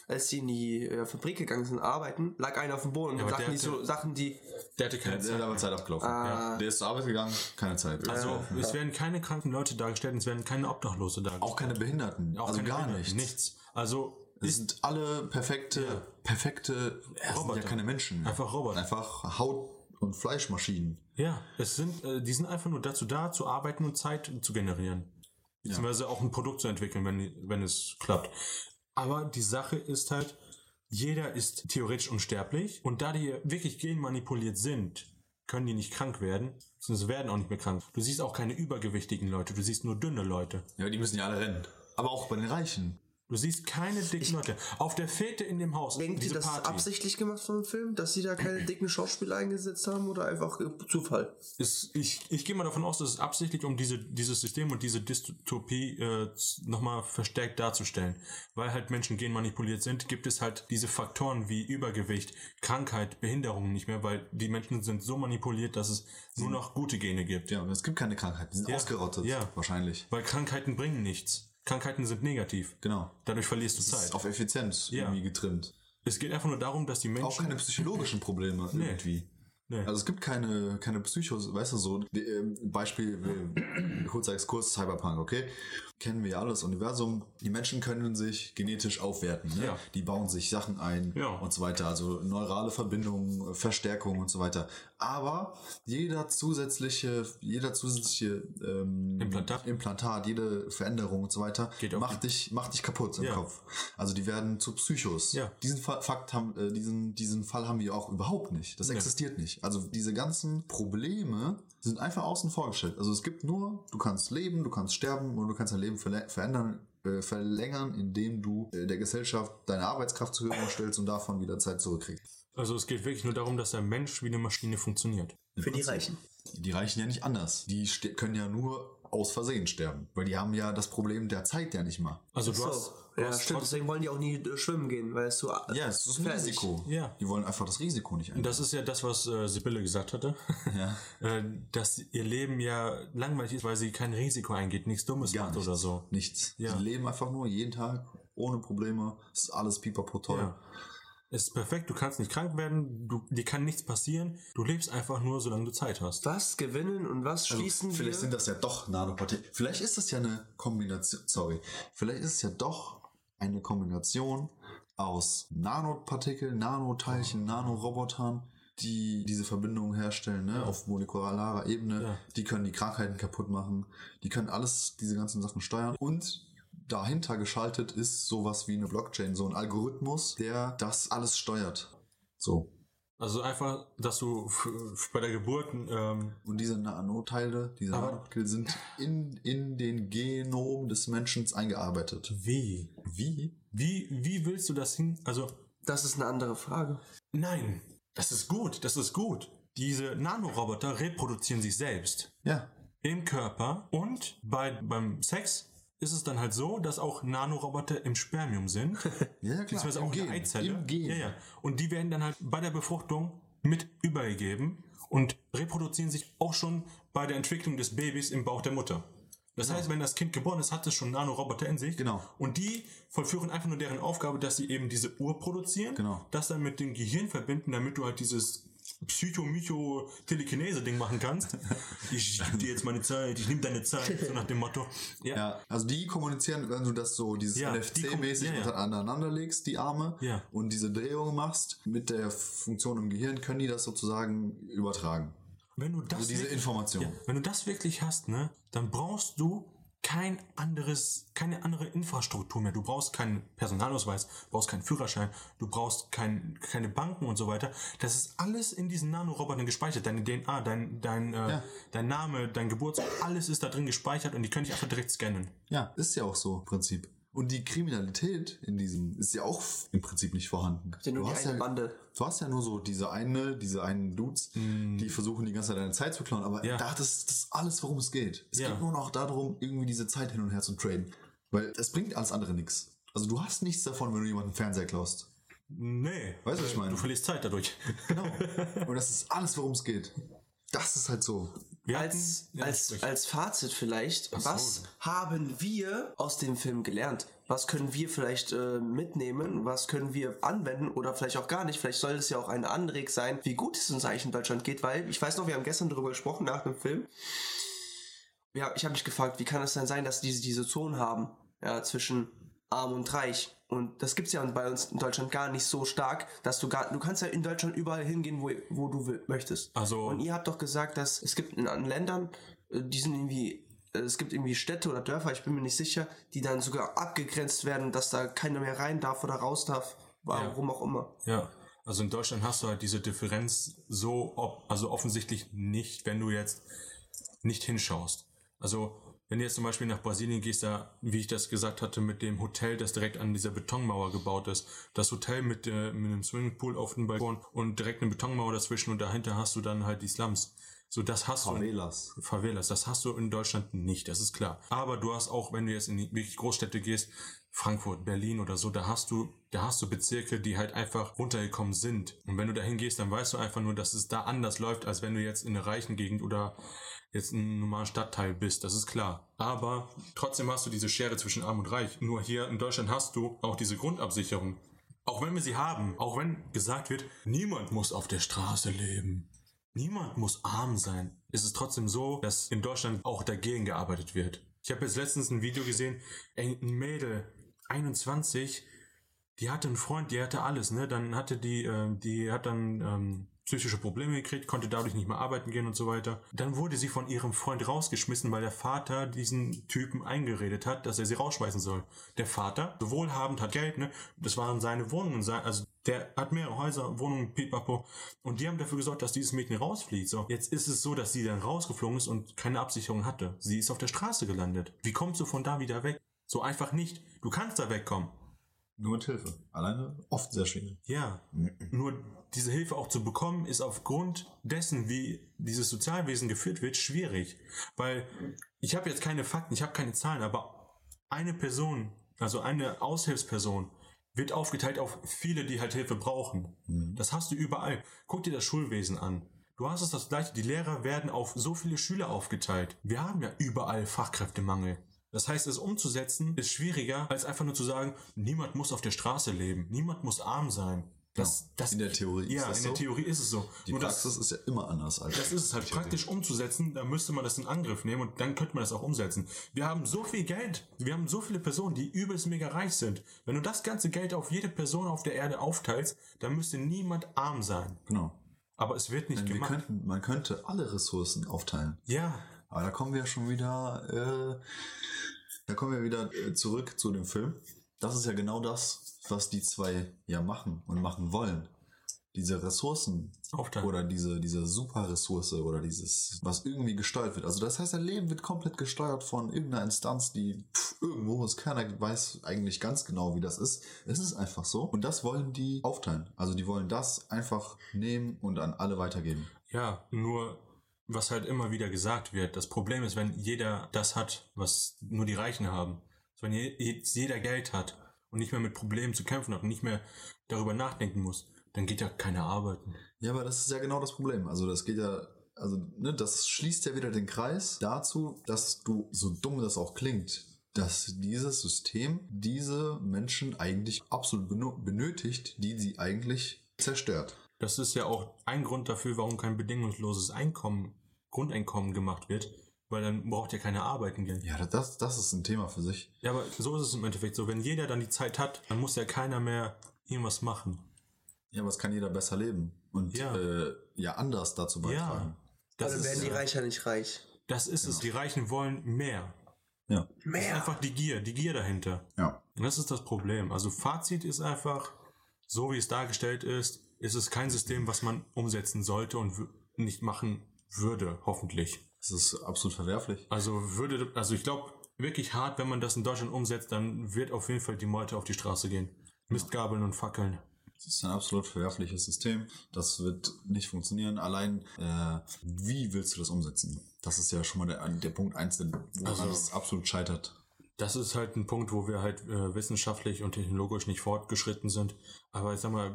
als die in die äh, Fabrik gegangen sind, arbeiten, lag einer auf dem Boden und Sachen, der die so, Sachen, die, Der hatte keine Der Zeit. hat aber Zeit abgelaufen. Ah. Der ist zur Arbeit gegangen, keine Zeit. Also, es werden keine kranken Leute dargestellt, es werden keine Obdachlose dargestellt. auch keine Behinderten. Auch also keine gar Behinderten, nichts. Nichts. Also, Es sind alle perfekte, perfekte, es sind Roboter. ja keine Menschen. Einfach Roboter. Einfach Haut- und Fleischmaschinen. ja, es sind, äh, die sind einfach nur dazu da, zu arbeiten und Zeit zu generieren. Beziehungsweise auch ein Produkt zu entwickeln, wenn, wenn es klappt. Aber die Sache ist halt, jeder ist theoretisch unsterblich und da die wirklich genmanipuliert sind, können die nicht krank werden, beziehungsweise werden auch nicht mehr krank. Du siehst auch keine übergewichtigen Leute, du siehst nur dünne Leute. Ja, die müssen ja alle rennen. Aber auch bei den Reichen. Du siehst keine dicken Leute. Auf der Fete in dem Haus, denkt ihr, das ist Party, absichtlich gemacht vom Film, dass sie da keine [CLEARS THROAT] dicken Schauspieler eingesetzt haben oder einfach Zufall? ist, ich, ich gehe mal davon aus, dass es absichtlich um diese, dieses System und diese Dystopie äh, nochmal verstärkt darzustellen. Weil halt Menschen genmanipuliert sind, gibt es halt diese Faktoren wie Übergewicht, Krankheit, Behinderungen nicht mehr, weil die Menschen sind so manipuliert, dass es nur noch gute Gene gibt. Ja, und es gibt keine Krankheit. Die sind Ja. ausgerottet. Ja. Wahrscheinlich. Weil Krankheiten bringen nichts. Krankheiten sind negativ. Genau. Dadurch verlierst du Zeit. auf Effizienz Ja. irgendwie getrimmt. Es geht einfach nur darum, dass die Menschen... Auch keine psychologischen Probleme Nee. irgendwie. Nee. Also es gibt keine, keine Psychos, weißt du so, die, ähm, Beispiel, äh, kurzer Exkurs, Cyberpunk, okay? Kennen wir ja alles, Universum. Die Menschen können sich genetisch aufwerten, ne? Ja. Die bauen sich Sachen ein Ja. und so weiter, also neurale Verbindungen, Verstärkung und so weiter. Aber jeder zusätzliche, jeder zusätzliche ähm, Implantat. Implantat, jede Veränderung und so weiter, Geht macht dich, macht dich kaputt im Ja. Kopf. Also die werden zu Psychos. Ja. Diesen Fa- Fakt haben, äh, diesen, diesen Fall haben wir auch überhaupt nicht. Das existiert nicht. Also diese ganzen Probleme sind einfach außen vor gestellt. Also es gibt nur, du kannst leben, du kannst sterben und du kannst dein Leben verändern, äh, verlängern, indem du äh, der Gesellschaft deine Arbeitskraft zur Verfügung stellst und davon wieder Zeit zurückkriegst. Also es geht wirklich nur darum, dass der Mensch wie eine Maschine funktioniert. Im Für die Prinzip. Reichen. Die Reichen ja nicht anders. Die können ja nur aus Versehen sterben. Weil die haben ja das Problem der Zeit ja nicht mal. Also Ach du so. hast, Ja, hast stimmt. Deswegen wollen die auch nie äh, schwimmen gehen, weil es so. Ja, es ist ein. Risiko. Ja. Die wollen einfach das Risiko nicht eingehen. Das ist ja das, was äh, Sibylle gesagt hatte. [LAUGHS] Ja. [LAUGHS] äh, dass ihr Leben ja langweilig ist, weil sie kein Risiko eingeht, nichts Dummes Gar macht nichts. oder so. Nichts. Ja. Die leben einfach nur jeden Tag ohne Probleme. Es ist alles pipapo toll. Ja. Es ist perfekt, du kannst nicht krank werden, du, dir kann nichts passieren, du lebst einfach nur, solange du Zeit hast. Was gewinnen und was Also, schließen vielleicht wir? sind das ja doch Nanopartikel. Vielleicht ist das ja eine Kombination, sorry, vielleicht ist es ja doch eine Kombination aus Nanopartikeln, Nanoteilchen, Nanorobotern, die diese Verbindungen herstellen, ne, auf molekularer Ebene. Ja. Die können die Krankheiten kaputt machen. Die können alles, diese ganzen Sachen steuern. Und dahinter geschaltet ist sowas wie eine Blockchain, so ein Algorithmus, der das alles steuert. So. Also einfach, dass du bei der Geburt, ähm, Und diese Nanoteile, diese Nanopartikel sind in, in den Genom des Menschen eingearbeitet. wie? Wie? Wie, wie willst du das hin? Also, Das ist eine andere Frage. nein, das ist gut, das ist gut. Diese Nanoroboter reproduzieren sich selbst Ja. im Körper und bei, beim Sex ist es dann halt so, dass auch Nanoroboter im Spermium sind. [LAUGHS] Ja, klar. beziehungsweise auch in der Eizelle. Im Gen. Ja, ja. Und die werden dann halt bei der Befruchtung mit übergegeben und reproduzieren sich auch schon bei der Entwicklung des Babys im Bauch der Mutter. Das heißt, wenn das Kind geboren ist, hat es schon Nanoroboter in sich. Genau. Und die vollführen einfach nur deren Aufgabe, dass sie eben diese Uhr produzieren, Genau. das dann mit dem Gehirn verbinden, damit du halt dieses Psycho-Mycho-Telekinese-Ding machen kannst. [LAUGHS] ich gebe dir jetzt meine Zeit, ich nehme deine Zeit, so nach dem Motto. Ja. Ja, also die kommunizieren, wenn du das so, dieses Ja, die NFC-mäßig ja, ja. aneinander legst, die Arme, Ja. und diese Drehungen machst, mit der Funktion im Gehirn, können die das sozusagen übertragen. Wenn du das Also diese wirklich- Information. Ja, wenn du das wirklich hast, ne, dann brauchst du kein anderes, keine andere Infrastruktur mehr. Du brauchst keinen Personalausweis, brauchst keinen Führerschein, du brauchst kein, keine Banken und so weiter. Das ist alles in diesen Nanorobotern gespeichert. Deine DNA, dein, dein, äh, Ja. dein Name, dein Geburtsort, alles ist da drin gespeichert und die können dich einfach direkt scannen. Ja, ist ja auch so im Prinzip. Und die Kriminalität in diesem ist ja auch im Prinzip nicht vorhanden. ja nur du, die hast eine ja, Bande. du hast ja nur so diese eine, diese einen Dudes, die versuchen die ganze Zeit deine Zeit zu klauen, aber Mm. Ja. da das, das ist alles, worum es geht. Es Ja. geht nur noch darum, irgendwie diese Zeit hin und her zu traden. Weil es bringt alles andere nichts. Also du hast nichts davon, wenn du jemanden Fernseher klaust. Nee. Weißt du, was ich meine? Du verlierst Zeit dadurch. Genau. Und das ist alles, worum es geht. Das ist halt so. Als, ja, als, sprich. als Fazit vielleicht, so. was haben wir aus dem Film gelernt? Was können wir vielleicht äh, mitnehmen? Was können wir anwenden oder vielleicht auch gar nicht? Vielleicht soll es ja auch ein Anreg sein, wie gut es uns eigentlich in Deutschland geht, weil ich weiß noch, wir haben gestern darüber gesprochen nach dem Film. Ja, ich habe mich gefragt, wie kann es denn sein, dass diese diese Zonen haben, ja, zwischen arm und reich? Und das gibt's ja bei uns in Deutschland gar nicht so stark, dass du gar, du kannst ja in Deutschland überall hingehen, wo, wo du will, möchtest. Also- und ihr habt doch gesagt, dass es gibt in anderen Ländern, äh, die sind irgendwie, äh, es gibt irgendwie Städte oder Dörfer, ich bin mir nicht sicher, die dann sogar abgegrenzt werden, dass da keiner mehr rein darf oder raus darf, warum auch immer. Ja, also in Deutschland hast du halt diese Differenz so, also offensichtlich nicht, wenn du jetzt nicht hinschaust. Also wenn du jetzt zum Beispiel nach Brasilien gehst, da, wie ich das gesagt hatte, mit dem Hotel, das direkt an dieser Betonmauer gebaut ist, das Hotel mit, äh, mit einem Swimmingpool auf dem Balkon und direkt eine Betonmauer dazwischen und dahinter hast du dann halt die Slums. So, das hast du. Favelas. Favelas, das hast du in Deutschland nicht, das ist klar. Aber du hast auch, wenn du jetzt in die wirklich Großstädte gehst, Frankfurt, Berlin oder so, da hast du, da hast du Bezirke, die halt einfach runtergekommen sind. Und wenn du dahin gehst, dann weißt du einfach nur, dass es da anders läuft, als wenn du jetzt in einer reichen Gegend oder jetzt in einem normalen Stadtteil bist, das ist klar. Aber trotzdem hast du diese Schere zwischen Arm und Reich. Nur hier in Deutschland hast du auch diese Grundabsicherung. Auch wenn wir sie haben, auch wenn gesagt wird, niemand muss auf der Straße leben. Niemand muss arm sein. Es ist trotzdem so, dass in Deutschland auch dagegen gearbeitet wird. Ich habe jetzt letztens ein Video gesehen, ein Mädel, 21, die hatte einen Freund, die hatte alles, ne? Dann hatte die, äh, die hat dann ähm, psychische Probleme gekriegt, konnte dadurch nicht mehr arbeiten gehen und so weiter. Dann wurde sie von ihrem Freund rausgeschmissen, weil der Vater diesen Typen eingeredet hat, dass er sie rausschmeißen soll. Der Vater, wohlhabend, hat Geld, ne? Das waren seine Wohnungen, also der hat mehrere Häuser, Wohnungen, pipapo. Und die haben dafür gesorgt, dass dieses Mädchen rausfliegt. So, jetzt ist es so, dass sie dann rausgeflogen ist und keine Absicherung hatte. Sie ist auf der Straße gelandet. Wie kommst du von da wieder weg? So einfach nicht. Du kannst da wegkommen. Nur mit Hilfe. Alleine oft sehr schwierig. Ja, nur diese Hilfe auch zu bekommen, ist aufgrund dessen, wie dieses Sozialwesen geführt wird, schwierig. Weil ich habe jetzt keine Fakten, ich habe keine Zahlen, aber eine Person also eine Aushilfsperson, wird aufgeteilt auf viele, die halt Hilfe brauchen. Mhm. Das hast du überall. Guck dir das Schulwesen an. Du hast es das gleiche. Die Lehrer werden auf so viele Schüler aufgeteilt. Wir haben ja überall Fachkräftemangel. Das heißt, es umzusetzen ist schwieriger, als einfach nur zu sagen, niemand muss auf der Straße leben, niemand muss arm sein. Das, das, In der Theorie ja, ist das in der. Theorie ist es so. Die Nur das, Praxis ist ja immer anders als. das ist es halt praktisch umzusetzen, da müsste man das in Angriff nehmen und dann könnte man das auch umsetzen. Wir haben so viel Geld, wir haben so viele Personen, die übelst mega reich sind. Wenn du das ganze Geld auf jede Person auf der Erde aufteilst, dann müsste niemand arm sein. Genau. Aber es wird nicht Wir gemacht. könnten, man könnte alle Ressourcen aufteilen. Ja, Aber da kommen wir schon wieder, äh, da kommen wir wieder äh, zurück zu dem Film. Das ist ja genau das, was die zwei ja machen und machen wollen. Diese Ressourcen aufteilen. oder diese, diese Superressource oder dieses, was irgendwie gesteuert wird. Also das heißt, dein Leben wird komplett gesteuert von irgendeiner Instanz, die pff, irgendwo ist. Keiner weiß eigentlich ganz genau, wie das ist. Es ist einfach so. Und das wollen die aufteilen. Also die wollen das einfach nehmen und an alle weitergeben. Ja, nur was halt immer wieder gesagt wird, das Problem ist, wenn jeder das hat, was nur die Reichen haben, wenn je- jetzt jeder Geld hat und nicht mehr mit Problemen zu kämpfen hat und nicht mehr darüber nachdenken muss, dann geht ja keiner arbeiten. Ja, aber das ist ja genau das Problem. Also das geht ja, also ne, das schließt ja wieder den Kreis dazu, dass du, so dumm das auch klingt, dass dieses System diese Menschen eigentlich absolut benötigt, die sie eigentlich zerstört. Das ist ja auch ein Grund dafür, warum kein bedingungsloses Einkommen, Grundeinkommen gemacht wird, weil dann braucht ja keiner arbeiten gehen. Ja, das, das ist ein Thema für sich. Ja, aber so ist es im Endeffekt so. Wenn jeder dann die Zeit hat, dann muss ja keiner mehr irgendwas machen. Ja, aber es kann jeder besser leben und Ja. äh, ja anders dazu beitragen. Das Also ist, werden die Reicher nicht reich. das ist es. Die Reichen wollen mehr. Ja. Das ist einfach die Gier, die Gier dahinter. Ja. Und das ist das Problem. Also Fazit ist einfach, so wie es dargestellt ist, ist es kein System, was man umsetzen sollte und nicht machen würde, hoffentlich. Das ist absolut verwerflich. Also würde, also ich glaube wirklich hart, wenn man das in Deutschland umsetzt, dann wird auf jeden Fall die Meute auf die Straße gehen. Mistgabeln und Fackeln. Das ist ein absolut verwerfliches System. Das wird nicht funktionieren. Allein, äh, wie willst du das umsetzen? Das ist ja schon mal der, der Punkt eins, woran Also- es absolut scheitert. Das ist halt ein Punkt, wo wir halt äh, wissenschaftlich und technologisch nicht fortgeschritten sind. Aber ich sag mal,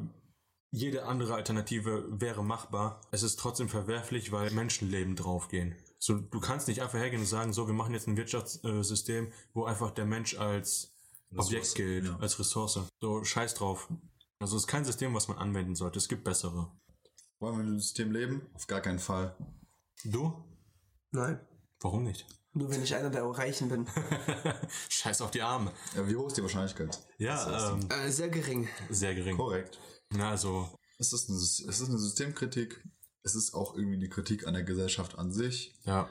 jede andere Alternative wäre machbar. Es ist trotzdem verwerflich, weil Menschenleben draufgehen. So, du kannst nicht einfach hergehen und sagen, so, wir machen jetzt ein Wirtschaftssystem, wo einfach der Mensch als Objekt gilt, ja. als Ressource. So, scheiß drauf. Also es ist kein System, was man anwenden sollte. Es gibt bessere. Wollen wir in dem System leben? Auf gar keinen Fall. Du? Nein. Warum nicht? Nur wenn ich einer der Reichen bin. [LAUGHS] Scheiß auf die Arme. Ja, wie hoch ist die Wahrscheinlichkeit? Ja, ähm, Äh, sehr gering. sehr gering. Korrekt. Na, also, Es ist, eine, es ist eine Systemkritik. Es ist auch irgendwie die Kritik an der Gesellschaft an sich. ja.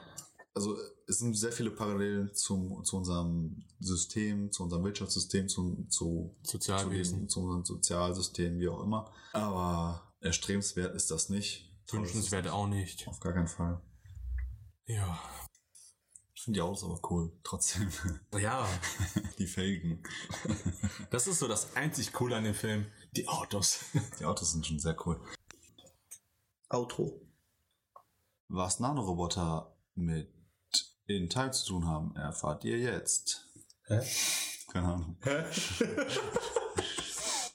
Also es sind sehr viele Parallelen zum, zu unserem System, zu unserem Wirtschaftssystem, zum, zu, Sozialwesen. zu, zu unserem Sozialsystem, wie auch immer. Aber erstrebenswert ist das nicht. Wünschenswert auch nicht. Auf gar keinen Fall. Ja. Ich finde die Autos aber cool. Trotzdem. [LAUGHS] Ja, [LAUGHS] die Felgen. das ist so das einzig Coole an dem Film. Die Autos. Die Autos sind schon sehr cool. Outro. Was Nanoroboter mit In Time zu tun haben, erfahrt ihr jetzt. Hä? Keine Ahnung. [LAUGHS]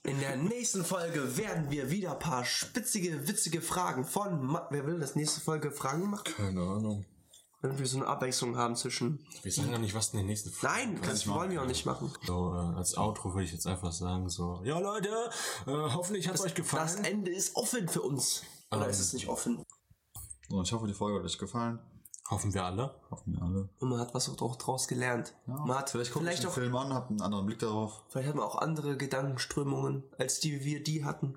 In der nächsten Folge werden wir wieder ein paar spitzige, witzige Fragen von. Ma Wer will das nächste Folge Fragen machen? Keine Ahnung. Damit wir so eine Abwechslung haben zwischen. Wir sagen ja nicht, was in der nächsten Folge Nein, das wollen wir auch nicht machen. So, äh, als Outro würde ich jetzt einfach sagen, so, ja Leute, äh, hoffentlich hat es euch Das gefallen. Ende ist offen für uns. Oder Ähm. ist es nicht offen? So, ich hoffe, die Folge hat euch gefallen. Hoffen wir alle. Hoffen wir alle. Und man hat was auch draus gelernt. Ja, man hat vielleicht guckt vielleicht auch, Film an, habt einen anderen Blick darauf. vielleicht hat man auch andere Gedankenströmungen, als die wir die hatten.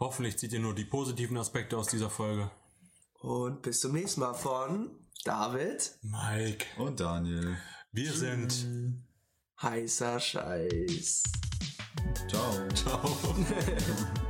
Hoffentlich zieht ihr nur die positiven Aspekte aus dieser Folge. Und bis zum nächsten Mal von David. Mike, Und Daniel. wir sind. Heißer Scheiß. Ciao. Ciao. [LAUGHS]